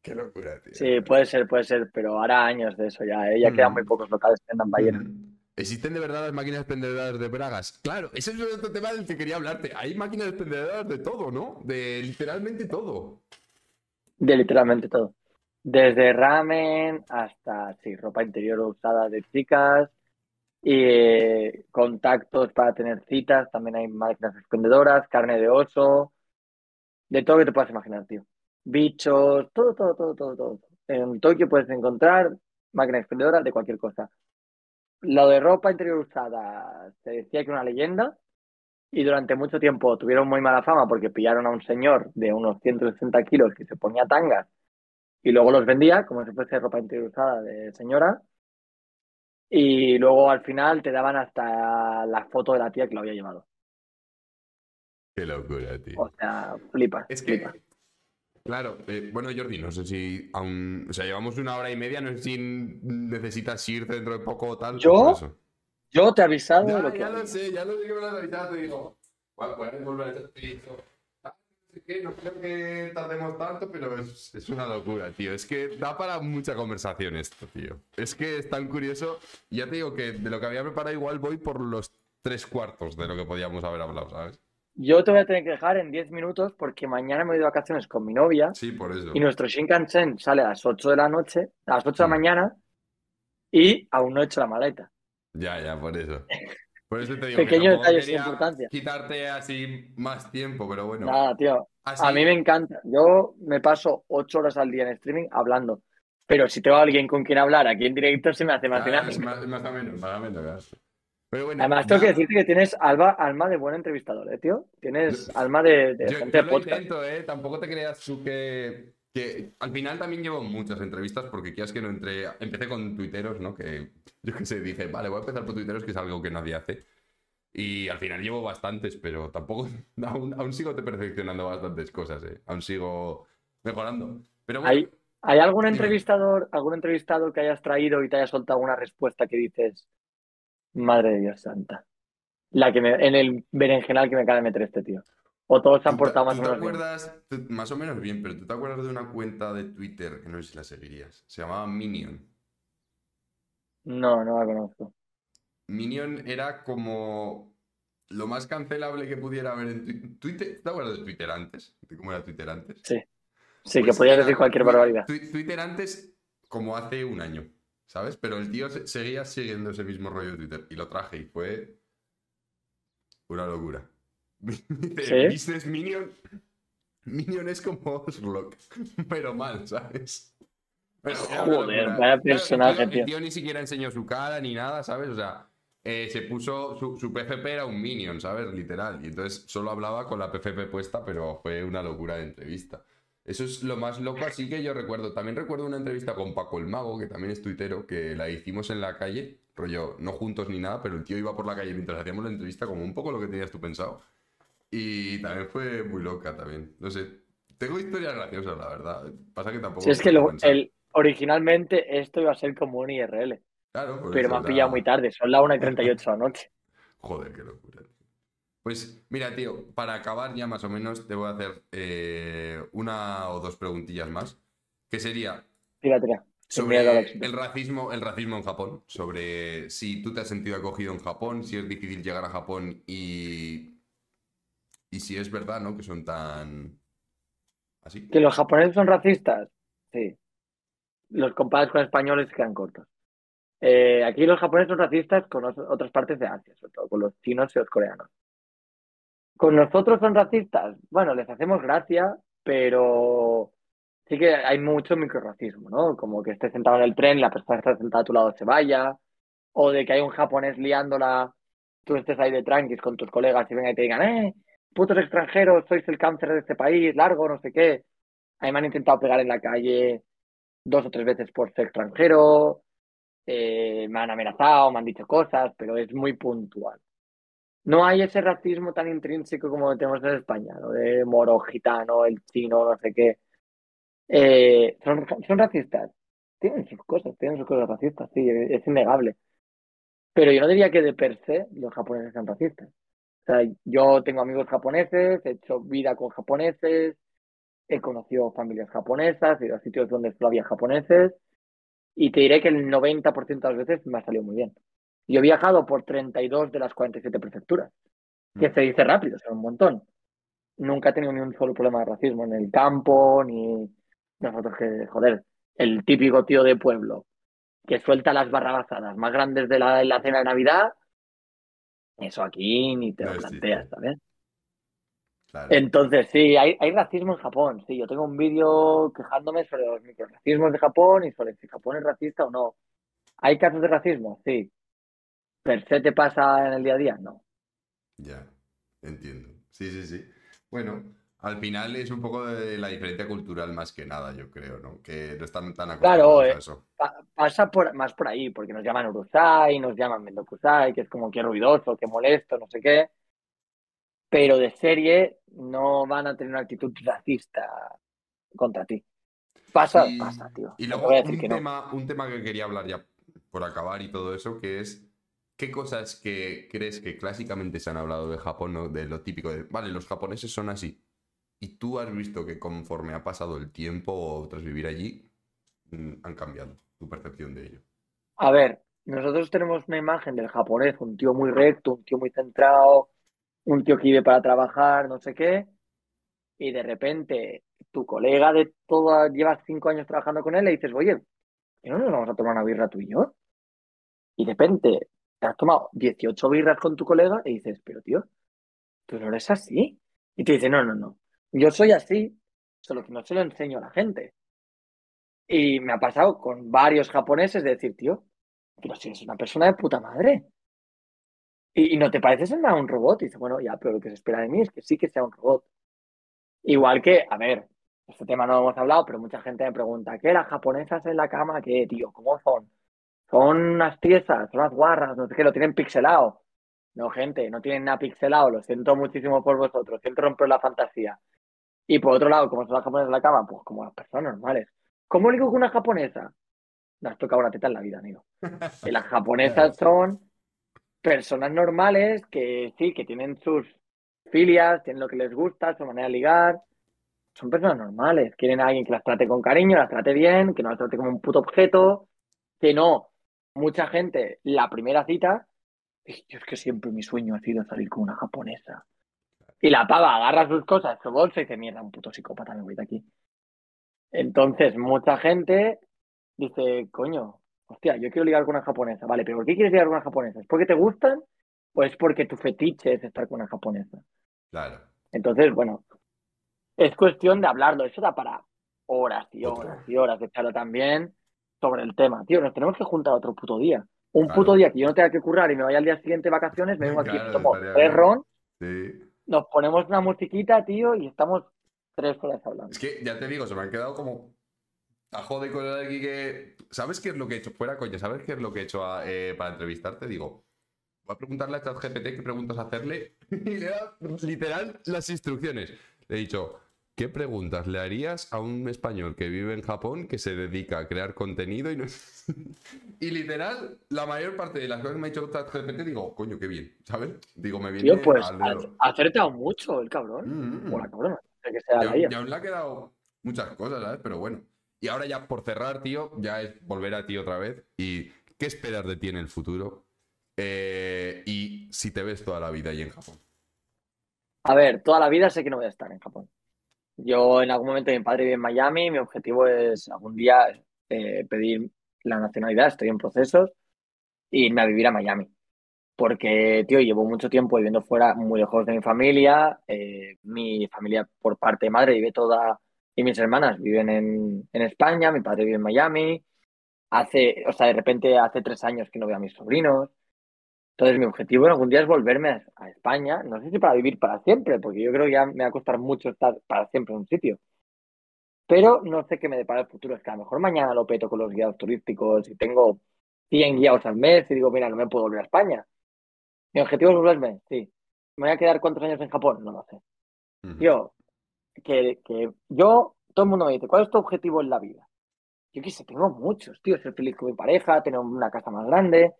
Qué locura, tío.
Sí, puede ser, puede ser, pero hará años de eso ya, ¿eh? Ya quedan
Mm.
muy pocos locales que vendan ballena.
Mm. ¿Existen de verdad las máquinas expendedoras de bragas? Claro, ese es otro tema del que quería hablarte. Hay máquinas expendedoras de todo, ¿no? De literalmente todo.
De literalmente todo. Desde ramen hasta, sí, ropa interior usada de chicas y eh, contactos para tener citas. También hay máquinas expendedoras, carne de oso, de todo que te puedas imaginar, tío. Bichos, todo, todo, todo, todo, todo. En Tokio puedes encontrar máquinas expendedoras de cualquier cosa. Lo de ropa interior usada se decía que era una leyenda y durante mucho tiempo tuvieron muy mala fama porque pillaron a un señor de unos 160 kilos que se ponía tangas y luego los vendía como si fuese ropa interior usada de señora. Y luego al final te daban hasta la foto de la tía que lo había llevado.
Qué locura, tío.
O sea, flipas.
Es que,
flipas.
claro, eh, bueno, Jordi, no sé si aún. O sea, llevamos una hora y media, no sé si necesitas irte dentro de poco o tal.
¿Yo?
por eso.
Yo te he avisado
Ya,
lo que
sé, ya lo sé que me lo has avisado, te digo. Bueno, puedes volver a No creo que tardemos tanto, pero es, es una locura, tío. Es que da para mucha conversación esto, tío. Es que es tan curioso. Y ya te digo que de lo que había preparado igual voy por los tres cuartos de lo que podíamos haber hablado, ¿sabes?
Yo te voy a tener que dejar en 10 minutos porque mañana me voy de vacaciones con mi novia
Sí, por eso.
y nuestro Shinkansen sale a las 8 de la noche, a las 8 de la mañana y aún no he hecho la maleta.
Ya, ya, por eso. Por eso te digo
Pequeño
que tampoco
detalle sin
quería
importancia.
quitarte así más tiempo, pero bueno.
Nada, tío.
Así-
A mí me encanta. Yo me paso 8 horas al día en streaming hablando. Pero si tengo a alguien con quien hablar aquí en directo, se me hace más
es
dinámico.
más, más o menos, más o menos, claro. Pero bueno,
Además, tengo que decirte que tienes alma, alma de buen entrevistador, ¿eh, tío? Tienes alma de, de
Yo,
gente
yo
de
lo
podcast.
intento, ¿eh? Tampoco te creas tú que, que... Al final también llevo muchas entrevistas porque quieras que no entré... Empecé con tuiteros, ¿no? Que yo qué sé, dije, vale, voy a empezar por tuiteros, que es algo que nadie hace. Y al final llevo bastantes, pero tampoco... Aún, aún sigo te perfeccionando bastantes cosas, ¿eh? Aún sigo mejorando. Pero bueno,
¿Hay, ¿Hay algún entrevistador, algún entrevistador que hayas traído y te haya soltado una respuesta que dices, madre de Dios santa? La que me, en el berenjenal que me acaba de meter este tío. O todos se han
¿tú te-
portado más
tú
o
te
menos bien.
acuerdas, tú- más o menos bien, pero tú te acuerdas de una cuenta de Twitter, que no sé si la seguirías, se llamaba Minion.
No, no la conozco.
Minion era como lo más cancelable que pudiera haber en Twi- Twitter. ¿Te acuerdas de Twitter antes? ¿De cómo era Twitter antes?
Sí. Sí, que
Pues
podías decir cualquier barbaridad.
Twi- Twitter antes como hace un año, ¿sabes? Pero el tío se- seguía siguiendo ese mismo rollo de Twitter y lo traje y fue una locura.
¿Sí?
Business Minion. Minion es como Oslock, pero mal, ¿sabes? Pero
Joder, vaya
Claro, el tío-
personaje,
el
tío
ni siquiera enseñó su cara ni nada, ¿sabes? O sea, eh, se puso, su, su PFP era un minion, ¿sabes? Literal. Y entonces solo hablaba con la PFP puesta, pero fue una locura de entrevista. Eso es lo más loco, así que yo recuerdo. También recuerdo una entrevista con Paco el Mago, que también es tuitero, que la hicimos en la calle, rollo, no juntos ni nada, pero el tío iba por la calle mientras hacíamos la entrevista, como un poco lo que tenías tú pensado. Y también fue muy loca también. No sé, tengo historias graciosas, la verdad. Pasa que tampoco...
Si es que lo- el, originalmente esto iba a ser como un IRL,
Claro, por
pero me han pillado muy tarde, son las 1 y 38 de la noche.
Joder, qué locura. Pues mira, tío, para acabar ya más o menos, te voy a hacer eh, una o dos preguntillas más. Que sería,
Tira, tira.
Sobre el racismo, el racismo en Japón, sobre si tú te has sentido acogido en Japón, si es difícil llegar a Japón y, y si es verdad, ¿no? Que son tan así.
¿Que los japoneses son racistas? Sí. Los comparas con españoles quedan cortos. Eh, aquí los japoneses son racistas con otras partes de Asia, sobre todo con los chinos y los coreanos. ¿Con nosotros son racistas? Bueno, les hacemos gracia, pero sí que hay mucho microracismo, ¿no? Como que estés sentado en el tren la persona que está sentada a tu lado se vaya, o de que hay un japonés liándola, tú estés ahí de tranquis con tus colegas y vengan y te digan, ¡eh! Putos extranjeros, sois el cáncer de este país, largo, no sé qué. A mí me han intentado pegar en la calle dos o tres veces por ser extranjero, eh, me han amenazado, me han dicho cosas, pero es muy puntual. No hay ese racismo tan intrínseco como tenemos en España, ¿no? De moro, gitano, el chino, no sé qué. Eh, son, son racistas. Tienen sus cosas, tienen sus cosas racistas, sí, es innegable. Pero yo no diría que de per se los japoneses sean racistas. O sea, yo tengo amigos japoneses, he hecho vida con japoneses, he conocido familias japonesas, he ido a sitios donde solo había japoneses y te diré que el 90% de las veces me ha salido muy bien. Yo he viajado por 32 de las 47 prefecturas, que
Mm.
se dice rápido, son un montón. Nunca he tenido ni un solo problema de racismo en el campo, ni nosotros que, joder, el típico tío de pueblo que suelta las barrabasadas más grandes de la, de la cena de Navidad, eso aquí ni te
No
lo planteas, ¿sabes?
Claro.
Entonces, sí, hay, hay racismo en Japón. Sí, yo tengo un vídeo quejándome sobre los microracismos de Japón y sobre si Japón es racista o no. ¿Hay casos de racismo? Sí. ¿Per se te pasa en el día a día? No.
Ya, entiendo. Sí, sí, sí. Bueno, al final es un poco de la diferencia cultural más que nada, yo creo, ¿no? Que no están tan
Claro,
acostumbrados a
eh.
eso.
Pa- pasa por, más por ahí, porque nos llaman Urusai, nos llaman Mendokusai, que es como que ruidoso, que molesto, no sé qué. Pero de serie no van a tener una actitud racista contra ti. Pasa,
Y,
pasa, tío.
y
No
luego
voy a decir
un
que no.
tema, un tema que quería hablar ya por acabar y todo eso, que es ¿qué cosas que crees que clásicamente se han hablado de Japón, ¿no? de lo típico de, vale, los japoneses son así? Y tú has visto que conforme ha pasado el tiempo tras vivir allí, mm, han cambiado tu percepción de ello.
A ver, nosotros tenemos una imagen del japonés, un tío muy recto, un tío muy centrado, un tío que vive para trabajar, no sé qué, y de repente tu colega de toda, llevas cinco años trabajando con él, le dices, oye, ¿que no nos vamos a tomar una birra tú y yo? Y de repente te has tomado 18 birras con tu colega y dices, pero tío, tú no eres así. Y te dice, no, no, no, yo soy así, solo que no se lo enseño a la gente. Y me ha pasado con varios japoneses de decir, tío, pero si eres una persona de puta madre. Y, no te pareces nada un robot. Y dice, bueno, ya, pero lo que se espera de mí es que sí que sea un robot. Igual que, a ver, este tema no lo hemos hablado, pero mucha gente me pregunta, ¿qué las japonesas en la cama? ¿Qué, tío? ¿Cómo son? Son unas tiesas, son unas guarras, no sé qué, lo tienen pixelado. No, gente, no tienen nada pixelado, lo siento muchísimo por vosotros, siento romper la fantasía. Y por otro lado, ¿cómo son las japonesas la cama? Pues como las personas normales. ¿Cómo ligo con una japonesa? No has tocado una teta en la vida, amigo. Y las japonesas son personas normales que sí, que tienen sus filias, tienen lo que les gusta, su manera de ligar. Son personas normales. Quieren a alguien que las trate con cariño, las trate bien, que no las trate como un puto objeto. Que no. Mucha gente, la primera cita, "Ay, yo es que siempre mi sueño ha sido salir con una japonesa. Y la pava agarra sus cosas, su bolsa y dice, mierda, un puto psicópata, me voy de aquí. Entonces, mucha gente dice, coño, hostia, yo quiero ligar con una japonesa. Vale, pero ¿por qué quieres ligar con una japonesa? ¿Es porque te gustan o es porque tu fetiche es estar con una japonesa?
Claro.
Entonces, bueno, es cuestión de hablarlo. Eso da para horas y horas y horas de charla también sobre el tema. Tío, nos tenemos que juntar otro puto día. Un
Claro.
puto día que yo no tenga que currar y me vaya al día siguiente de vacaciones, me vengo aquí,
Claro,
tomo
estaría
tres ron,
Sí.
Nos ponemos una musiquita, tío, y estamos tres horas hablando.
Es que ya te digo, se me han quedado como tajo de cosas aquí que. ¿Sabes qué es lo que he hecho? Fuera coña, ¿sabes qué es lo que he hecho a- eh, para entrevistarte? Digo, voy a preguntarle a ChatGPT qué preguntas hacerle y le dado literal las instrucciones. Le he dicho, ¿qué preguntas le harías a un español que vive en Japón que se dedica a crear contenido y no. y literal, la mayor parte de las cosas que me ha dicho ChatGPT, digo, coño, qué bien, ¿sabes? Digo, me viene
Tío, pues ha acertado mucho el cabrón.
Mm, mm.
O la cabrona, no sé que sea
Y
la
aún,
IA.
y aún le ha quedado muchas cosas, ¿sabes? Pero bueno. Y ahora ya por cerrar, tío, ya es volver a ti otra vez. ¿Y qué esperas de ti en el futuro? Eh, y si te ves toda la vida ahí en Japón.
A ver, toda la vida sé que no voy a estar en Japón. Yo en algún momento mi padre vive en Miami, mi objetivo es algún día eh, pedir la nacionalidad, estoy en procesos, e irme a vivir a Miami. Porque, tío, llevo mucho tiempo viviendo fuera, muy lejos de mi familia. eh, mi familia por parte de madre vive toda, y mis hermanas viven en, en España, mi padre vive en Miami. Hace, o sea, de repente hace tres años que no veo a mis sobrinos. Entonces, mi objetivo en algún día es volverme a, a España. No sé si para vivir para siempre, porque yo creo que ya me va a costar mucho estar para siempre en un sitio. Pero no sé qué me depara el futuro. Es que a lo mejor mañana lo peto con los guiados turísticos y tengo 100 guiados al mes y digo, mira, no me puedo volver a España. Mi objetivo es volverme, sí. ¿Me voy a quedar cuántos años en Japón? No lo sé.
Ujú.
Tío, que, que yo, todo el mundo me dice, ¿cuál es tu objetivo en la vida? Yo qué sé, tengo muchos, tío. Ser feliz con mi pareja, tener una casa más grande.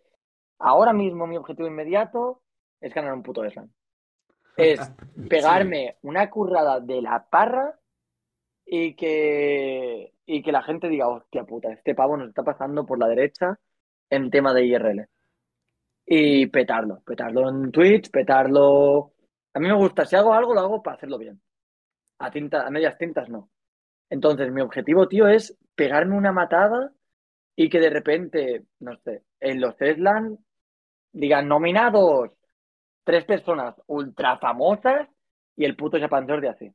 Ahora mismo mi objetivo inmediato es ganar un puto slam. Es pegarme una currada de la parra y que, y que la gente diga, hostia puta, este pavo nos está pasando por la derecha en tema de IRL. Y petarlo, petarlo en Twitch, petarlo. A mí me gusta, si hago algo, lo hago para hacerlo bien. A, tinta, a medias tintas no. Entonces, mi objetivo, tío, es pegarme una matada y que de repente, no sé, en los Teslan digan nominados tres personas ultra famosas y el puto Japan de así.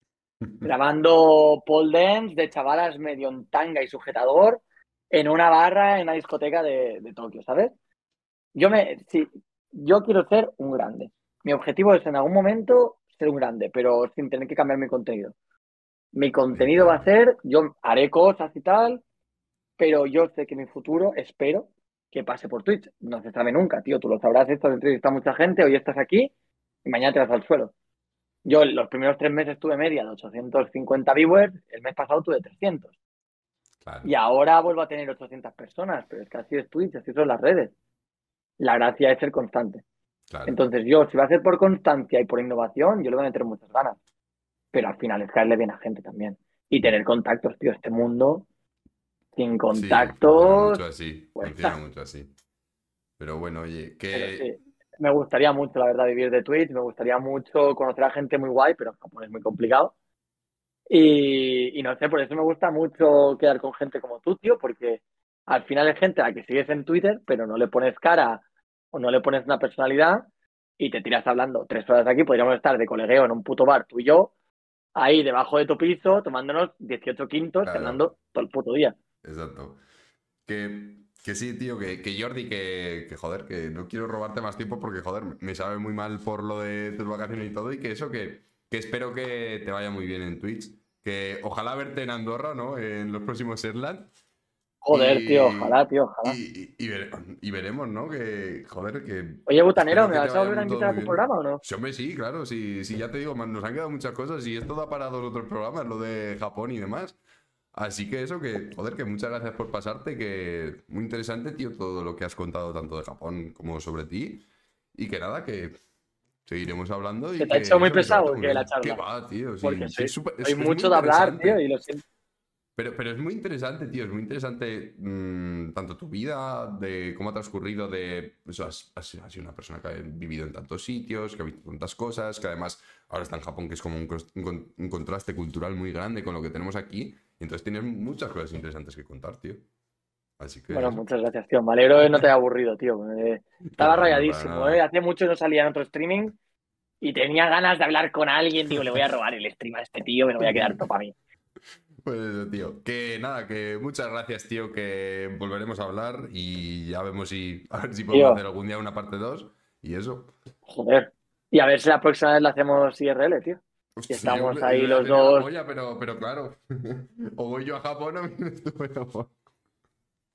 Grabando pole dance de chavalas medio en tanga y sujetador en una barra en una discoteca de, de Tokio, ¿sabes? Yo me, sí, yo quiero ser un grande. Mi objetivo es en algún momento ser un grande, pero sin tener que cambiar mi contenido. Mi contenido va a ser, yo haré cosas y tal, pero yo sé que mi futuro, espero, que pase por Twitch. No se sabe nunca, tío. Tú lo sabrás, esto entrevista a mucha gente, hoy estás aquí y mañana te vas al suelo. Yo los primeros tres meses tuve media de 850 viewers, el mes pasado tuve 300.
Claro.
Y ahora vuelvo a tener 800 personas, pero es que así es Twitch, así son las redes. La gracia es ser constante.
claro.
Entonces yo, si va a ser por constancia y por innovación, yo le voy a meter muchas ganas. Pero al final es caerle bien a gente también. Y tener contactos, tío. Este mundo sin
Sí, funciona mucho así.
pues
Funciona mucho así. Pero bueno, oye, que.
sí, me gustaría mucho, la verdad, vivir de Twitch. Me gustaría mucho conocer a gente muy guay, pero Japón es muy complicado. Y, y no sé, por eso me gusta mucho quedar con gente como tú, tío, porque al final es gente a la que sigues en Twitter, pero no le pones cara o no le pones una personalidad y te tiras hablando tres horas aquí. Podríamos estar de colegueo en un puto bar, tú y yo, ahí debajo de tu piso, tomándonos 18 quintos,
Claro.
cenando todo el puto día.
Exacto. Que, que sí, tío, que, que Jordi, que, que joder, que no quiero robarte más tiempo porque, joder, me sabe muy mal por lo de tus vacaciones y todo, y que eso, que, que espero que te vaya muy bien en Twitch. Que ojalá verte en Andorra, ¿no? En los próximos Erland.
Joder,
Y-
tío, ojalá, tío, ojalá.
Y, y- vere- y veremos, ¿no? Que, joder, que.
Oye, Butanero, ¿me vas a volver a invitar a tu
bien.
programa o no?
Sí, hombre, sí, claro, sí, sí, ya te digo, man, nos han quedado muchas cosas y esto da para dos otros programas, lo de Japón y demás. Así que eso, que, joder, que muchas gracias por pasarte, que muy interesante, tío, todo lo que has contado tanto de Japón como sobre ti. Y que nada, que seguiremos hablando y
¿Se te ha hecho muy pesado que la charla?
¿Qué va, tío? Sí,
Porque soy,
súper- es-
soy
es
mucho de hablar, tío, y lo siento.
Pero, pero es muy interesante, tío, es muy interesante mm, tanto tu vida, de cómo ha transcurrido, de... Eso, has, has- has sido una persona que ha vivido en tantos sitios, que ha visto tantas cosas, que además ahora está en Japón, que es como un, un un contraste cultural muy grande con lo que tenemos aquí. Y entonces tienes muchas cosas interesantes que contar, tío. Así que...
Bueno, muchas gracias, tío. Me alegro de no te haya aburrido, tío. Eh, estaba
No, no, para
rayadísimo. ¿eh? Hace mucho no salía en otro streaming y tenía ganas de hablar con alguien. Digo, le voy a robar el stream a este tío, me lo voy a quedar todo para mí.
Pues eso, tío. Que nada, que muchas gracias, tío, que volveremos a hablar y ya vemos si... A ver si podemos
Tío.
hacer algún día una parte 2 y eso.
Joder. Y a ver si la próxima vez la hacemos IRL, tío.
Hostia,
estamos
yo-
ahí
yo
los dos.
pero, pero claro. o voy yo a Japón o vienes tú a Japón.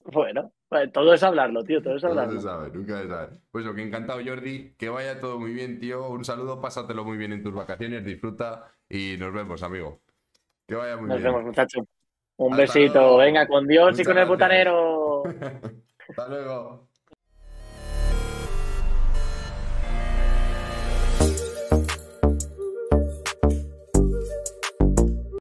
Bueno, todo es hablarlo, tío, todo es
Nunca
hablarlo.
se sabe, nunca se sabe. Pues lo que encantado, Jordi. Que vaya todo muy bien, tío. Un saludo, pásatelo muy bien en tus vacaciones, disfruta y nos vemos, amigo. Que vaya muy
Nos
bien.
vemos, muchachos. Un
Hasta
besito.
luego.
Venga, con Dios y con el butanero.
Hasta luego.